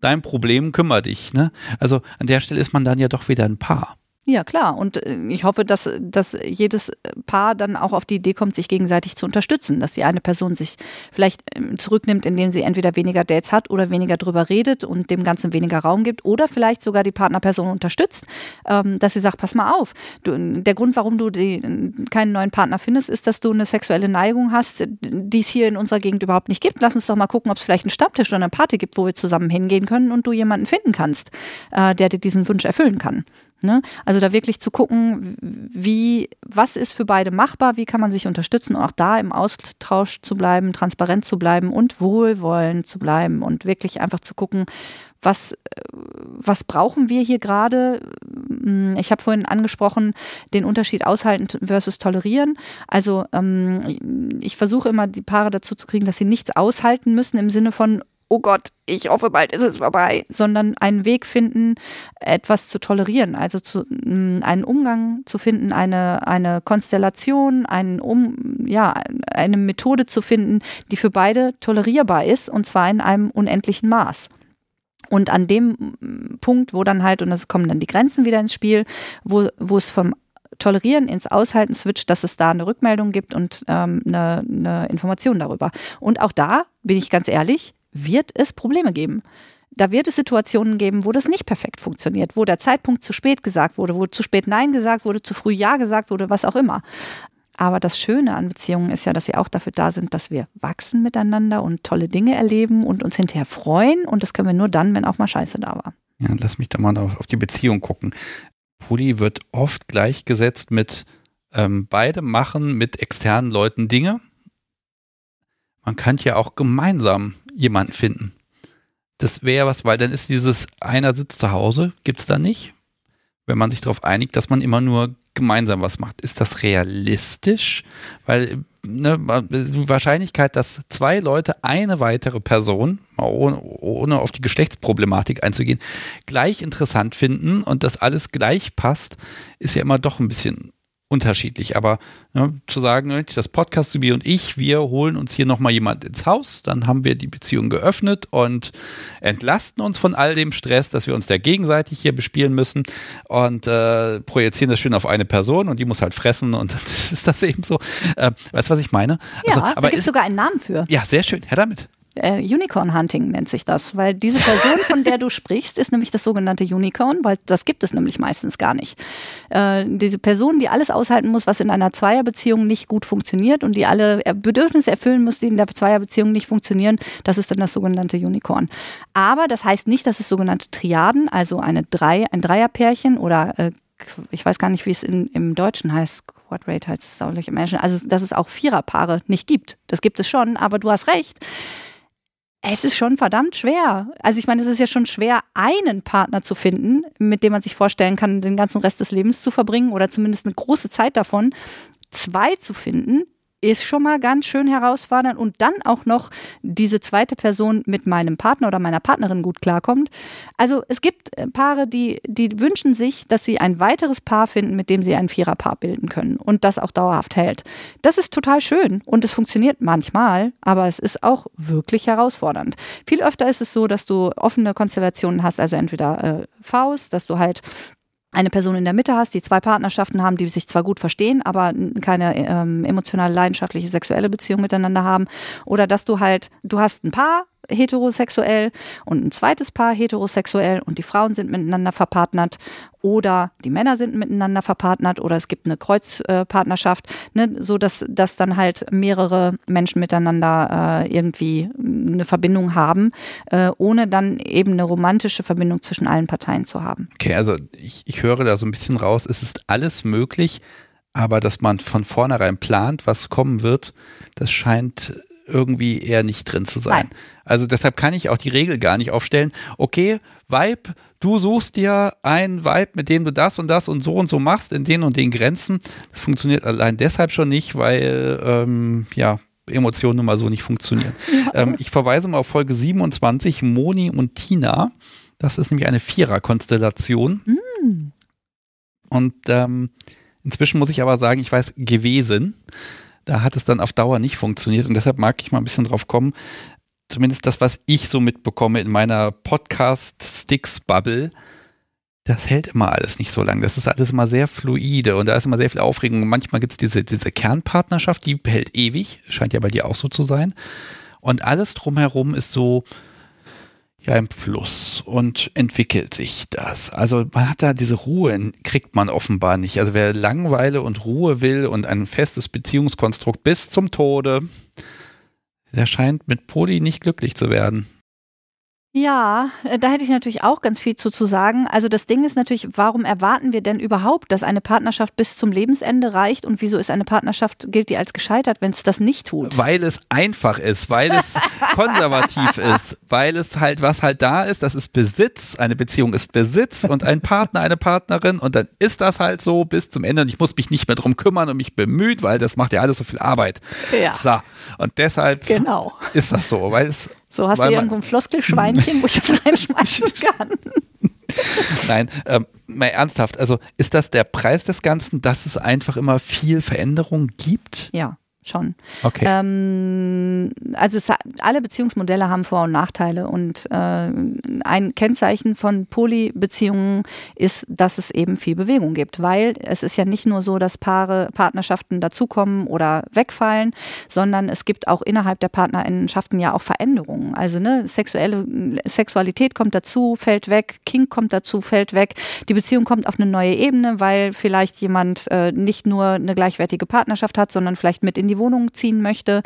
Dein Problem kümmere dich. Ne? Also an der Stelle ist man dann ja doch wieder ein Paar.
Ja, klar. Und äh, ich hoffe, dass, dass jedes Paar dann auch auf die Idee kommt, sich gegenseitig zu unterstützen. Dass die eine Person sich vielleicht ähm, zurücknimmt, indem sie entweder weniger Dates hat oder weniger drüber redet und dem Ganzen weniger Raum gibt. Oder vielleicht sogar die Partnerperson unterstützt, ähm, dass sie sagt, pass mal auf. Du, der Grund, warum du die, keinen neuen Partner findest, ist, dass du eine sexuelle Neigung hast, die es hier in unserer Gegend überhaupt nicht gibt. Lass uns doch mal gucken, ob es vielleicht einen Stammtisch oder eine Party gibt, wo wir zusammen hingehen können und du jemanden finden kannst, äh, der dir diesen Wunsch erfüllen kann. Ne? Also da wirklich zu gucken, wie, was ist für beide machbar, wie kann man sich unterstützen auch da im Austausch zu bleiben, transparent zu bleiben und wohlwollend zu bleiben und wirklich einfach zu gucken, was, was brauchen wir hier gerade? Hm, Ich habe vorhin angesprochen, den Unterschied aushalten versus tolerieren. Also ähm, ich versuche immer die Paare dazu zu kriegen, dass sie nichts aushalten müssen im Sinne von, oh Gott, ich hoffe, bald ist es vorbei, sondern einen Weg finden, etwas zu tolerieren, also zu, mh, einen Umgang zu finden, eine, eine Konstellation, einen um, ja, eine Methode zu finden, die für beide tolerierbar ist und zwar in einem unendlichen Maß. Und an dem mm, Punkt, wo dann halt, und es kommen dann die Grenzen wieder ins Spiel, wo, wo es vom Tolerieren ins Aushalten switcht, dass es da eine Rückmeldung gibt und ähm, eine, eine Information darüber. Und auch da, bin ich ganz ehrlich, wird es Probleme geben. Da wird es Situationen geben, wo das nicht perfekt funktioniert, wo der Zeitpunkt zu spät gesagt wurde, wo zu spät Nein gesagt wurde, zu früh Ja gesagt wurde, was auch immer. Aber das Schöne an Beziehungen ist ja, dass sie auch dafür da sind, dass wir wachsen miteinander und tolle Dinge erleben und uns hinterher freuen. Und das können wir nur dann, wenn auch mal Scheiße da war.
Ja, lass mich da mal auf, die Beziehung gucken. Pulli wird oft gleichgesetzt mit ähm, beide machen mit externen Leuten Dinge. Man kann ja auch gemeinsam jemanden finden. Das wäre was, weil dann ist dieses einer sitzt zu Hause, gibt es da nicht. Wenn man sich darauf einigt, dass man immer nur gemeinsam was macht. Ist das realistisch? Weil ne, die Wahrscheinlichkeit, dass zwei Leute eine weitere Person, ohne, ohne auf die Geschlechtsproblematik einzugehen, gleich interessant finden und das alles gleich passt, ist ja immer doch ein bisschen unterschiedlich. Aber ne, zu sagen, das Podcast Subi und ich, wir holen uns hier nochmal jemand ins Haus, dann haben wir die Beziehung geöffnet und entlasten uns von all dem Stress, dass wir uns da gegenseitig hier bespielen müssen und äh, projizieren das schön auf eine Person und die muss halt fressen und dann ist das eben so. Äh, weißt du, was ich meine?
Ja,
Also,
da
aber
gibt es
ist,
sogar einen Namen für.
ja, sehr schön. Her damit.
Äh, Unicorn Hunting nennt sich das, weil diese Person, von der du sprichst, ist nämlich das sogenannte Unicorn, weil das gibt es nämlich meistens gar nicht. Äh, diese Person, die alles aushalten muss, was in einer Zweierbeziehung nicht gut funktioniert und die alle Bedürfnisse erfüllen muss, die in der Zweierbeziehung nicht funktionieren, das ist dann das sogenannte Unicorn. Aber das heißt nicht, dass es sogenannte Triaden, also eine Drei, ein Dreierpärchen oder äh, ich weiß gar nicht, wie es in, im Deutschen heißt. Quadrate heißt es saulich im Englischen. Also, dass es auch Viererpaare nicht gibt. Das gibt es schon, aber du hast recht es ist schon verdammt schwer. Also ich meine, es ist ja schon schwer, einen Partner zu finden, mit dem man sich vorstellen kann, den ganzen Rest des Lebens zu verbringen oder zumindest eine große Zeit davon. Zwei zu finden, ist schon mal ganz schön herausfordernd und dann auch noch diese zweite Person mit meinem Partner oder meiner Partnerin gut klarkommt. Also es gibt Paare, die, die wünschen sich, dass sie ein weiteres Paar finden, mit dem sie ein Viererpaar bilden können und das auch dauerhaft hält. Das ist total schön und es funktioniert manchmal, aber es ist auch wirklich herausfordernd. Viel öfter ist es so, dass du offene Konstellationen hast, also entweder äh, Faust, dass du halt eine Person in der Mitte hast, die zwei Partnerschaften haben, die sich zwar gut verstehen, aber keine ähm, emotional leidenschaftliche sexuelle Beziehung miteinander haben. Oder dass du halt, du hast ein Paar heterosexuell und ein zweites Paar heterosexuell und die Frauen sind miteinander verpartnert oder die Männer sind miteinander verpartnert oder es gibt eine Kreuzpartnerschaft, ne, so dass, dass dann halt mehrere Menschen miteinander äh, irgendwie eine Verbindung haben, äh, ohne dann eben eine romantische Verbindung zwischen allen Parteien zu haben.
Okay, also ich, ich höre da so ein bisschen raus, es ist alles möglich, aber dass man von vornherein plant, was kommen wird, das scheint irgendwie eher nicht drin zu sein.
Nein.
Also deshalb kann ich auch die Regel gar nicht aufstellen. Okay, Vibe, du suchst dir ein Vibe, mit dem du das und das und so und so machst, in den und den Grenzen. Das funktioniert allein deshalb schon nicht, weil ähm, ja Emotionen nun mal so nicht funktionieren. Ja. Ähm, ich verweise mal auf Folge 27, Moni und Tina. Das ist nämlich eine Vierer-Konstellation. Mm. Und ähm, inzwischen muss ich aber sagen, ich weiß gewesen. Da hat es dann auf Dauer nicht funktioniert und deshalb mag ich mal ein bisschen drauf kommen. Zumindest das, was ich so mitbekomme in meiner Podcast-Sticks-Bubble, das hält immer alles nicht so lange. Das ist alles immer sehr fluide und da ist immer sehr viel Aufregung. manchmal gibt es diese, diese Kernpartnerschaft, die hält ewig, scheint ja bei dir auch so zu sein. Und alles drumherum ist so, ja, im Fluss und entwickelt sich das. Also man hat da diese Ruhe, kriegt man offenbar nicht. Also wer Langweile und Ruhe will und ein festes Beziehungskonstrukt bis zum Tode, der scheint mit Poli nicht glücklich zu werden.
Ja, äh, da hätte ich natürlich auch ganz viel zu, zu sagen. Also das Ding ist natürlich, warum erwarten wir denn überhaupt, dass eine Partnerschaft bis zum Lebensende reicht und wieso ist eine Partnerschaft, gilt die als gescheitert, wenn es das nicht tut?
Weil es einfach ist, weil es konservativ ist, weil es halt, was halt da ist, das ist Besitz, eine Beziehung ist Besitz und ein Partner, eine Partnerin und dann ist das halt so bis zum Ende und ich muss mich nicht mehr drum kümmern und mich bemüht, weil das macht ja alles so viel Arbeit.
Ja.
So, und deshalb
genau.
ist das so, weil es
so, hast du irgendwo ein Floskelschweinchen, wo ich das reinschmeißen kann?
Nein, ähm, mal ernsthaft, also ist das der Preis des Ganzen, dass es einfach immer viel Veränderung gibt?
Ja schon.
Okay.
Ähm, also es, alle Beziehungsmodelle haben Vor- und Nachteile und äh, ein Kennzeichen von Polybeziehungen ist, dass es eben viel Bewegung gibt, weil es ist ja nicht nur so, dass Paare, Partnerschaften dazukommen oder wegfallen, sondern es gibt auch innerhalb der Partnerinnenschaften ja auch Veränderungen. Also ne, sexuelle Sexualität kommt dazu, fällt weg, King kommt dazu, fällt weg. Die Beziehung kommt auf eine neue Ebene, weil vielleicht jemand äh, nicht nur eine gleichwertige Partnerschaft hat, sondern vielleicht mit in die Wohnung ziehen möchte.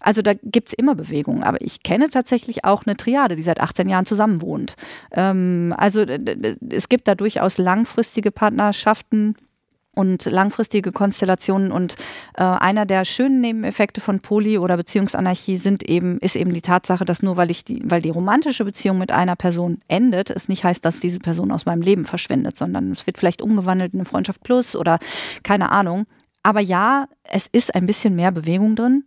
Also da gibt es immer Bewegungen. Aber ich kenne tatsächlich auch eine Triade, die seit 18 Jahren zusammen wohnt. Ähm, also es gibt da durchaus langfristige Partnerschaften und langfristige Konstellationen. Und äh, einer der schönen Nebeneffekte von Poly- oder Beziehungsanarchie sind eben, ist eben die Tatsache, dass nur weil ich die, weil die romantische Beziehung mit einer Person endet, es nicht heißt, dass diese Person aus meinem Leben verschwindet, sondern es wird vielleicht umgewandelt in eine Freundschaft plus oder keine Ahnung. Aber ja, es ist ein bisschen mehr Bewegung drin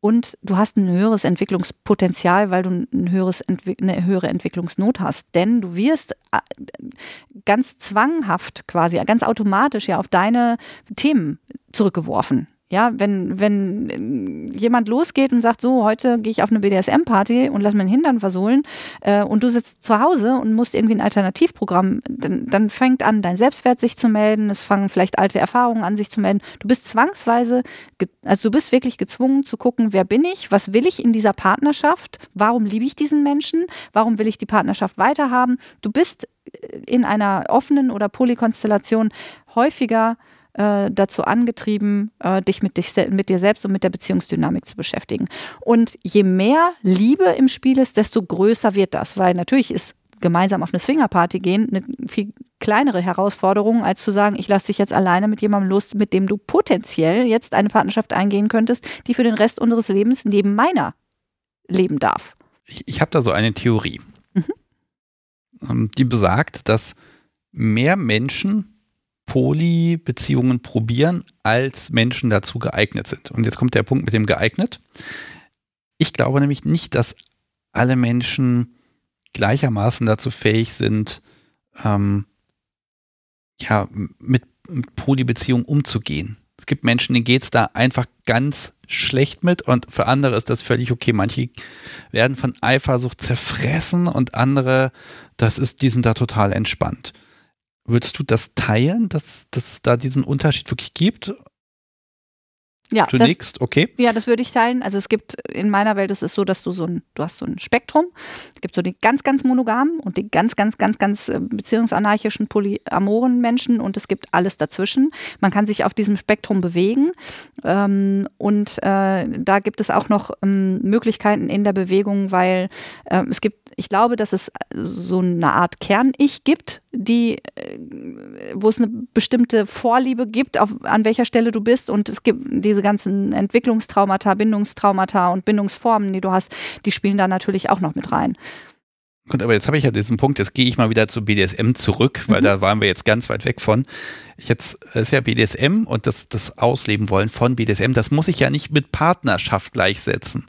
und du hast ein höheres Entwicklungspotenzial, weil du ein höheres, eine höhere Entwicklungsnot hast. Denn du wirst äh, ganz zwanghaft quasi, ganz automatisch ja auf deine Themen zurückgeworfen. Ja, wenn, wenn jemand losgeht und sagt, so, heute gehe ich auf eine BDSM-Party und lass meinen Hintern versohlen äh, und du sitzt zu Hause und musst irgendwie ein Alternativprogramm, dann, dann fängt an, dein Selbstwert sich zu melden, es fangen vielleicht alte Erfahrungen an sich zu melden. Du bist zwangsweise, also du bist wirklich gezwungen zu gucken, wer bin ich, was will ich in dieser Partnerschaft, warum liebe ich diesen Menschen, warum will ich die Partnerschaft weiterhaben. Du bist in einer offenen oder Polykonstellation häufiger äh, dazu angetrieben, äh, dich mit, dich mit dir selbst und mit der Beziehungsdynamik zu beschäftigen. Und je mehr Liebe im Spiel ist, desto größer wird das, weil natürlich ist gemeinsam auf eine Swingerparty gehen eine viel kleinere Herausforderung, als zu sagen, ich lasse dich jetzt alleine mit jemandem los, mit dem du potenziell jetzt eine Partnerschaft eingehen könntest, die für den Rest unseres Lebens neben meiner leben darf.
Ich, ich habe da so eine Theorie, mhm. Ähm, die besagt, dass mehr Menschen Poly-Beziehungen probieren, als Menschen dazu geeignet sind. Und jetzt kommt der Punkt mit dem geeignet. Ich glaube nämlich nicht, dass alle Menschen gleichermaßen dazu fähig sind, ähm, ja, mit, mit Polybeziehungen umzugehen. Es gibt Menschen, denen geht es da einfach ganz schlecht mit und für andere ist das völlig okay. Manche werden von Eifersucht zerfressen und andere, das ist, die sind da total entspannt. Würdest du das teilen, dass, dass es da diesen Unterschied wirklich gibt?
Ja,
du das, okay.
Ja, das würde ich teilen. Also es gibt in meiner Welt ist es so, dass du so ein, du hast so ein Spektrum. Es gibt so die ganz, ganz monogamen und die ganz, ganz, ganz, ganz äh, beziehungsanarchischen, polyamoren Menschen und es gibt alles dazwischen. Man kann sich auf diesem Spektrum bewegen ähm, und äh, da gibt es auch noch ähm, Möglichkeiten in der Bewegung, weil äh, es gibt, ich glaube, dass es so eine Art Kern-Ich gibt, die, äh, wo es eine bestimmte Vorliebe gibt, auf, an welcher Stelle du bist und es gibt diese diese ganzen Entwicklungstraumata, Bindungstraumata und Bindungsformen, die du hast, die spielen da natürlich auch noch mit rein.
Gut, aber jetzt habe ich ja diesen Punkt, jetzt gehe ich mal wieder zu BDSM zurück, weil mhm. da waren wir jetzt ganz weit weg von. Jetzt ist ja BDSM und das, das Ausleben wollen von BDSM, das muss ich ja nicht mit Partnerschaft gleichsetzen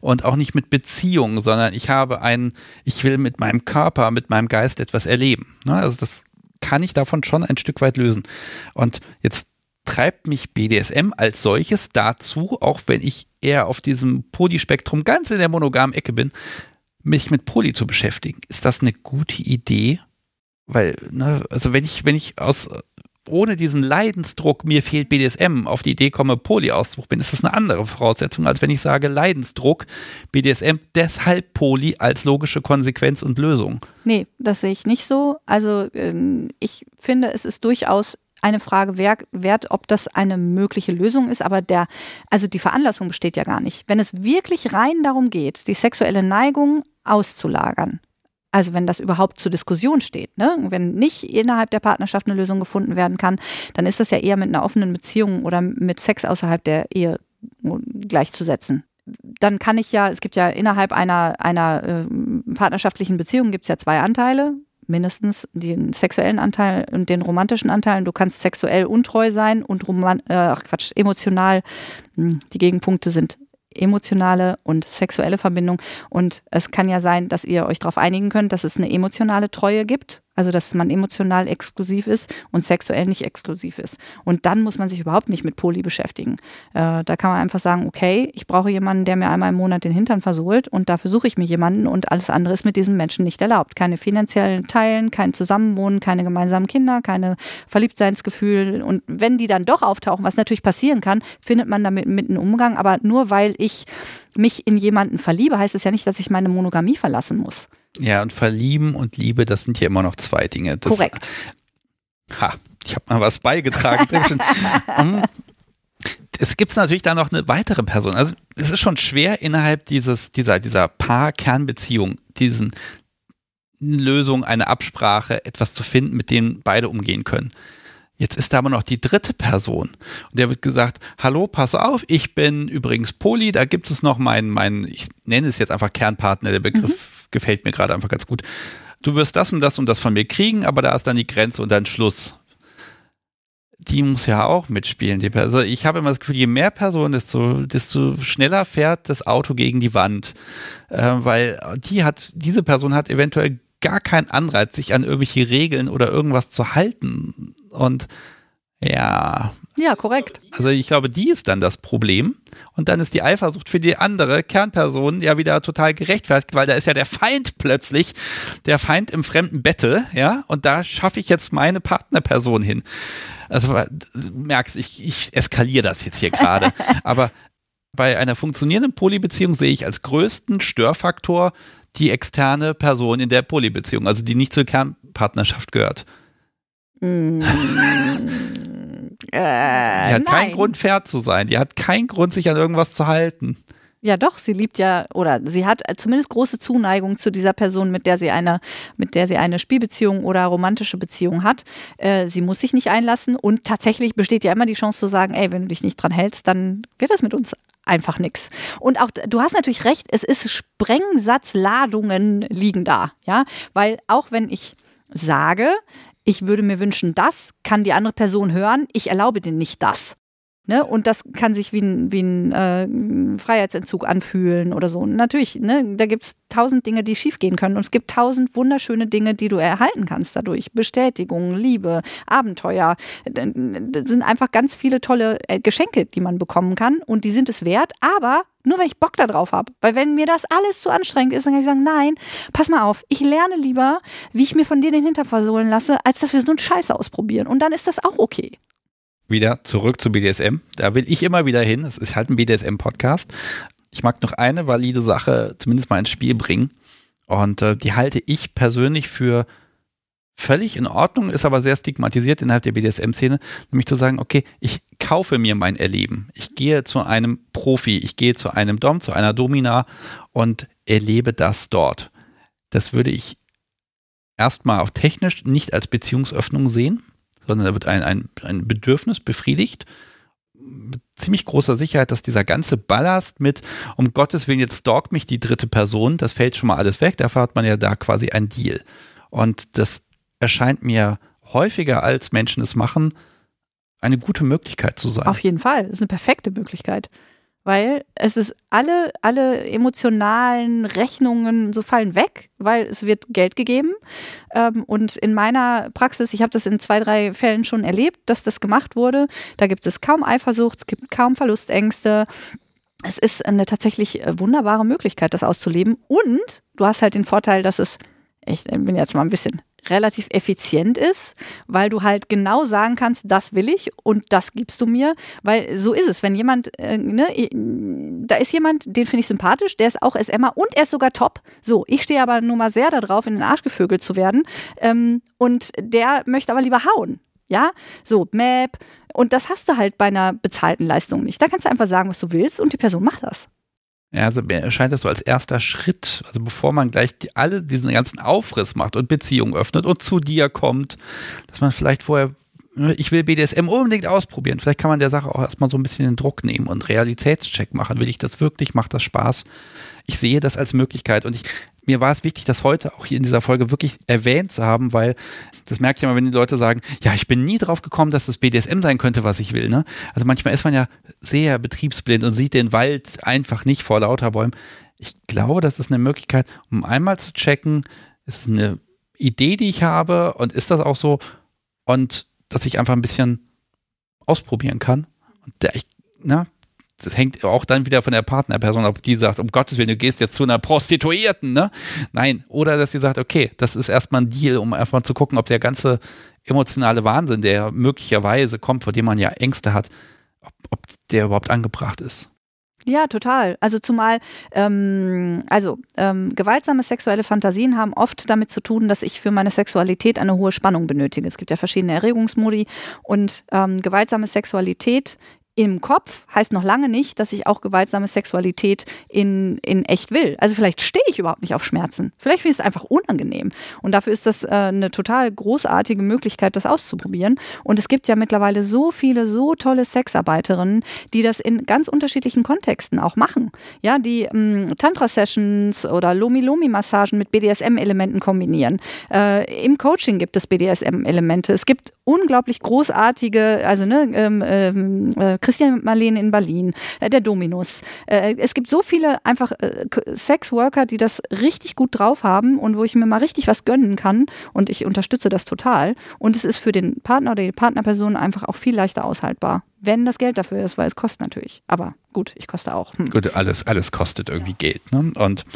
und auch nicht mit Beziehung, sondern ich habe einen, ich will mit meinem Körper, mit meinem Geist etwas erleben. Ne? Also das kann ich davon schon ein Stück weit lösen. Und jetzt treibt mich BDSM als solches dazu, auch wenn ich eher auf diesem Polyspektrum ganz in der monogamen Ecke bin, mich mit Poly zu beschäftigen. Ist das eine gute Idee? Weil, ne, also wenn ich, wenn ich aus, ohne diesen Leidensdruck, mir fehlt BDSM, auf die Idee komme, Poly auszuprobieren, ist das eine andere Voraussetzung, als wenn ich sage Leidensdruck, BDSM, deshalb Poly als logische Konsequenz und Lösung.
Nee, das sehe ich nicht so. Also ähm, ich finde, es ist durchaus eine Frage wert, ob das eine mögliche Lösung ist, aber der, also die Veranlassung besteht ja gar nicht. Wenn es wirklich rein darum geht, die sexuelle Neigung auszulagern, also wenn das überhaupt zur Diskussion steht, ne? wenn nicht innerhalb der Partnerschaft eine Lösung gefunden werden kann, dann ist das ja eher mit einer offenen Beziehung oder mit Sex außerhalb der Ehe gleichzusetzen dann kann ich ja, es gibt ja innerhalb einer, einer äh, partnerschaftlichen Beziehung gibt es ja zwei Anteile, mindestens den sexuellen Anteil und den romantischen Anteil. Du kannst sexuell untreu sein und roman äh, Quatsch, emotional. Hm, die Gegenpunkte sind emotionale und sexuelle Verbindung. Und es kann ja sein, dass ihr euch darauf einigen könnt, dass es eine emotionale Treue gibt also, dass man emotional exklusiv ist und sexuell nicht exklusiv ist. Und dann muss man sich überhaupt nicht mit Poli beschäftigen. Äh, da kann man einfach sagen, okay, ich brauche jemanden, der mir einmal im Monat den Hintern versohlt und dafür suche ich mir jemanden und alles andere ist mit diesem Menschen nicht erlaubt. Keine finanziellen Teilen, kein Zusammenwohnen, keine gemeinsamen Kinder, keine Verliebtseinsgefühl. Und wenn die dann doch auftauchen, was natürlich passieren kann, findet man damit mit Umgang. Aber nur weil ich mich in jemanden verliebe, heißt es ja nicht, dass ich meine Monogamie verlassen muss.
Ja, und verlieben und Liebe, das sind ja immer noch zwei Dinge. Das,
Korrekt.
Ha, ich habe mal was beigetragen. Hm. es gibt natürlich da noch eine weitere Person. Also es ist schon schwer innerhalb dieses dieser dieser Paar-Kernbeziehung diesen Lösung, eine Absprache, etwas zu finden, mit dem beide umgehen können. Jetzt ist da aber noch die dritte Person. Und der wird gesagt, hallo, pass auf, ich bin übrigens Poli, da gibt es noch meinen, meinen, ich nenne es jetzt einfach Kernpartner, der Begriff mhm. gefällt mir gerade einfach ganz gut. Du wirst das und das und das von mir kriegen, aber da ist dann die Grenze und dann Schluss. Die muss ja auch mitspielen. Die also ich habe immer das Gefühl, je mehr Personen, desto, desto schneller fährt das Auto gegen die Wand. Äh, weil die hat, diese Person hat eventuell gar keinen Anreiz, sich an irgendwelche Regeln oder irgendwas zu halten. Und ja.
Ja, korrekt.
Also ich glaube, die ist dann das Problem. Und dann ist die Eifersucht für die andere Kernperson ja wieder total gerechtfertigt, weil da ist ja der Feind plötzlich, der Feind im fremden Bette, ja, und da schaffe ich jetzt meine Partnerperson hin. Also du merkst, ich, ich eskaliere das jetzt hier gerade. Aber bei einer funktionierenden Polybeziehung sehe ich als größten Störfaktor die externe Person in der Polybeziehung, also die nicht zur Kernpartnerschaft gehört. Mm, äh, die hat nein. keinen Grund, fair zu sein. Die hat keinen Grund, sich an irgendwas zu halten.
Ja, doch, sie liebt ja oder sie hat zumindest große Zuneigung zu dieser Person, mit der sie eine, mit der sie eine Spielbeziehung oder romantische Beziehung hat. Äh, sie muss sich nicht einlassen und tatsächlich besteht ja immer die Chance zu sagen, ey, wenn du dich nicht dran hältst, dann wird das mit uns einfach nichts. Und auch du hast natürlich recht, es ist Sprengsatzladungen liegen da, ja, weil auch wenn ich sage, ich würde mir wünschen, das kann die andere Person hören, ich erlaube dir nicht das. Ne? Und das kann sich wie ein, wie ein äh, Freiheitsentzug anfühlen oder so. Natürlich, ne, da gibt es tausend Dinge, die schiefgehen können. Und es gibt tausend wunderschöne Dinge, die du erhalten kannst dadurch. Bestätigung, Liebe, Abenteuer. Das sind einfach ganz viele tolle äh, Geschenke, die man bekommen kann. Und die sind es wert. Aber nur wenn ich Bock darauf habe. Weil wenn mir das alles zu anstrengend ist, dann kann ich sagen, nein, pass mal auf, ich lerne lieber, wie ich mir von dir den Hinter versohlen lasse, als dass wir so einen Scheiß ausprobieren. Und dann ist das auch okay
wieder zurück zu BDSM. Da will ich immer wieder hin. Es ist halt ein BDSM-Podcast. Ich mag noch eine valide Sache zumindest mal ins Spiel bringen. Und äh, die halte ich persönlich für völlig in Ordnung, ist aber sehr stigmatisiert innerhalb der BDSM-Szene, nämlich zu sagen, okay, ich kaufe mir mein Erleben. Ich gehe zu einem Profi, ich gehe zu einem Dom, zu einer Domina und erlebe das dort. Das würde ich erstmal auch technisch nicht als Beziehungsöffnung sehen, sondern da wird ein, ein, ein Bedürfnis befriedigt. mit ziemlich großer Sicherheit, dass dieser ganze Ballast mit, um Gottes Willen, jetzt stalkt mich die dritte Person, das fällt schon mal alles weg. Dafür hat man ja da quasi ein Deal. Und das erscheint mir häufiger als Menschen es machen, eine gute Möglichkeit zu sein.
Auf jeden Fall. Das ist eine perfekte Möglichkeit weil es ist alle, alle emotionalen Rechnungen so fallen weg, weil es wird Geld gegeben. Ähm, und in meiner Praxis, ich habe das in zwei, drei Fällen schon erlebt, dass das gemacht wurde. Da gibt es kaum Eifersucht, es gibt kaum Verlustängste. Es ist eine tatsächlich äh, wunderbare Möglichkeit, das auszuleben. Und du hast halt den Vorteil, dass es, ich bin jetzt mal ein bisschen relativ effizient ist, weil du halt genau sagen kannst, das will ich und das gibst du mir, weil so ist es. Wenn jemand, äh, ne, da ist jemand, den finde ich sympathisch, der ist auch SMer und er ist sogar top. So, ich stehe aber nur mal sehr darauf, in den Arsch gevögelt zu werden ähm, und der möchte aber lieber hauen. Ja, so Map und das hast du halt bei einer bezahlten Leistung nicht. Da kannst du einfach sagen, was du willst und die Person macht das.
Ja, also mir erscheint das so als erster Schritt, also bevor man gleich die, alle diesen ganzen Aufriss macht und Beziehungen öffnet und zu dir kommt, dass man vielleicht vorher, ne, ich will BDSM unbedingt ausprobieren. Vielleicht kann man der Sache auch erstmal so ein bisschen den Druck nehmen und Realitätscheck machen. Will ich das wirklich? Macht das Spaß? Ich sehe das als Möglichkeit und ich, mir war es wichtig, das heute auch hier in dieser Folge wirklich erwähnt zu haben, weil das merke ich immer, wenn die Leute sagen, ja, ich bin nie drauf gekommen, dass das BDSM sein könnte, was ich will. Ne? Also manchmal ist man ja sehr betriebsblind und sieht den Wald einfach nicht vor lauter Bäumen. Ich glaube, das ist eine Möglichkeit, um einmal zu checken, ist es eine Idee, die ich habe und ist das auch so und dass ich einfach ein bisschen ausprobieren kann. Und der, ich, na, das hängt auch dann wieder von der Partnerperson ab, die sagt, um Gottes Willen, du gehst jetzt zu einer Prostituierten, ne? Nein. Oder dass sie sagt, okay, das ist erstmal ein Deal, um erstmal zu gucken, ob der ganze emotionale Wahnsinn, der möglicherweise kommt, vor dem man ja Ängste hat, ob, ob der überhaupt angebracht ist.
Ja, total. Also zumal, ähm, also ähm, gewaltsame sexuelle Fantasien haben oft damit zu tun, dass ich für meine Sexualität eine hohe Spannung benötige. Es gibt ja verschiedene Erregungsmodi und ähm, gewaltsame Sexualität im Kopf heißt noch lange nicht, dass ich auch gewaltsame Sexualität in, in echt will. Also vielleicht stehe ich überhaupt nicht auf Schmerzen. Vielleicht finde ich es einfach unangenehm. Und dafür ist das äh, eine total großartige Möglichkeit, das auszuprobieren. Und es gibt ja mittlerweile so viele, so tolle Sexarbeiterinnen, die das in ganz unterschiedlichen Kontexten auch machen. Ja, die ähm, Tantra-Sessions oder Lomi-Lomi-Massagen mit BDSM-Elementen kombinieren. Äh, Im Coaching gibt es BDSM-Elemente. Es gibt unglaublich großartige, also ne, ähm, ähm, äh, Christian Marlene in Berlin, äh, der Dominus. Äh, es gibt so viele einfach äh, Sexworker, die das richtig gut drauf haben und wo ich mir mal richtig was gönnen kann und ich unterstütze das total. Und es ist für den Partner oder die Partnerperson einfach auch viel leichter aushaltbar wenn das Geld dafür ist, weil es kostet natürlich. Aber gut, ich koste auch.
Hm. Gut, alles, alles kostet irgendwie Geld. Ne? Und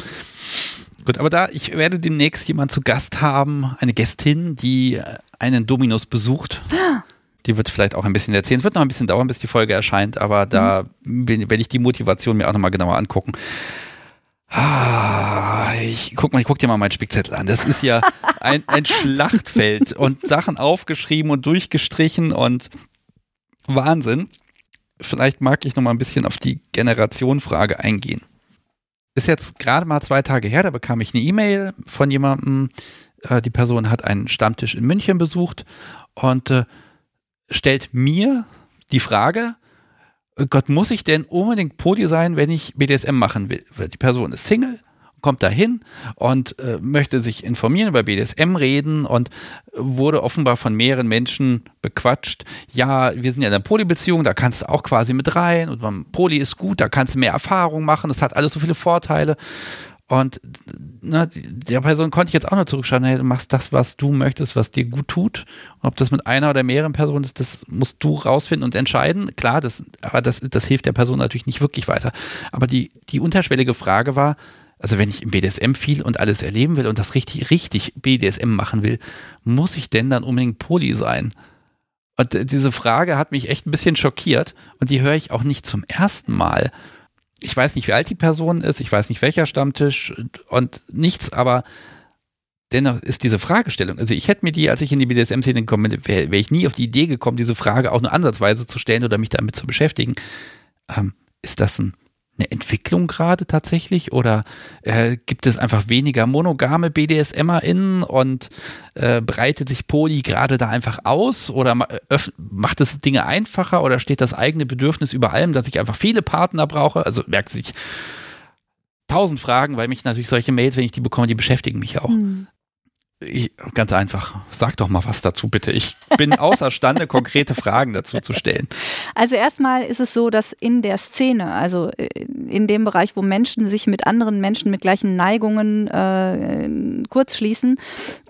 gut, aber da, ich werde demnächst jemand zu Gast haben, eine Gästin, die einen Dominus besucht. Ah. Die wird vielleicht auch ein bisschen erzählen. Es wird noch ein bisschen dauern, bis die Folge erscheint, aber da mhm. werde ich die Motivation mir auch nochmal genauer angucken. Ah, ich guck mal, ich guck dir mal meinen Spickzettel an. Das ist ja ein, ein Schlachtfeld und Sachen aufgeschrieben und durchgestrichen und Wahnsinn. Vielleicht mag ich noch mal ein bisschen auf die Generationenfrage eingehen. Ist jetzt gerade mal zwei Tage her, da bekam ich eine E-Mail von jemandem. Äh, die Person hat einen Stammtisch in München besucht und äh, stellt mir die Frage, Gott, muss ich denn unbedingt Podi sein, wenn ich BDSM machen will? Die Person ist Single, kommt da hin und äh, möchte sich informieren über BDSM reden und wurde offenbar von mehreren Menschen bequatscht. Ja, wir sind ja in einer Polybeziehung, da kannst du auch quasi mit rein und beim Poly ist gut, da kannst du mehr Erfahrung machen, das hat alles so viele Vorteile. Und ne, der Person konnte ich jetzt auch nur zurückschreiben, hey, du machst das, was du möchtest, was dir gut tut. Und ob das mit einer oder mehreren Personen ist, das musst du rausfinden und entscheiden. Klar, das, aber das, das hilft der Person natürlich nicht wirklich weiter. Aber die, die unterschwellige Frage war, also wenn ich im BDSM viel und alles erleben will und das richtig, richtig BDSM machen will, muss ich denn dann unbedingt Poli sein? Und diese Frage hat mich echt ein bisschen schockiert und die höre ich auch nicht zum ersten Mal ich weiß nicht, wie alt die Person ist, ich weiß nicht, welcher Stammtisch und nichts, aber dennoch ist diese Fragestellung, also ich hätte mir die, als ich in die BDSM-Szene gekommen bin, wäre wär ich nie auf die Idee gekommen, diese Frage auch nur ansatzweise zu stellen oder mich damit zu beschäftigen. Ähm, ist das ein eine Entwicklung gerade tatsächlich oder äh, gibt es einfach weniger monogame BDSMerInnen und äh, breitet sich Poli gerade da einfach aus oder macht es Dinge einfacher oder steht das eigene Bedürfnis über allem, dass ich einfach viele Partner brauche? Also merkt sich tausend Fragen, weil mich natürlich solche Mails, wenn ich die bekomme, die beschäftigen mich auch. Hm. Ich, ganz einfach, sag doch mal was dazu bitte. Ich bin außerstande, konkrete Fragen dazu zu stellen.
Also erstmal ist es so, dass in der Szene, also äh, in dem Bereich, wo Menschen sich mit anderen Menschen mit gleichen Neigungen äh, kurzschließen,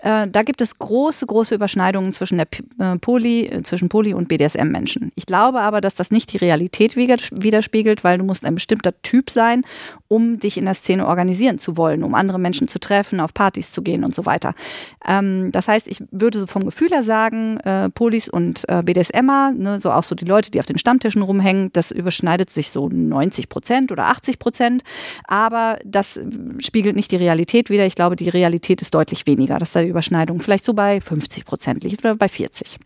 äh, da gibt es große, große Überschneidungen zwischen der äh, Poly, äh, zwischen Poly und BDSM-Menschen. Ich glaube aber, dass das nicht die Realität widerspiegelt, weil du musst ein bestimmter Typ sein, um dich in der Szene organisieren zu wollen, um andere Menschen zu treffen, auf Partys zu gehen und so weiter. Ähm, das heißt, ich würde so vom Gefühl her sagen, äh, Polis und äh, BDSMer, ne, so auch so die Leute, die auf den Stammtischen rumhängen, das überschneidet sich so 90 Prozent oder 80 Prozent. Aber das spiegelt nicht die Realität wider. Ich glaube, die Realität ist deutlich weniger, dass da die Überschneidung vielleicht so bei 50 Prozent liegt oder bei 40.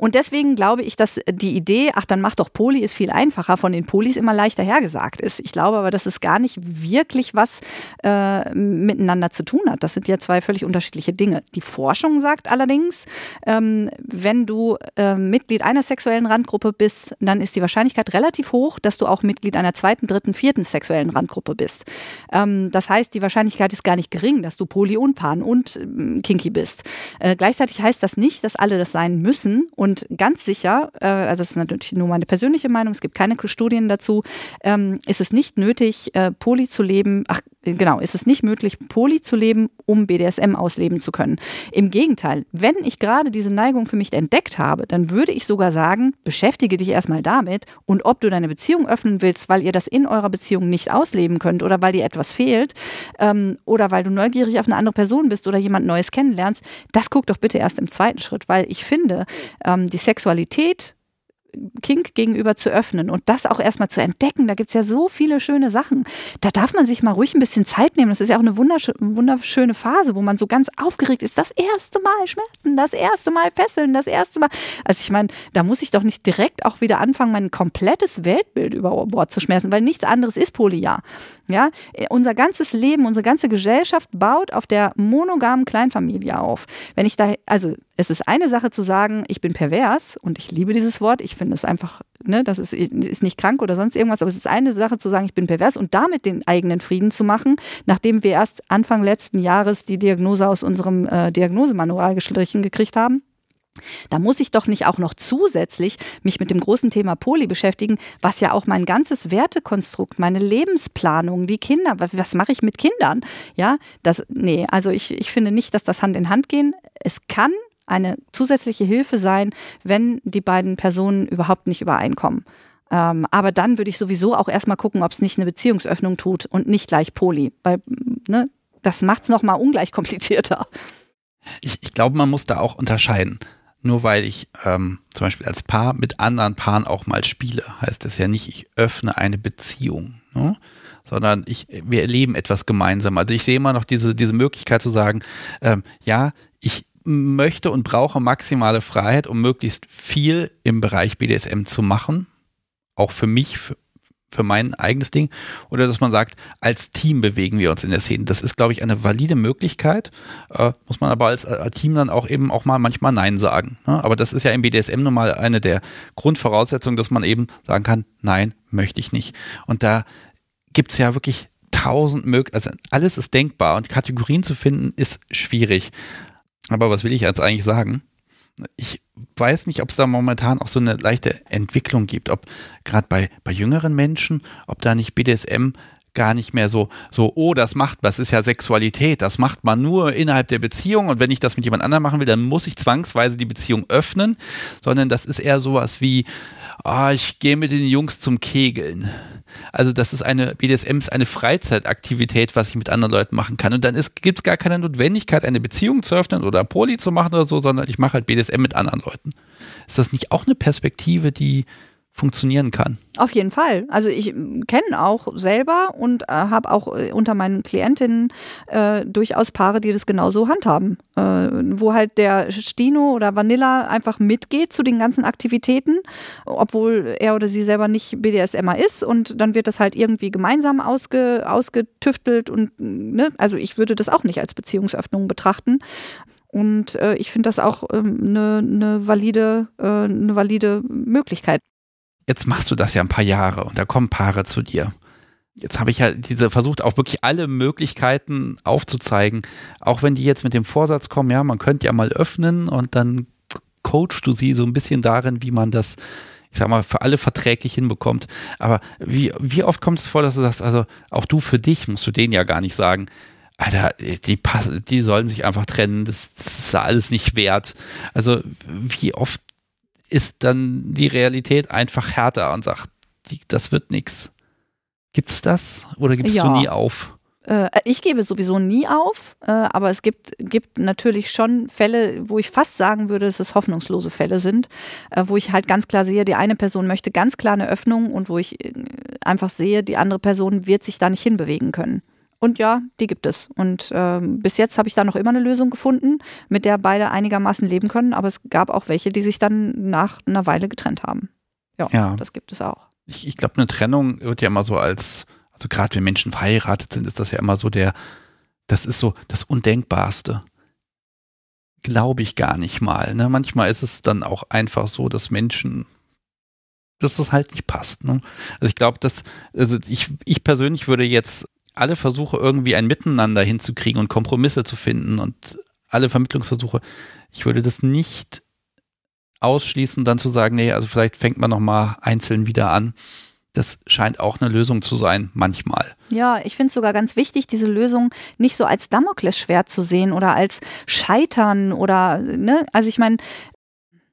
Und deswegen glaube ich, dass die Idee, ach, dann mach doch Poli, ist viel einfacher, von den Polis immer leichter hergesagt ist. Ich glaube aber, dass es gar nicht wirklich was äh, miteinander zu tun hat. Das sind ja zwei völlig unterschiedliche Dinge. Die Forschung sagt allerdings, ähm, wenn du äh, Mitglied einer sexuellen Randgruppe bist, dann ist die Wahrscheinlichkeit relativ hoch, dass du auch Mitglied einer zweiten, dritten, vierten sexuellen Randgruppe bist. Ähm, das heißt, die Wahrscheinlichkeit ist gar nicht gering, dass du Poly und Pan und äh, Kinky bist. Äh, gleichzeitig heißt das nicht, dass alle das sein müssen und und ganz sicher, äh, also das ist natürlich nur meine persönliche Meinung, es gibt keine Studien dazu, ähm, ist es nicht nötig, äh, Poly zu leben, ach genau, ist es nicht möglich, Poly zu leben, um BDSM ausleben zu können. Im Gegenteil, wenn ich gerade diese Neigung für mich entdeckt habe, dann würde ich sogar sagen, beschäftige dich erstmal damit und ob du deine Beziehung öffnen willst, weil ihr das in eurer Beziehung nicht ausleben könnt oder weil dir etwas fehlt ähm, oder weil du neugierig auf eine andere Person bist oder jemand Neues kennenlernst, das guck doch bitte erst im zweiten Schritt, weil ich finde, ähm, ähm, die Sexualität Kink gegenüber zu öffnen und das auch erstmal zu entdecken. Da gibt es ja so viele schöne Sachen. Da darf man sich mal ruhig ein bisschen Zeit nehmen. Das ist ja auch eine wunderschöne Phase, wo man so ganz aufgeregt ist. Das erste Mal Schmerzen, das erste Mal Fesseln, das erste Mal. Also ich meine, da muss ich doch nicht direkt auch wieder anfangen, mein komplettes Weltbild über Bord zu schmerzen, weil nichts anderes ist Polyjahr. Ja, unser ganzes Leben, unsere ganze Gesellschaft baut auf der monogamen Kleinfamilie auf. Wenn ich da, also es ist eine Sache zu sagen, ich bin pervers und ich liebe dieses Wort. Ich finde es einfach, ne, das ist, ist nicht krank oder sonst irgendwas, aber es ist eine Sache zu sagen, ich bin pervers und damit den eigenen Frieden zu machen, nachdem wir erst Anfang letzten Jahres die Diagnose aus unserem äh, Diagnosemanual gestrichen gekriegt haben. Da muss ich doch nicht auch noch zusätzlich mich mit dem großen Thema Poli beschäftigen, was ja auch mein ganzes Wertekonstrukt, meine Lebensplanung, die Kinder, was mache ich mit Kindern? Ja, das, nee, also ich, ich finde nicht, dass das Hand in Hand gehen. Es kann eine zusätzliche Hilfe sein, wenn die beiden Personen überhaupt nicht übereinkommen. Ähm, aber dann würde ich sowieso auch erstmal gucken, ob es nicht eine Beziehungsöffnung tut und nicht gleich Poli. Weil ne, das macht es nochmal ungleich komplizierter.
Ich, ich glaube, man muss da auch unterscheiden. Nur weil ich ähm, zum Beispiel als Paar mit anderen Paaren auch mal spiele, heißt das ja nicht, ich öffne eine Beziehung. Ne? sondern ich, wir erleben etwas gemeinsam. Also ich sehe immer noch diese, diese Möglichkeit zu sagen, ähm, ja, ich möchte und brauche maximale Freiheit, um möglichst viel im Bereich BDSM zu machen. Auch für mich, für, für mein eigenes Ding. Oder dass man sagt, als Team bewegen wir uns in der Szene. Das ist, glaube ich, eine valide Möglichkeit. Äh, muss man aber als, als, Team dann auch eben auch mal manchmal Nein sagen. Ne? Aber das ist ja im BDSM nun mal eine der Grundvoraussetzungen, dass man eben sagen kann, nein, möchte ich nicht. Und da gibt es ja wirklich tausend Möglichkeiten, also alles ist denkbar und Kategorien zu finden ist schwierig. Aber was will ich jetzt eigentlich sagen? Ich weiß nicht, ob es da momentan auch so eine leichte Entwicklung gibt, ob gerade bei, bei jüngeren Menschen, ob da nicht BDSM gar nicht mehr so, so, oh, das macht, das ist ja Sexualität, das macht man nur innerhalb der Beziehung und wenn ich das mit jemand anderem machen will, dann muss ich zwangsweise die Beziehung öffnen, sondern das ist eher sowas wie, ah, ich gehe mit den Jungs zum Kegeln. Also das ist eine, BDSM ist eine Freizeitaktivität, was ich mit anderen Leuten machen kann. Und dann gibt es gar keine Notwendigkeit, eine Beziehung zu öffnen oder Poli zu machen oder so, sondern ich mache halt BDSM mit anderen Leuten. Ist das nicht auch eine Perspektive, die funktionieren kann.
Auf jeden Fall. Also ich kenne auch selber und äh, habe auch äh, unter meinen Klientinnen äh, durchaus Paare, die das genauso handhaben. Äh, wo halt der Stino oder Vanilla einfach mitgeht zu den ganzen Aktivitäten, obwohl er oder sie selber nicht BDSMer ist und dann wird das halt irgendwie gemeinsam ausge, ausgetüftelt und ne, also ich würde das auch nicht als Beziehungsöffnung betrachten. Und äh, ich finde das auch eine ähm, ne, ne valide, äh, ne valide Möglichkeit.
Jetzt machst du das ja ein paar Jahre und da kommen Paare zu dir. Jetzt habe ich ja diese versucht, auch wirklich alle Möglichkeiten aufzuzeigen, auch wenn die jetzt mit dem Vorsatz kommen, ja, man könnte ja mal öffnen und dann coachst du sie so ein bisschen darin, wie man das, ich sag mal, für alle verträglich hinbekommt. Aber wie, wie oft kommt es vor, dass du sagst, also auch du für dich musst du denen ja gar nicht sagen, Alter, die, passen, die sollen sich einfach trennen, das, das ist alles nicht wert. Also wie oft ist dann die Realität einfach härter und sagt, die, das wird nichts. Gibt's das oder gibst ja. du nie auf?
Äh, ich gebe sowieso nie auf, äh, aber es gibt, gibt natürlich schon Fälle, wo ich fast sagen würde, dass es hoffnungslose Fälle sind, äh, wo ich halt ganz klar sehe, die eine Person möchte ganz klar eine Öffnung und wo ich einfach sehe, die andere Person wird sich da nicht hinbewegen können. Und ja, die gibt es. Und ähm, bis jetzt habe ich da noch immer eine Lösung gefunden, mit der beide einigermaßen leben können. Aber es gab auch welche, die sich dann nach einer Weile getrennt haben. Ja, ja. das gibt es auch.
Ich, ich glaube, eine Trennung wird ja immer so als, also gerade wenn Menschen verheiratet sind, ist das ja immer so der, das ist so das Undenkbarste. Glaube ich gar nicht mal. Ne? Manchmal ist es dann auch einfach so, dass Menschen dass das halt nicht passt. Ne? Also ich glaube, dass, also ich, ich persönlich würde jetzt alle Versuche irgendwie ein Miteinander hinzukriegen und Kompromisse zu finden und alle Vermittlungsversuche, ich würde das nicht ausschließen, dann zu sagen, nee, also vielleicht fängt man nochmal einzeln wieder an. Das scheint auch eine Lösung zu sein, manchmal.
Ja, ich finde es sogar ganz wichtig, diese Lösung nicht so als Damoklesschwert zu sehen oder als Scheitern oder, ne, also ich meine,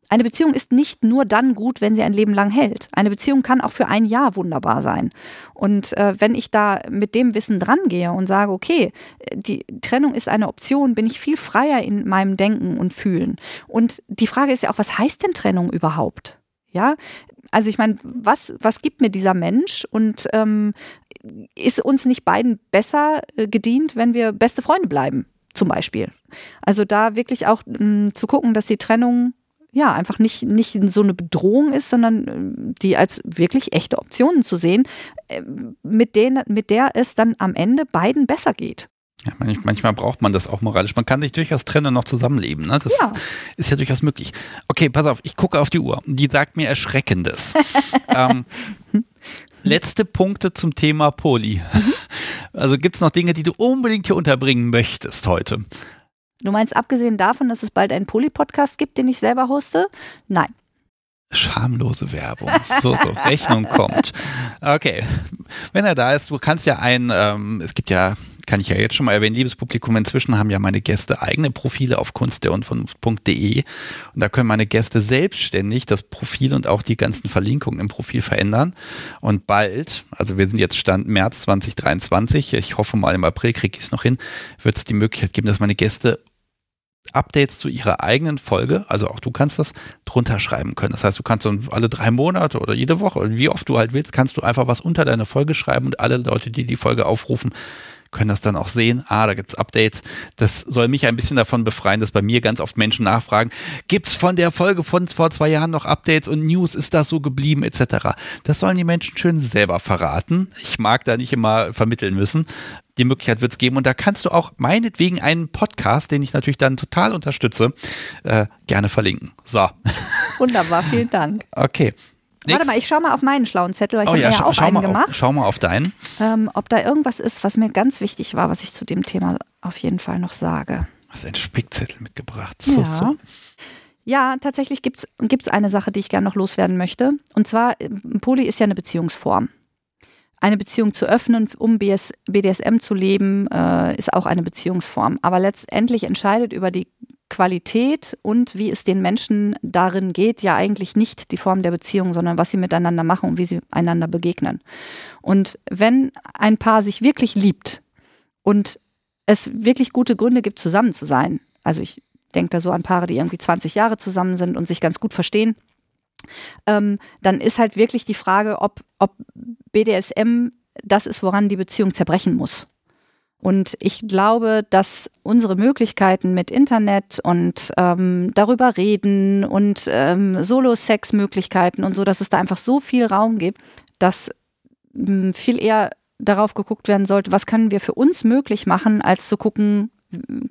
eine Beziehung ist nicht nur dann gut, wenn sie ein Leben lang hält. Eine Beziehung kann auch für ein Jahr wunderbar sein. Und äh, wenn ich da mit dem Wissen drangehe und sage, okay, die Trennung ist eine Option, bin ich viel freier in meinem Denken und Fühlen. Und die Frage ist ja auch, was heißt denn Trennung überhaupt? Ja, also ich meine, was, was gibt mir dieser Mensch und ähm, ist uns nicht beiden besser äh, gedient, wenn wir beste Freunde bleiben? Zum Beispiel. Also da wirklich auch mh, hm, zu gucken, dass die Trennung ja, einfach nicht, nicht so eine Bedrohung ist, sondern äh, die als wirklich echte Optionen zu sehen, äh, mit, denen, mit der es dann am Ende beiden besser geht.
Ja, manchmal braucht man das auch moralisch. Man kann sich durchaus trennen und noch zusammenleben. Ne? Das ja. ist ja durchaus möglich. Okay, pass auf, ich gucke auf die Uhr. Die sagt mir Erschreckendes. ähm, letzte Punkte zum Thema Poli. Mhm. Also gibt es noch Dinge, die du unbedingt hier unterbringen möchtest heute?
Du meinst, abgesehen davon, dass es bald einen Poli-Podcast gibt, den ich selber hoste? Nein.
Schamlose Werbung. So, so, Rechnung kommt. Okay. Wenn er da ist, du kannst ja ein, ähm, es gibt ja, kann ich ja jetzt schon mal erwähnen, liebes Publikum, inzwischen haben ja meine Gäste eigene Profile auf kunstderunvernunft.de und da können meine Gäste selbstständig das Profil und auch die ganzen Verlinkungen im Profil verändern. Und bald, also wir sind jetzt Stand März 2023, ich hoffe mal im April kriege ich es noch hin, wird es die Möglichkeit geben, dass meine Gäste Updates zu ihrer eigenen Folge, also auch du kannst das drunter schreiben können. Das heißt, du kannst alle drei Monate oder jede Woche, wie oft du halt willst, kannst du einfach was unter deine Folge schreiben und alle Leute, die die Folge aufrufen, können das dann auch sehen. Ah, da gibt's Updates. Das soll mich ein bisschen davon befreien, dass bei mir ganz oft Menschen nachfragen, gibt's von der Folge von vor zwei Jahren noch Updates und News? Ist das so geblieben etc.? Das sollen die Menschen schön selber verraten. Ich mag da nicht immer vermitteln müssen. Die Möglichkeit wird es geben und da kannst du auch meinetwegen einen Podcast, den ich natürlich dann total unterstütze, äh, gerne verlinken. So.
Wunderbar, vielen Dank.
Okay.
Warte mal, ich schau mal auf meinen schlauen Zettel, weil ich oh, habe ja, ja auch einen gemacht.
Auf, schau mal auf deinen.
Ähm, ob da irgendwas ist, was mir ganz wichtig war, was ich zu dem Thema auf jeden Fall noch sage.
Du hast einen Spickzettel mitgebracht. So,
ja. So. Ja, tatsächlich gibt es eine Sache, die ich gerne noch loswerden möchte. Und zwar, Poly ist ja eine Beziehungsform. Eine Beziehung zu öffnen, um BS, BDSM zu leben, äh, ist auch eine Beziehungsform. Aber letztendlich entscheidet über die Qualität und wie es den Menschen darin geht, ja eigentlich nicht die Form der Beziehung, sondern was sie miteinander machen und wie sie einander begegnen. Und wenn ein Paar sich wirklich liebt und es wirklich gute Gründe gibt, zusammen zu sein, also ich denke da so an Paare, die irgendwie 20 Jahre zusammen sind und sich ganz gut verstehen, ähm, dann ist halt wirklich die Frage, ob, ob BDSM das ist, woran die Beziehung zerbrechen muss. Und ich glaube, dass unsere Möglichkeiten mit Internet und ähm, darüber reden und ähm, Solo-Sex-Möglichkeiten und so, dass es da einfach so viel Raum gibt, dass mh, viel eher darauf geguckt werden sollte, was können wir für uns möglich machen, als zu gucken,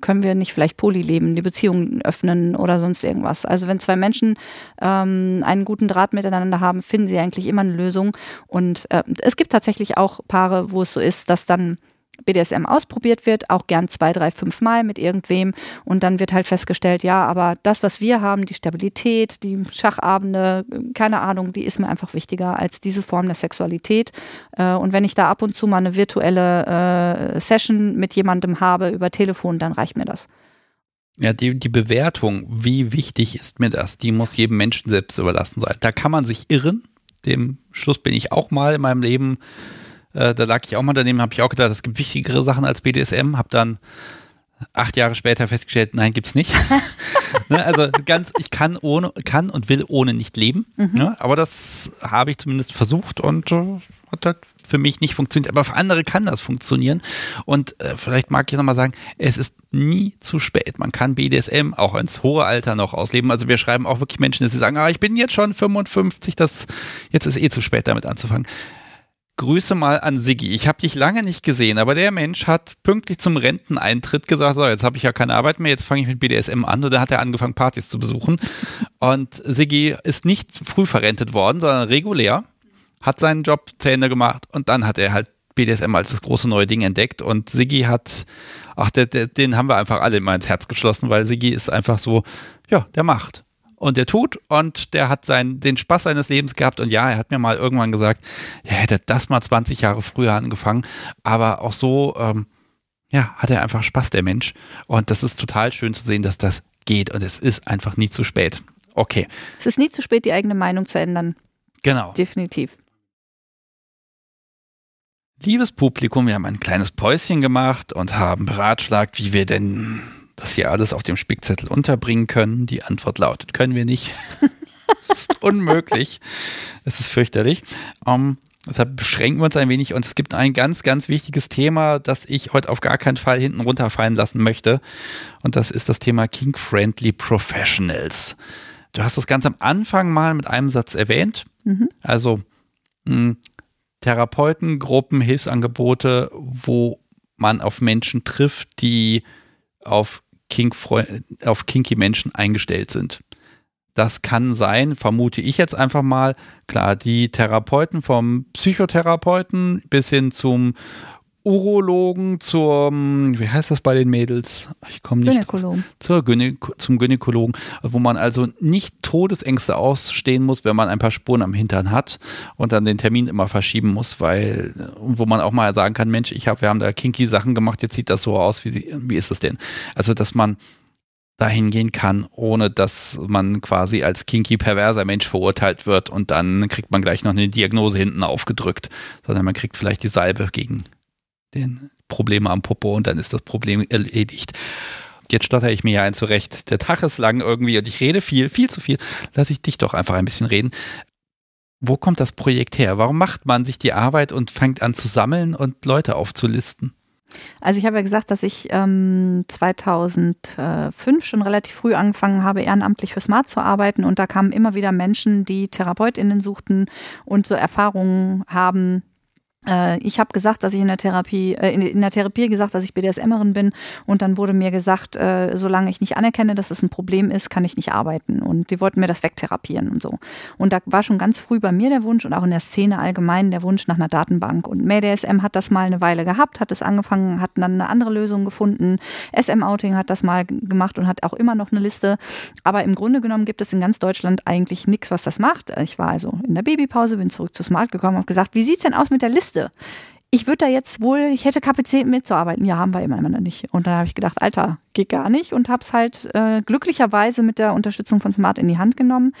können wir nicht vielleicht Poly leben, die Beziehung öffnen oder sonst irgendwas. Also wenn zwei Menschen ähm, einen guten Draht miteinander haben, finden sie eigentlich immer eine Lösung. Und äh, es gibt tatsächlich auch Paare, wo es so ist, dass dann BDSM ausprobiert wird, auch gern zwei, drei, fünf Mal mit irgendwem und dann wird halt festgestellt, ja, aber das, was wir haben, die Stabilität, die Schachabende, keine Ahnung, die ist mir einfach wichtiger als diese Form der Sexualität. Äh, und wenn ich da ab und zu mal eine virtuelle äh, Session mit jemandem habe über Telefon, dann reicht mir das.
Ja, die, die Bewertung, wie wichtig ist mir das, die muss jedem Menschen selbst überlassen sein. Da kann man sich irren. Dem Schluss bin ich auch mal in meinem Leben äh, da lag ich auch mal daneben, habe ich auch gedacht, es gibt wichtigere Sachen als BDSM, habe dann acht Jahre später festgestellt, nein, gibt's nicht. ne, also ganz, ich kann ohne, kann und will ohne nicht leben. Mhm. Ne, aber das habe ich zumindest versucht und äh, hat halt für mich nicht funktioniert. Aber für andere kann das funktionieren. Und äh, vielleicht mag ich nochmal sagen, es ist nie zu spät. Man kann BDSM auch ins hohe Alter noch ausleben. Also wir schreiben auch wirklich Menschen, die sagen, ah, ich bin jetzt schon 55, das jetzt ist eh zu spät damit anzufangen. Grüße mal an Siggi. Ich habe dich lange nicht gesehen, aber der Mensch hat pünktlich zum Renteneintritt gesagt, so, jetzt habe ich ja keine Arbeit mehr, jetzt fange ich mit BDSM an und da hat er angefangen, Partys zu besuchen. Und Siggi ist nicht früh verrentet worden, sondern regulär, hat seinen Job zu Ende gemacht und dann hat er halt BDSM als das große neue Ding entdeckt und Siggi hat, ach, der, der, den haben wir einfach alle immer ins Herz geschlossen, weil Siggi ist einfach so, ja, der macht und der tut und der hat seinen, den Spaß seines Lebens gehabt und ja, er hat mir mal irgendwann gesagt, er hätte das mal 20 Jahre früher angefangen, aber auch so, ähm, ja, hat er einfach Spaß, der Mensch und das ist total schön zu sehen, dass das geht und es ist einfach nie zu spät. Okay.
Es ist nie zu spät, die eigene Meinung zu ändern.
Genau.
Definitiv.
Liebes Publikum, wir haben ein kleines Päuschen gemacht und haben beratschlagt, wie wir denn das hier alles auf dem Spickzettel unterbringen können? Die Antwort lautet, können wir nicht. das ist unmöglich. Es ist fürchterlich. Um, ähm, deshalb beschränken wir uns ein wenig und es gibt ein ganz, ganz wichtiges Thema, das ich heute auf gar keinen Fall hinten runterfallen lassen möchte. Und das ist das Thema King-Friendly Professionals. Du hast das ganz am Anfang mal mit einem Satz erwähnt. Mhm. Also mh, hm, Therapeuten, Gruppen, Hilfsangebote, wo man auf Menschen trifft, die auf Kink auf kinky Menschen eingestellt sind. Das kann sein, vermute ich jetzt einfach mal. Klar, die Therapeuten vom Psychotherapeuten bis hin zum Urologen zum, wie heißt das bei den Mädels? Ich komme nicht. Gynäkologen. Zur Gynä zum Gynäkologen, wo man also nicht Todesängste ausstehen muss, wenn man ein paar Spuren am Hintern hat und dann den Termin immer verschieben muss, weil, wo man auch mal sagen kann, Mensch, ich habe, wir haben da kinky Sachen gemacht, jetzt sieht das so aus, wie, wie ist es denn? Also, dass man dahin gehen kann, ohne dass man quasi als kinky perverser Mensch verurteilt wird und dann kriegt man gleich noch eine Diagnose hinten aufgedrückt, sondern man kriegt vielleicht die Salbe gegen den Probleme am Popo und dann ist das Problem erledigt. Jetzt stotter ich mir ja ein zurecht. Der Tag ist lang irgendwie und ich rede viel, viel zu viel. Lass ich dich doch einfach ein bisschen reden. Wo kommt das Projekt her? Warum macht man sich die Arbeit und fängt an zu sammeln und Leute aufzulisten?
Also ich habe ja gesagt, dass ich ähm, 2005 schon relativ früh angefangen habe, ehrenamtlich für Smart zu arbeiten und da kamen immer wieder Menschen, die Therapeutinnen suchten und so Erfahrungen haben, ich habe gesagt, dass ich in der Therapie, äh, in, der Therapie gesagt, dass ich BDSMerin bin und dann wurde mir gesagt, äh, solange ich nicht anerkenne, dass es ein Problem ist, kann ich nicht arbeiten und die wollten mir das wegtherapieren und so. Und da war schon ganz früh bei mir der Wunsch und auch in der Szene allgemein der Wunsch nach einer Datenbank und MayDSM hat das mal eine Weile gehabt, hat es angefangen, hat dann eine andere Lösung gefunden. SM Outing hat das mal gemacht und hat auch immer noch eine Liste, aber im Grunde genommen gibt es in ganz Deutschland eigentlich nichts, was das macht. Ich war also in der Babypause, bin zurück zu Smart gekommen, habe gesagt, wie sieht's denn aus mit der Liste? Liste. Ich würde da jetzt wohl, ich hätte Kapazitäten mitzuarbeiten. Ja, haben wir immer noch nicht. Und dann habe ich gedacht, Alter, geht gar nicht und habe es halt äh, glücklicherweise mit der Unterstützung von Smart in die Hand genommen.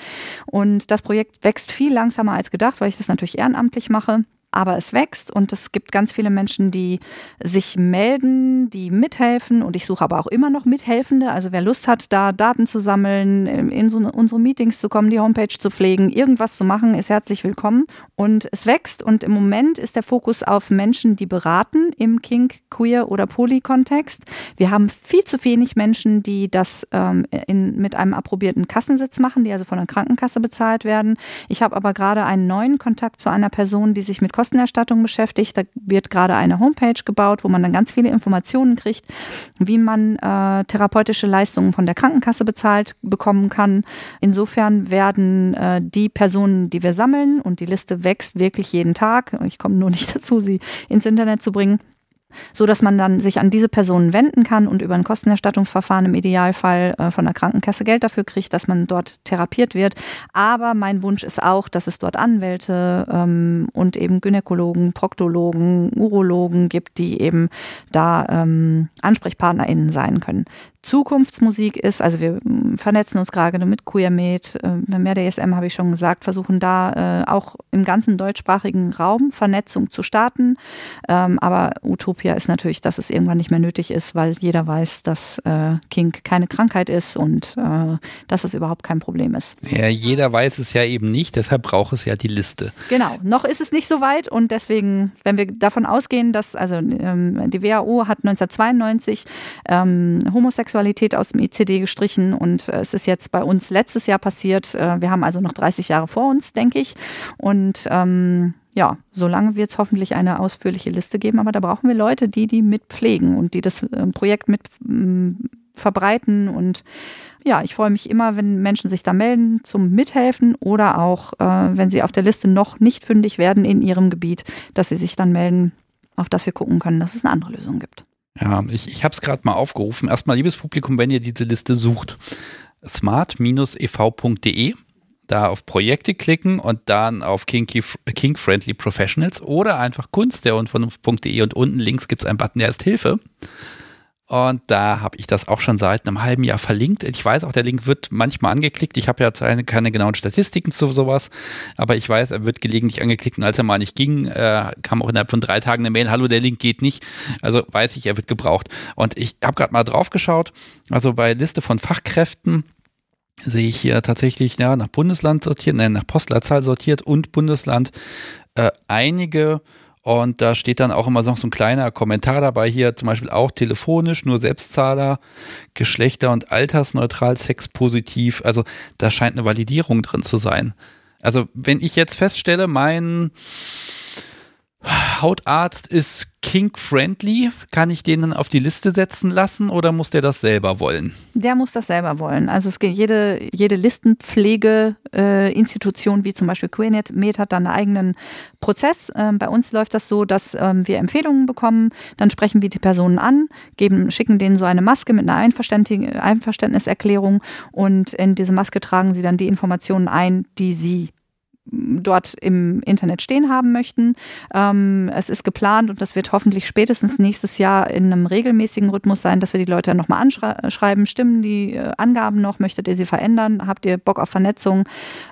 Und das Projekt wächst viel langsamer als gedacht, weil ich das natürlich ehrenamtlich mache. Aber es wächst und es gibt ganz viele Menschen, die sich melden, die mithelfen und ich suche aber auch immer noch Mithelfende. Also wer Lust hat, da Daten zu sammeln, in so unsere Meetings zu kommen, die Homepage zu pflegen, irgendwas zu machen, ist herzlich willkommen. Und es wächst und im Moment ist der Fokus auf Menschen, die beraten im Kink, Queer oder Poly-Kontext. Wir haben viel zu wenig Menschen, die das ähm, in, mit einem approbierten Kassensitz machen, die also von der Krankenkasse bezahlt werden. Ich habe aber gerade einen neuen Kontakt zu einer Person, die sich mit Kostenerstattung beschäftigt. Da wird gerade eine Homepage gebaut, wo man dann ganz viele Informationen kriegt, wie man äh, therapeutische Leistungen von der Krankenkasse bezahlt bekommen kann. Insofern werden äh, die Personen, die wir sammeln, und die Liste wächst wirklich jeden Tag, ich komme nur nicht dazu, sie ins Internet zu bringen, so dass man dann sich an diese Personen wenden kann und über ein Kostenerstattungsverfahren im Idealfall äh, von der Krankenkasse Geld dafür kriegt, dass man dort therapiert wird. Aber mein Wunsch ist auch, dass es dort Anwälte ähm, und eben Gynäkologen, Proktologen, Urologen gibt, die eben da ähm, AnsprechpartnerInnen sein können. Zukunftsmusik ist. Also wir mm, vernetzen uns gerade mit QueerMed, äh, mehr der ESM habe ich schon gesagt, versuchen da äh, auch im ganzen deutschsprachigen Raum Vernetzung zu starten. Ähm, aber Utopia ist natürlich, dass es irgendwann nicht mehr nötig ist, weil jeder weiß, dass äh, Kink keine Krankheit ist und äh, dass es überhaupt kein Problem ist.
Ja, jeder weiß es ja eben nicht, deshalb braucht es ja die Liste.
Genau, noch ist es nicht so weit und deswegen, wenn wir davon ausgehen, dass also ähm, die WHO hat 1992 ähm, homosexuelle Sexualität aus dem ICD gestrichen und äh, es ist jetzt bei uns letztes Jahr passiert. Äh, wir haben also noch 30 Jahre vor uns, denke ich. Und ähm, ja, solange wird es hoffentlich eine ausführliche Liste geben, aber da brauchen wir Leute, die die mitpflegen und die das äh, Projekt mit äh, verbreiten und ja, ich freue mich immer, wenn Menschen sich da melden zum Mithelfen oder auch, äh, wenn sie auf der Liste noch nicht fündig werden in ihrem Gebiet, dass sie sich dann melden, auf das wir gucken können, dass es eine andere Lösung gibt.
Ja, ich, ich habe es gerade mal aufgerufen. Erstmal, liebes Publikum, wenn ihr diese Liste sucht, smart-ev.de, da auf Projekte klicken und dann auf Kink Friendly Professionals oder einfach Kunst der Unvernunft.de und unten links gibt es einen Button, der ist Hilfe. Und da habe ich das auch schon seit einem halben Jahr verlinkt. Ich weiß auch, der Link wird manchmal angeklickt. Ich habe ja keine, genauen Statistiken zu sowas, aber ich weiß, er wird gelegentlich angeklickt. Und als er mal nicht ging, äh, kam auch innerhalb von drei Tagen eine Mail, hallo, der Link geht nicht. Also weiß ich, er wird gebraucht. Und ich habe gerade mal drauf geschaut. Also bei Liste von Fachkräften sehe ich hier tatsächlich ja, nach Bundesland sortiert, nein, nach Postleitzahl sortiert und Bundesland äh, einige und da steht dann auch immer noch so ein kleiner Kommentar dabei hier, zum Beispiel auch telefonisch, nur Selbstzahler, Geschlechter- und altersneutral, sexpositiv. Also da scheint eine Validierung drin zu sein. Also wenn ich jetzt feststelle, mein Hautarzt ist kink-friendly? Kann ich den dann auf die Liste setzen lassen oder muss der das selber wollen?
Der muss das selber wollen. Also es geht jede, jede Listenpflegeinstitution, äh, wie zum Beispiel QueerNet, hat dann einen eigenen Prozess. Ähm, bei uns läuft das so, dass ähm, wir Empfehlungen bekommen, dann sprechen wir die Personen an, geben, schicken denen so eine Maske mit einer Einverständniserklärung und in diese Maske tragen sie dann die Informationen ein, die sie dort im Internet stehen haben möchten. Ähm, es ist geplant und das wird hoffentlich spätestens nächstes Jahr in einem regelmäßigen Rhythmus sein, dass wir die Leute nochmal anschreiben, stimmen die äh, Angaben noch, möchtet ihr sie verändern, habt ihr Bock auf Vernetzung?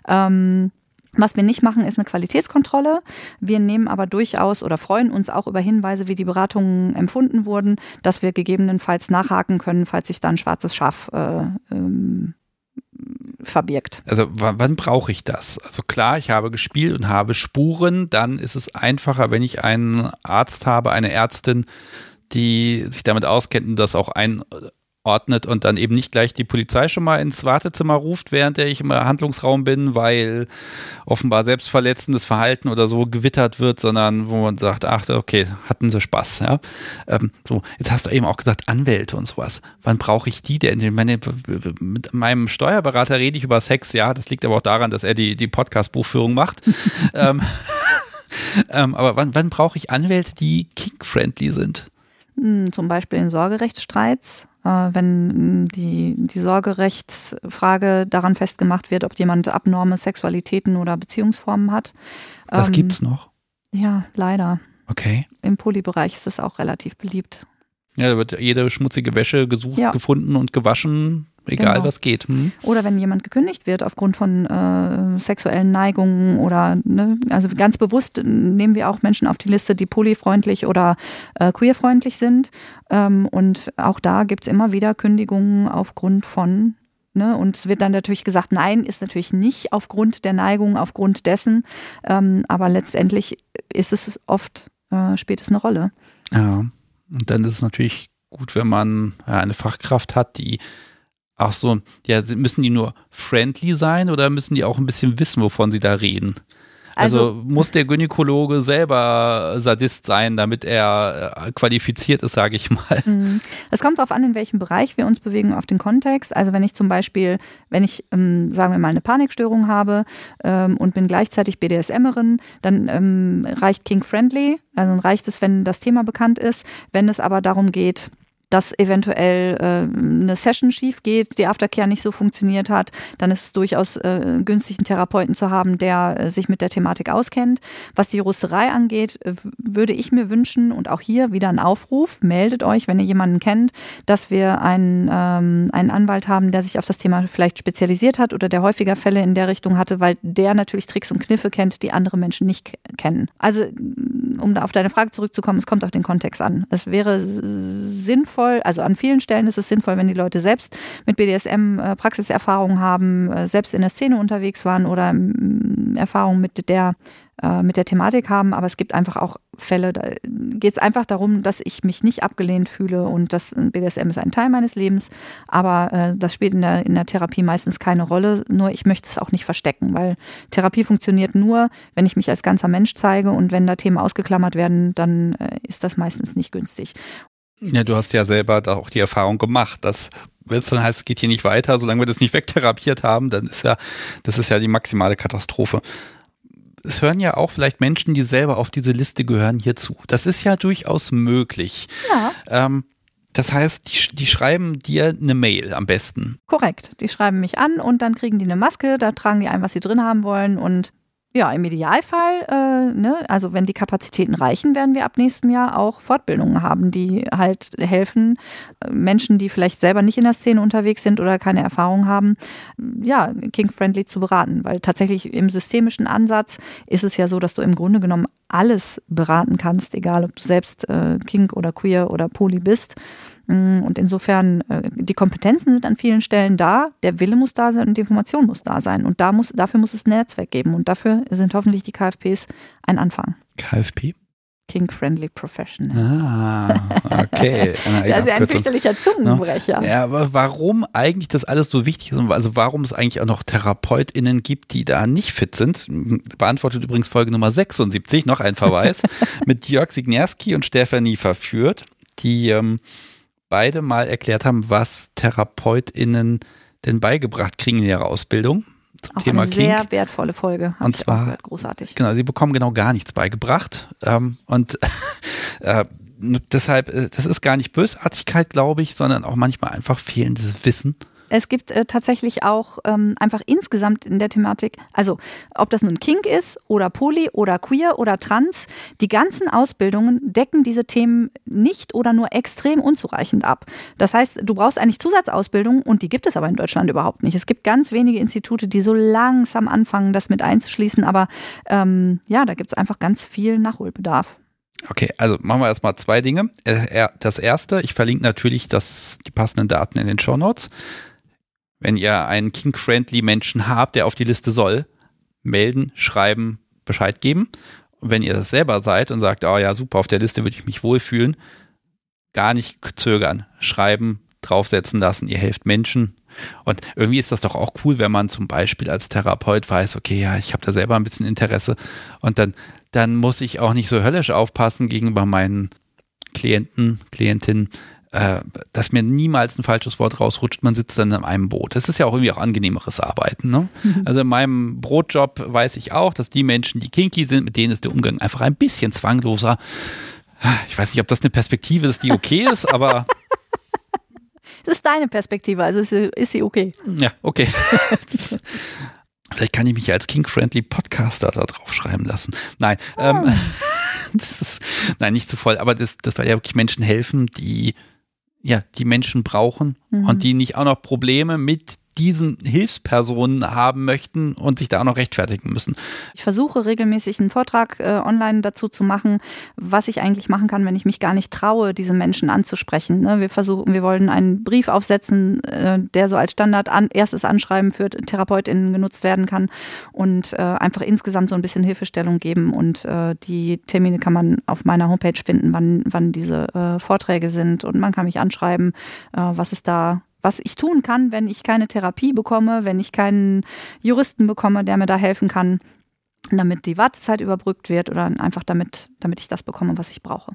Ähm, was wir nicht machen, ist eine Qualitätskontrolle. Wir nehmen aber durchaus oder freuen uns auch über Hinweise, wie die Beratungen empfunden wurden, dass wir gegebenenfalls nachhaken können, falls sich da ein schwarzes Schaf äh, ähm, verbirgt.
Also wann brauche ich das? Also klar, ich habe gespielt und habe Spuren, dann ist es einfacher, wenn ich einen Arzt habe, eine Ärztin, die sich damit auskennt und das auch ein ordnet und dann eben nicht gleich die Polizei schon mal ins Wartezimmer ruft, während ich im Handlungsraum bin, weil offenbar selbstverletzendes Verhalten oder so gewittert wird, sondern wo man sagt, ach, okay, hatten sie Spaß. Ja? Ähm, so, jetzt hast du eben auch gesagt, Anwälte und sowas. Wann brauche ich die denn? Ich meine, mit meinem Steuerberater rede ich über Sex, ja, das liegt aber auch daran, dass er die, die Podcast-Buchführung macht. ähm, ähm, aber wann, wann brauche ich Anwälte, die kink-friendly sind?
Hm, zum Beispiel in Sorgerechtsstreits wenn die, die Sorgerechtsfrage daran festgemacht wird, ob jemand abnorme Sexualitäten oder Beziehungsformen hat.
Das ähm, gibt's noch?
Ja, leider.
Okay.
Im Polybereich ist das auch relativ beliebt.
Ja, da wird jede schmutzige Wäsche gesucht, ja. gefunden und gewaschen, egal genau. was geht. Hm?
Oder wenn jemand gekündigt wird aufgrund von äh, sexuellen Neigungen oder, ne, also ganz bewusst nehmen wir auch Menschen auf die Liste, die polyfreundlich oder äh, queerfreundlich sind. Ähm, und auch da gibt es immer wieder Kündigungen aufgrund von Ne? Und es wird dann natürlich gesagt, nein, ist natürlich nicht aufgrund der Neigung, aufgrund dessen. Ähm, aber letztendlich ist es oft, äh, spielt es eine Rolle.
Ja, und dann ist es natürlich gut, wenn man eine Fachkraft hat, die auch so, ja, müssen die nur friendly sein oder müssen die auch ein bisschen wissen, wovon sie da reden? Also, also, muss der Gynäkologe selber Sadist sein, damit er äh, qualifiziert ist, sage ich mal. Mhm.
Es kommt darauf an, in welchem Bereich wir uns bewegen, auf den Kontext. Also wenn ich zum Beispiel, wenn ich, ähm, sagen wir mal, eine Panikstörung habe ähm, und bin gleichzeitig BDSMerin, dann ähm, reicht King Friendly. Also dann reicht es, wenn das Thema bekannt ist. Wenn es aber darum geht, dass eventuell äh, eine Session schief geht, die Aftercare nicht so funktioniert hat, dann ist es durchaus äh, günstig, einen Therapeuten zu haben, der äh, sich mit der Thematik auskennt. Was die Juristerei angeht, würde ich mir wünschen und auch hier wieder ein Aufruf, meldet euch, wenn ihr jemanden kennt, dass wir einen, ähm, einen Anwalt haben, der sich auf das Thema vielleicht spezialisiert hat oder der häufiger Fälle in der Richtung hatte, weil der natürlich Tricks und Kniffe kennt, die andere Menschen nicht kennen. Also um da auf deine Frage zurückzukommen, es kommt auf den Kontext an. Es wäre sinnvoll, sinnvoll, also an vielen Stellen ist es sinnvoll, wenn die Leute selbst mit BDSM äh, Praxiserfahrung haben, äh, selbst in der Szene unterwegs waren oder ähm, Erfahrung mit der äh, mit der Thematik haben, aber es gibt einfach auch Fälle, da geht es einfach darum, dass ich mich nicht abgelehnt fühle und das BDSM ist ein Teil meines Lebens, aber äh, das spielt in der, in der Therapie meistens keine Rolle, nur ich möchte es auch nicht verstecken, weil Therapie funktioniert nur, wenn ich mich als ganzer Mensch zeige. Und wenn da Themen ausgeklammert werden, dann äh, ist das meistens nicht günstig.
Ja, du hast ja selber da auch die Erfahrung gemacht, dass wenn es dann heißt, es geht hier nicht weiter, solange wir das nicht wegtherapiert haben, dann ist ja, das ist ja die maximale Katastrophe. Es hören ja auch vielleicht Menschen, die selber auf diese Liste gehören, hier zu. Das ist ja durchaus möglich. Ja. Ähm, das heißt, die, die, schreiben dir eine Mail am besten.
Korrekt. Die schreiben mich an und dann kriegen die eine Maske, da tragen die ein, was sie drin haben wollen und ja, im Idealfall, äh, ne, also wenn die Kapazitäten reichen, werden wir ab nächstem Jahr auch Fortbildungen haben, die halt helfen, äh, Menschen, die vielleicht selber nicht in der Szene unterwegs sind oder keine Erfahrung haben, ja, King-friendly zu beraten. Weil tatsächlich im systemischen Ansatz ist es ja so, dass du im Grunde genommen alles beraten kannst, egal ob du selbst äh, King oder Queer oder Poly bist. Mm, und insofern, äh, die Kompetenzen sind an vielen Stellen da, der Wille muss da sein und die Information muss da sein. Und da muss, dafür muss es ein Netzwerk geben. Und dafür sind hoffentlich die KFPs ein Anfang.
KFP?
King-Friendly Professionals.
Ah, okay.
das ist ja ein fürchterlicher Zungenbrecher.
Ja, aber warum eigentlich das alles so wichtig ist und also warum es eigentlich auch noch TherapeutInnen gibt, die da nicht fit sind, beantwortet übrigens Folge Nummer 76, noch ein Verweis, mit Jörg Signerski und Stefanie verführt, die ähm, beide mal erklärt haben, was TherapeutInnen denn beigebracht kriegen in ihrer Ausbildung.
Zum auch Thema eine sehr Kink. wertvolle Folge.
Und zwar gehört,
großartig.
Genau, sie bekommen genau gar nichts beigebracht. Ähm, und äh, deshalb, äh, das ist gar nicht Bösartigkeit, glaube ich, sondern auch manchmal einfach fehlendes Wissen.
Es gibt äh, tatsächlich auch ähm, einfach insgesamt in der Thematik, also ob das nun Kink ist oder Poly oder Queer oder Trans, die ganzen Ausbildungen decken diese Themen nicht oder nur extrem unzureichend ab. Das heißt, du brauchst eigentlich Zusatzausbildung und die gibt es aber in Deutschland überhaupt nicht. Es gibt ganz wenige Institute, die so langsam anfangen, das mit einzuschließen, aber ähm, ja, da gibt es einfach ganz viel Nachholbedarf.
Okay, also machen wir erstmal zwei Dinge. Äh, das erste, ich verlinke natürlich das, die passenden Daten in den Show Notes. Wenn ihr einen King-friendly Menschen habt, der auf die Liste soll, melden, schreiben, Bescheid geben. Und wenn ihr das selber seid und sagt, oh ja, super, auf der Liste würde ich mich wohlfühlen, gar nicht zögern, schreiben, draufsetzen lassen, ihr helft Menschen. Und irgendwie ist das doch auch cool, wenn man zum Beispiel als Therapeut weiß, okay, ja, ich habe da selber ein bisschen Interesse und dann, dann muss ich auch nicht so höllisch aufpassen gegenüber meinen Klienten, Klientinnen, äh, dass mir niemals ein falsches Wort rausrutscht, man sitzt dann in einem Boot. Das ist ja auch irgendwie auch angenehmeres Arbeiten. Ne? Mhm. Also in meinem Brotjob weiß ich auch, dass die Menschen, die kinky sind, mit denen ist der Umgang einfach ein bisschen zwangloser. Ich weiß nicht, ob das eine Perspektive ist, die okay ist, aber
Das ist deine Perspektive, also ist sie, ist sie okay.
Ja, okay. Vielleicht kann ich mich als King-Friendly Podcaster da drauf schreiben lassen. Nein, oh. ähm, ist, nein, nicht zu voll, aber das, das soll ja wirklich Menschen helfen, die ja, die Menschen brauchen
Mhm.
und die nicht auch noch Probleme mit diesen Hilfspersonen haben möchten und sich da auch noch rechtfertigen müssen.
Ich versuche regelmäßig einen Vortrag äh, online dazu zu machen, was ich eigentlich machen kann, wenn ich mich gar nicht traue, diese Menschen anzusprechen. Ne? Wir versuchen, wir wollen einen Brief aufsetzen, äh, der so als Standard an, erstes Anschreiben für TherapeutInnen genutzt werden kann und äh, einfach insgesamt so ein bisschen Hilfestellung geben. Und äh, die Termine kann man auf meiner Homepage finden, wann, wann diese äh, Vorträge sind und man kann mich anschreiben, äh, was ist da was ich tun kann, wenn ich keine Therapie bekomme, wenn ich keinen Juristen bekomme, der mir da helfen kann, damit die Wartezeit überbrückt wird oder einfach damit, damit ich das bekomme, was ich brauche.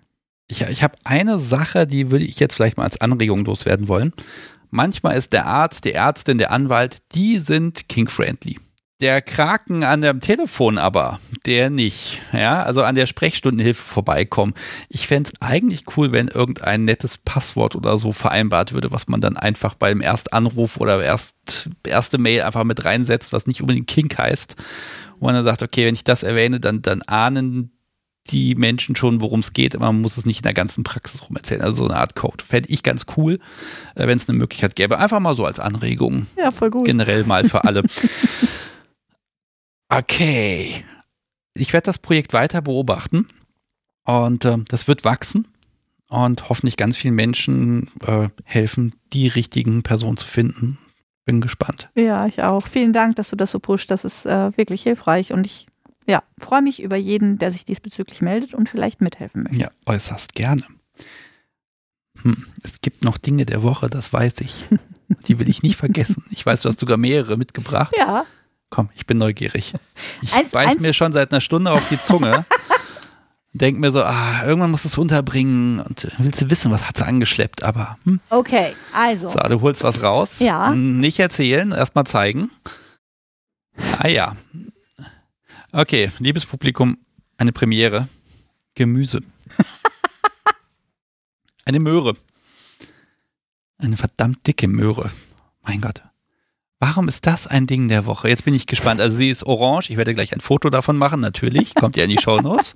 Ich, ich habe eine Sache, die würde ich jetzt vielleicht mal als Anregung loswerden wollen. Manchmal ist der Arzt, die Ärztin, der Anwalt, die sind king-friendly. Der Kraken an dem Telefon aber, der nicht. Ja, also an der Sprechstundenhilfe vorbeikommen. Ich fände es eigentlich cool, wenn irgendein nettes Passwort oder so vereinbart würde, was man dann einfach beim Erstanruf oder erst, erste Mail einfach mit reinsetzt, was nicht unbedingt Kink heißt. Wo man dann sagt, okay, wenn ich das erwähne, dann, dann ahnen die Menschen schon, worum es geht, aber man muss es nicht in der ganzen Praxis rum erzählen. Also so eine Art Code. Fände ich ganz cool, äh, wenn es eine Möglichkeit gäbe. Einfach mal so als Anregung.
Ja, voll gut.
Generell mal für alle. Okay. Ich werde das Projekt weiter beobachten und äh, das wird wachsen und hoffentlich ganz vielen Menschen äh, helfen, die richtigen Personen zu finden. Bin gespannt.
Ja, ich auch. Vielen Dank, dass du das so pusht. Das ist äh, wirklich hilfreich und ich ja, freue mich über jeden, der sich diesbezüglich meldet und vielleicht mithelfen möchte.
Ja, äußerst gerne. Hm, es gibt noch Dinge der Woche, das weiß ich. Die will ich nicht vergessen. Ich weiß, du hast sogar mehrere mitgebracht.
Ja,
Komm, ich bin neugierig. Ich
Eins-
beiß
eins-
mir schon seit einer Stunde auf die Zunge. Denk mir so, ah, irgendwann musst du es unterbringen und willst du wissen, was hat sie angeschleppt, aber hm,
okay, also.
so, du holst was raus.
Ja.
Nicht erzählen, erstmal zeigen. Ah ja. Okay, liebes Publikum, eine Premiere. Gemüse. Eine Möhre. Eine verdammt dicke Möhre. Mein Gott. Warum ist das ein Ding der Woche? Jetzt bin ich gespannt. Also sie ist orange. Ich werde gleich ein Foto davon machen, natürlich. Kommt ja in die Shownotes.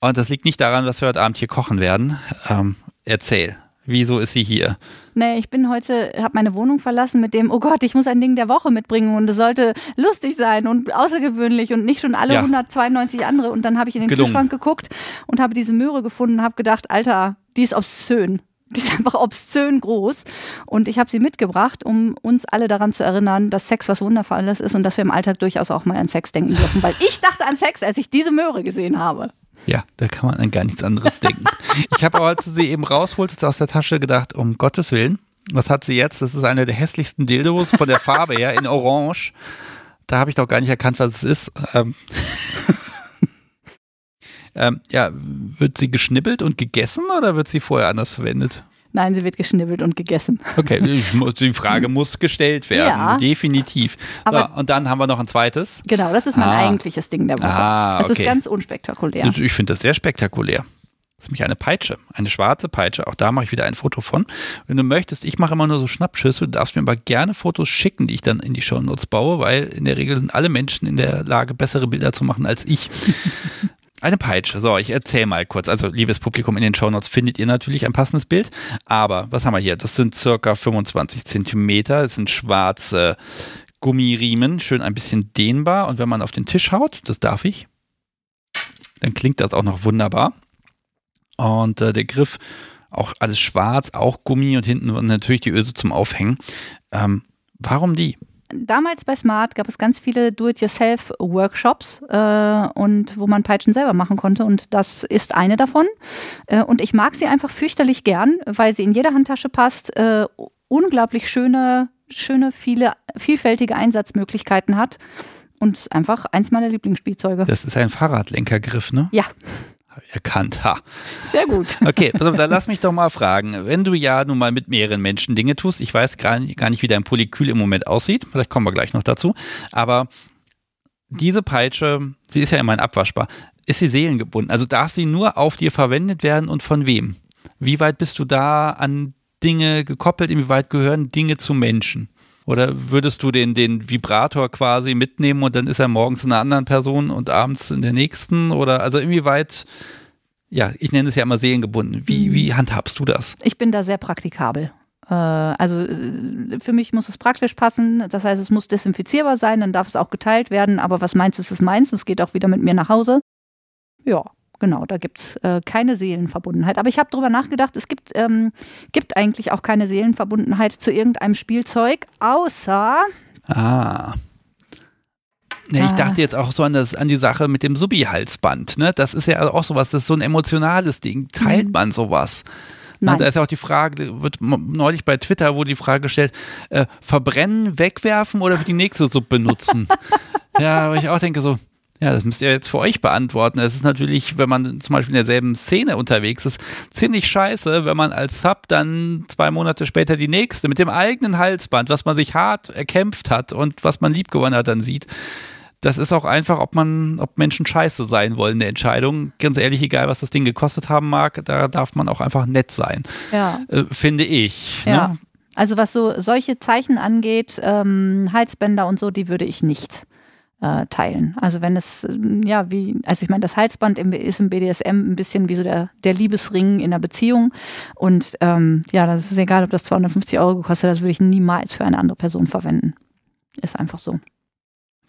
Und das liegt nicht daran, dass wir heute Abend hier kochen werden. Ähm, erzähl. Wieso ist sie hier?
Nee, ich bin heute, habe meine Wohnung verlassen mit dem, oh Gott, ich muss ein Ding der Woche mitbringen und es sollte lustig sein und außergewöhnlich und nicht schon alle
Ja.
192 andere. Und dann habe ich in den
Gelungen.
Kühlschrank geguckt und habe diese Möhre gefunden und habe gedacht, Alter, die ist obszön. Die ist einfach obszön groß. Und ich habe sie mitgebracht, um uns alle daran zu erinnern, dass Sex was Wundervolles ist und dass wir im Alltag durchaus auch mal an Sex denken dürfen. Weil ich dachte an Sex, als ich diese Möhre gesehen habe.
Ja, da kann man an gar nichts anderes denken. Ich habe aber, als du sie eben rausholtest aus der Tasche, gedacht, um Gottes Willen, was hat sie jetzt? Das ist eine der hässlichsten Dildos von der Farbe her in Orange. Da habe ich doch gar nicht erkannt, was es ist. Ähm, ähm, ja, wird sie geschnippelt und gegessen oder wird sie vorher anders verwendet?
Nein, sie wird geschnibbelt und gegessen.
Okay, die Frage muss gestellt werden.
Ja.
Definitiv. So,
Aber-
und dann haben wir noch ein zweites.
Genau, das ist mein
Ah.
eigentliches Ding der Woche.
Ah,
Es
okay.
ist ganz unspektakulär.
Ich finde das sehr spektakulär. Das ist nämlich eine Peitsche, eine schwarze Peitsche. Auch da mache ich wieder ein Foto von. Wenn du möchtest, ich mache immer nur so Schnappschüsse. Du darfst mir aber gerne Fotos schicken, die ich dann in die Shownotes baue, weil in der Regel sind alle Menschen in der Lage, bessere Bilder zu machen als ich. Eine Peitsche. So, ich erzähle mal kurz. Also, liebes Publikum, in den Shownotes findet ihr natürlich ein passendes Bild. Aber was haben wir hier? Das sind circa 25 Zentimeter. Das sind schwarze Gummiriemen, schön ein bisschen dehnbar. Und wenn man auf den Tisch haut, das darf ich, dann klingt das auch noch wunderbar. Und äh, der Griff, auch alles schwarz, auch Gummi und hinten natürlich die Öse zum Aufhängen. Ähm, warum die?
Damals bei Smart gab es ganz viele Do-it-yourself-Workshops äh, und wo man Peitschen selber machen konnte und das ist eine davon. Äh, und ich mag sie einfach fürchterlich gern, weil sie in jede Handtasche passt, äh, unglaublich schöne, schöne, viele, vielfältige Einsatzmöglichkeiten hat und einfach eins meiner Lieblingsspielzeuge.
Das ist ein Fahrradlenkergriff, ne?
Ja,
Erkannt, ha.
sehr gut.
Okay, pass auf, dann lass mich doch mal fragen. Wenn du ja nun mal mit mehreren Menschen Dinge tust, ich weiß gar nicht, gar nicht, wie dein Polykül im Moment aussieht, vielleicht kommen wir gleich noch dazu, aber diese Peitsche, sie ist ja immerhin abwaschbar, ist sie seelengebunden? Also darf sie nur auf dir verwendet werden und von wem? Wie weit bist du da an Dinge gekoppelt? Inwieweit gehören Dinge zu Menschen? Oder würdest du den, den Vibrator quasi mitnehmen und dann ist er morgens in einer anderen Person und abends in der nächsten? Oder also inwieweit ja, ich nenne es ja immer seelengebunden. Wie,
Mhm.
wie handhabst du das?
Ich bin da sehr praktikabel. Äh, Also äh, für mich muss es praktisch passen. Das heißt, es muss desinfizierbar sein, dann darf es auch geteilt werden. Aber was meins ist, ist meins. Es geht auch wieder mit mir nach Hause. Ja, genau, da gibt es äh, keine Seelenverbundenheit. Aber ich habe darüber nachgedacht, es gibt, ähm, gibt eigentlich auch keine Seelenverbundenheit zu irgendeinem Spielzeug, außer
Ah. Ne, ich
Ah.
dachte jetzt auch so an, das, an die Sache mit dem Subi-Halsband. Ne? Das ist ja auch sowas, das ist so ein emotionales Ding. Teilt
Mhm.
man sowas? Na,
Nein.
da ist ja auch die Frage, wird neulich bei Twitter wurde die Frage gestellt, äh, verbrennen, wegwerfen oder für die nächste Suppe benutzen? ja, aber ich auch denke so, ja, das müsst ihr jetzt für euch beantworten. Es ist natürlich, wenn man zum Beispiel in derselben Szene unterwegs ist, ziemlich scheiße, wenn man als Sub dann zwei Monate später die nächste mit dem eigenen Halsband, was man sich hart erkämpft hat und was man liebgewonnen hat, dann sieht. Das ist auch einfach, ob man, ob Menschen scheiße sein wollen, eine Entscheidung. Ganz ehrlich, egal was das Ding gekostet haben mag, da darf man auch einfach nett sein,
ja.
äh, finde ich.
Ja.
Ne?
Also was so solche Zeichen angeht, ähm, Halsbänder und so, die würde ich nicht äh, teilen. Also wenn es, ähm, ja, wie, also ich meine, das Halsband im, ist im BDSM ein bisschen wie so der, der Liebesring in der Beziehung. Und ähm, ja, das ist egal, ob das 250 Euro gekostet hat, das würde ich niemals für eine andere Person verwenden. Ist einfach so.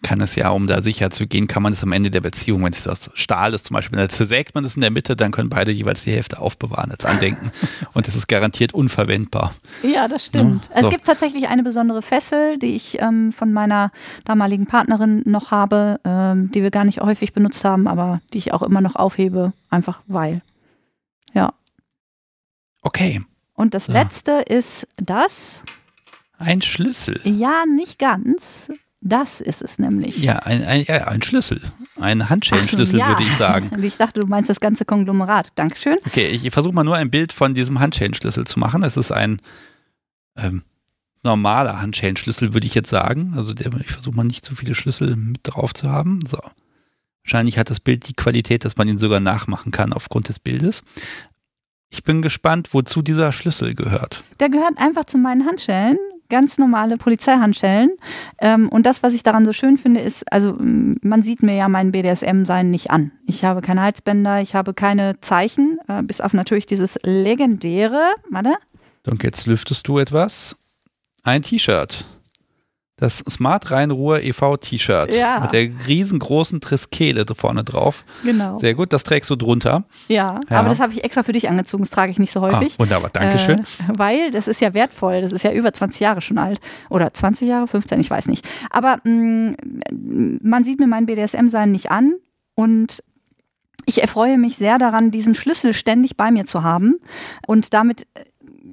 Kann es ja, um da sicher zu gehen, kann man es am Ende der Beziehung, wenn es aus Stahl ist zum Beispiel, dann zersägt man es in der Mitte, dann können beide jeweils die Hälfte aufbewahren als Andenken. Und es ist garantiert unverwendbar.
Ja, das stimmt.
Ja,
Es
so.
gibt tatsächlich eine besondere Fessel, die ich ähm, von meiner damaligen Partnerin noch habe, ähm, die wir gar nicht häufig benutzt haben, aber die ich auch immer noch aufhebe, einfach weil. Ja.
Okay,
Und das
Ja.
letzte ist das.
ein Schlüssel.
Ja, nicht ganz. Das ist es nämlich.
Ja, ein, ein, ja, ein Schlüssel. Ein
Ach so,
Handschellenschlüssel,
ja.
würde ich sagen.
Ich dachte, du meinst das ganze Konglomerat. Dankeschön.
Okay, ich versuche mal nur ein Bild von diesem Handschellenschlüssel zu machen. Es ist ein ähm, normaler Handschellenschlüssel, würde ich jetzt sagen. Also der, ich versuche mal nicht zu viele Schlüssel mit drauf zu haben. So. Wahrscheinlich hat das Bild die Qualität, dass man ihn sogar nachmachen kann aufgrund des Bildes. Ich bin gespannt, wozu dieser Schlüssel gehört.
Der gehört einfach zu meinen Handschellen, ganz normale Polizeihandschellen. Ähm, und das, was ich daran so schön finde, ist, also m, man sieht mir ja mein BDSM-Sein nicht an. Ich habe keine Halsbänder, ich habe keine Zeichen, äh, bis auf natürlich dieses legendäre, warte,
Und jetzt lüftest du etwas. Ein T-Shirt. Das Smart Rhein-Ruhr e.V. T-Shirt.
Ja.
Mit der riesengroßen Triskele vorne drauf.
genau.
Sehr gut, das trägst du drunter.
Ja,
Ja.
aber das habe ich extra für dich angezogen, das trage ich nicht so häufig.
Ah, wunderbar, Dankeschön.
Äh, weil das ist ja wertvoll, das ist ja über 20 Jahre schon alt. Oder 20 Jahre, 15, ich weiß nicht. Aber mh, man sieht mir mein BDSM-Sein nicht an und ich erfreue mich sehr daran, diesen Schlüssel ständig bei mir zu haben und damit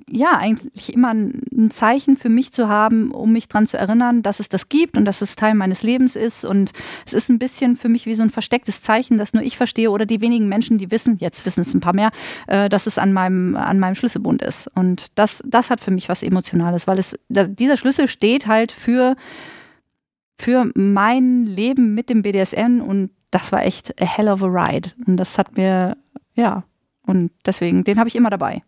ja eigentlich immer ein Zeichen für mich zu haben, um mich daran zu erinnern, dass es das gibt und dass es Teil meines Lebens ist. Und es ist ein bisschen für mich wie so ein verstecktes Zeichen, das nur ich verstehe oder die wenigen Menschen, die wissen, jetzt wissen es ein paar mehr, äh, dass es an meinem, an meinem Schlüsselbund ist. Und das, das hat für mich was Emotionales, weil es, dieser Schlüssel steht halt für, für mein Leben mit dem BDSM und das war echt a hell of a ride. Und das hat mir, ja, und deswegen, den habe ich immer dabei.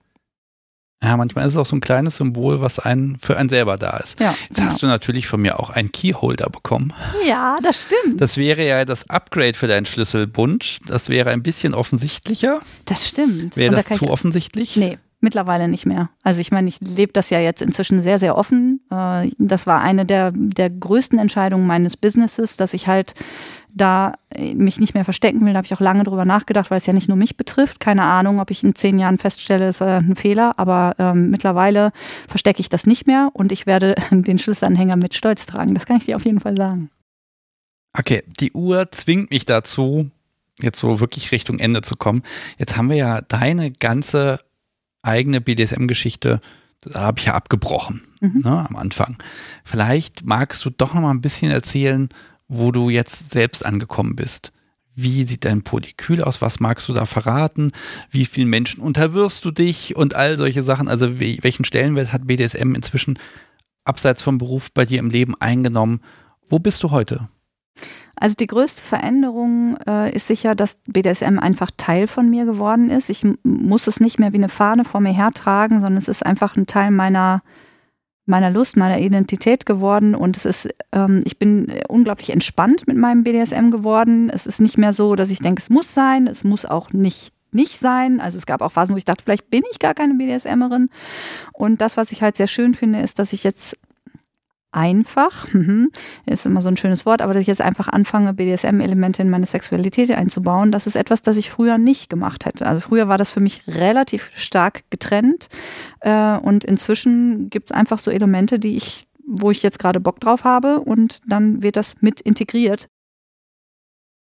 Ja, manchmal ist es auch so ein kleines Symbol, was einen für einen selber da ist.
Ja,
Jetzt hast du natürlich von mir auch einen Keyholder bekommen.
ja das stimmt.
Das wäre ja das Upgrade für deinen Schlüsselbund. Das wäre ein bisschen offensichtlicher.
Das stimmt.
Wäre
Und da
das
kann ich-
zu offensichtlich?
Nee, mittlerweile nicht mehr. Also ich meine, ich lebe das ja jetzt inzwischen sehr, sehr offen. Äh, Das war eine der, der größten Entscheidungen meines Businesses, dass ich halt da äh, mich nicht mehr verstecken will. Da habe ich auch lange drüber nachgedacht, weil es ja nicht nur mich betrifft. Keine Ahnung, ob ich in zehn Jahren feststelle, es war ein Fehler. Aber ähm, mittlerweile verstecke ich das nicht mehr und ich werde den Schlüsselanhänger mit Stolz tragen. Das kann ich dir auf jeden Fall sagen.
Okay, die Uhr zwingt mich dazu, jetzt so wirklich Richtung Ende zu kommen. Jetzt haben wir ja deine ganze eigene BDSM-Geschichte, da habe ich ja abgebrochen
Mhm.
ne, am Anfang. Vielleicht magst du doch noch mal ein bisschen erzählen, wo du jetzt selbst angekommen bist. Wie sieht dein Polykül aus? Was magst du da verraten? Wie vielen Menschen unterwirfst du dich? Und all solche Sachen. Also welchen Stellenwert hat BDSM inzwischen abseits vom Beruf bei dir im Leben eingenommen? Wo bist du heute?
Also die größte Veränderung äh, ist sicher, dass BDSM einfach Teil von mir geworden ist. Ich muss es nicht mehr wie eine Fahne vor mir hertragen, sondern es ist einfach ein Teil meiner meiner Lust, meiner Identität geworden und es ist, ähm, ich bin unglaublich entspannt mit meinem BDSM geworden. Es ist nicht mehr so, dass ich denke, es muss sein, es muss auch nicht nicht sein. Also es gab auch Phasen, wo ich dachte, vielleicht bin ich gar keine BDSMerin. Und das, was ich halt sehr schön finde, ist, dass ich jetzt einfach, mhm, ist immer so ein schönes Wort, aber dass ich jetzt einfach anfange, BDSM-Elemente in meine Sexualität einzubauen, das ist etwas, das ich früher nicht gemacht hätte. Also früher war das für mich relativ stark getrennt äh, und inzwischen gibt es einfach so Elemente, die ich, wo ich jetzt gerade Bock drauf habe und dann wird das mit integriert.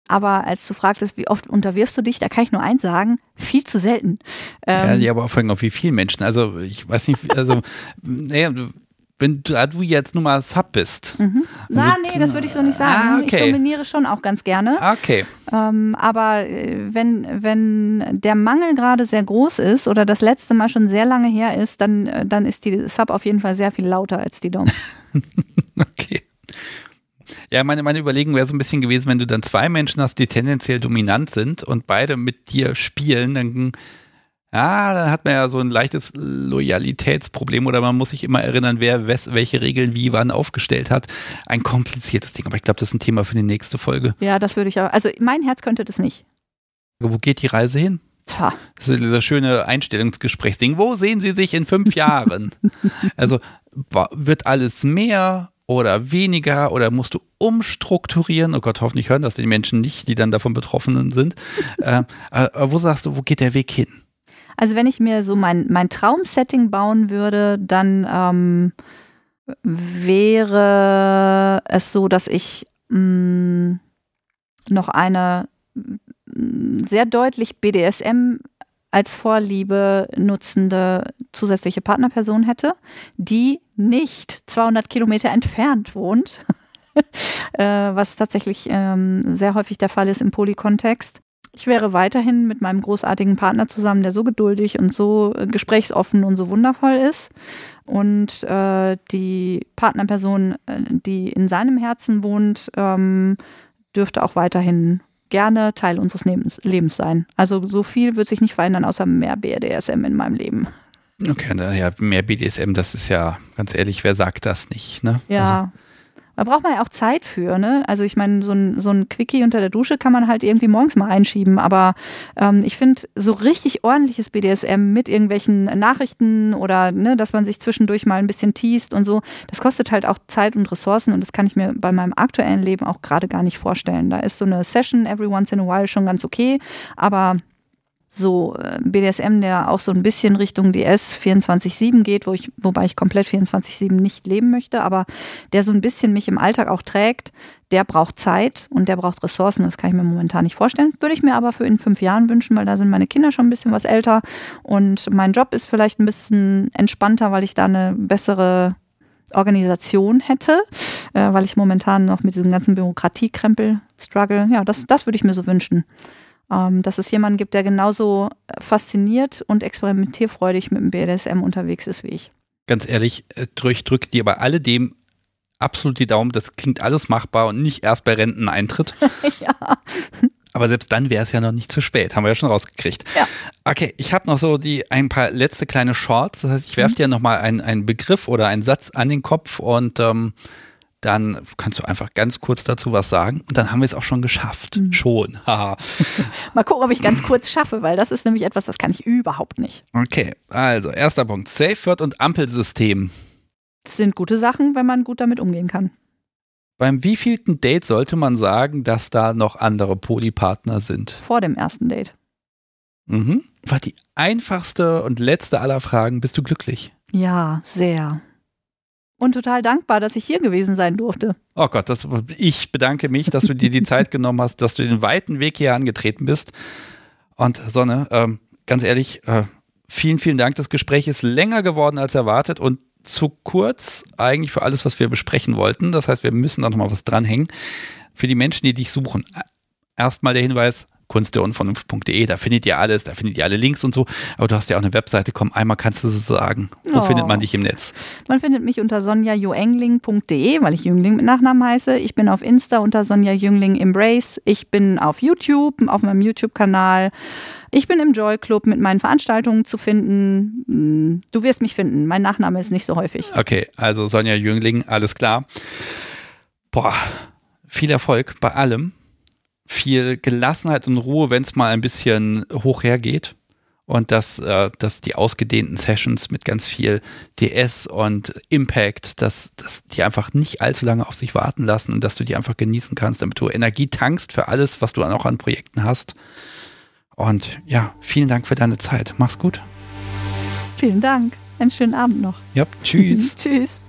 Aber als du fragtest, wie oft unterwirfst du dich, da kann ich nur eins sagen, viel zu selten.
Ähm, ja, aber auch auf wie viele Menschen. Also ich weiß nicht, also naja, wenn du, du jetzt nun mal Sub bist.
Mhm. Na, nee, das würde ich so nicht sagen. Ah, okay. Ich dominiere schon auch ganz gerne.
Okay.
Ähm, aber äh, wenn, wenn der Mangel gerade sehr groß ist oder das letzte Mal schon sehr lange her ist, dann, äh, dann ist die Sub auf jeden Fall sehr viel lauter als die Dom.
okay. Ja, meine, meine Überlegung wäre so ein bisschen gewesen, wenn du dann zwei Menschen hast, die tendenziell dominant sind und beide mit dir spielen, dann ja, dann hat man ja so ein leichtes Loyalitätsproblem oder man muss sich immer erinnern, wer welche Regeln wie wann aufgestellt hat. Ein kompliziertes Ding, aber ich glaube, das ist ein Thema für die nächste Folge.
Ja, das würde ich auch. Also mein Herz könnte das nicht.
Wo geht die Reise hin? Tja. Das ist dieser schöne Einstellungsgesprächsding. Wo sehen Sie sich in fünf Jahren? also wird alles mehr oder weniger oder musst du umstrukturieren? Oh Gott, hoffentlich hören das die Menschen nicht, die dann davon betroffen sind. äh, aber wo sagst du, wo geht der Weg hin?
Also wenn ich mir so mein, mein Traumsetting bauen würde, dann ähm, wäre es so, dass ich mh, mm, noch eine mm, sehr deutlich BDSM als Vorliebe nutzende zusätzliche Partnerperson hätte, die nicht 200 Kilometer entfernt wohnt, äh, was tatsächlich ähm, sehr häufig der Fall ist im Polykontext. Ich wäre weiterhin mit meinem großartigen Partner zusammen, der so geduldig und so äh, gesprächsoffen und so wundervoll ist. Und äh, die Partnerperson, äh, die in seinem Herzen wohnt, ähm, dürfte auch weiterhin gerne Teil unseres Lebens, Lebens sein. Also so viel wird sich nicht verändern, außer mehr BDSM in meinem Leben.
Okay, ja, mehr BDSM, das ist ja, ganz ehrlich, wer sagt das nicht? Ne?
Ja. Also, da braucht man ja auch Zeit für, ne? Also ich meine, so ein, so ein Quickie unter der Dusche kann man halt irgendwie morgens mal einschieben, aber ähm, ich finde, so richtig ordentliches BDSM mit irgendwelchen Nachrichten oder ne, dass man sich zwischendurch mal ein bisschen teast und so, das kostet halt auch Zeit und Ressourcen und das kann ich mir bei meinem aktuellen Leben auch gerade gar nicht vorstellen. Da ist so eine Session every once in a while schon ganz okay, aber so äh, BDSM, der auch so ein bisschen Richtung DS 24-7 geht, wo ich, wobei ich komplett 24-7 nicht leben möchte, aber der so ein bisschen mich im Alltag auch trägt, der braucht Zeit und der braucht Ressourcen. Das kann ich mir momentan nicht vorstellen. Würde ich mir aber für in fünf Jahren wünschen, weil da sind meine Kinder schon ein bisschen was älter und mein Job ist vielleicht ein bisschen entspannter, weil ich da eine bessere Organisation hätte, äh, weil ich momentan noch mit diesem ganzen Bürokratiekrempel struggle. Ja, das, das würde ich mir so wünschen ähm, dass es jemanden gibt, der genauso fasziniert und experimentierfreudig mit dem BDSM unterwegs ist wie ich.
Ganz ehrlich, äh, ich drücke dir bei alledem absolut die Daumen, das klingt alles machbar und nicht erst bei Renteneintritt. ja. Aber selbst dann wäre es ja noch nicht zu spät, haben wir ja schon rausgekriegt. Ja. Okay, ich habe noch so die ein paar letzte kleine Shorts. Das heißt, ich werfe mhm. dir nochmal einen, einen Begriff oder einen Satz an den Kopf und ähm, dann kannst du einfach ganz kurz dazu was sagen und dann haben wir es auch schon geschafft. Mhm. Schon.
Mal gucken, ob ich ganz kurz schaffe, weil das ist nämlich etwas, das kann ich überhaupt nicht.
Okay, also erster Punkt. Safe Word und Ampelsystem.
Das sind gute Sachen, wenn man gut damit umgehen kann.
Beim wievielten Date sollte man sagen, dass da noch andere Polypartner sind?
Vor dem ersten Date.
Mhm. War die einfachste und letzte aller Fragen. Bist du glücklich?
Ja, sehr und total dankbar, dass ich hier gewesen sein durfte.
Oh Gott, das, ich bedanke mich, dass du dir die Zeit genommen hast, dass du den weiten Weg hier angetreten bist. Und Sonne, ähm, ganz ehrlich, äh, vielen, vielen Dank. Das Gespräch ist länger geworden als erwartet und zu kurz eigentlich für alles, was wir besprechen wollten. Das heißt, wir müssen da nochmal was dranhängen. Für die Menschen, die dich suchen, erstmal der Hinweis, kunstderunvernunft.de, da findet ihr alles, da findet ihr alle Links und so. Aber du hast ja auch eine Webseite, komm, einmal kannst du es sagen. Wo oh. findet man dich im Netz?
Man findet mich unter sonjajoengling.de, weil ich Jüngling mit Nachnamen heiße. Ich bin auf Insta unter Sonja Jüngling Embrace. Ich bin auf YouTube, auf meinem YouTube-Kanal. Ich bin im Joy Club mit meinen Veranstaltungen zu finden. Hm, du wirst mich finden. Mein Nachname ist nicht so häufig.
Okay, also Sonja Jüngling, alles klar. Boah, viel Erfolg bei allem viel Gelassenheit und Ruhe, wenn es mal ein bisschen hoch hergeht. Und dass, äh, dass die ausgedehnten Sessions mit ganz viel DS und Impact, dass, dass die einfach nicht allzu lange auf sich warten lassen und dass du die einfach genießen kannst, damit du Energie tankst für alles, was du dann auch an Projekten hast. Und ja, vielen Dank für deine Zeit. Mach's gut.
Vielen Dank. Einen schönen Abend noch.
Ja, tschüss.
tschüss.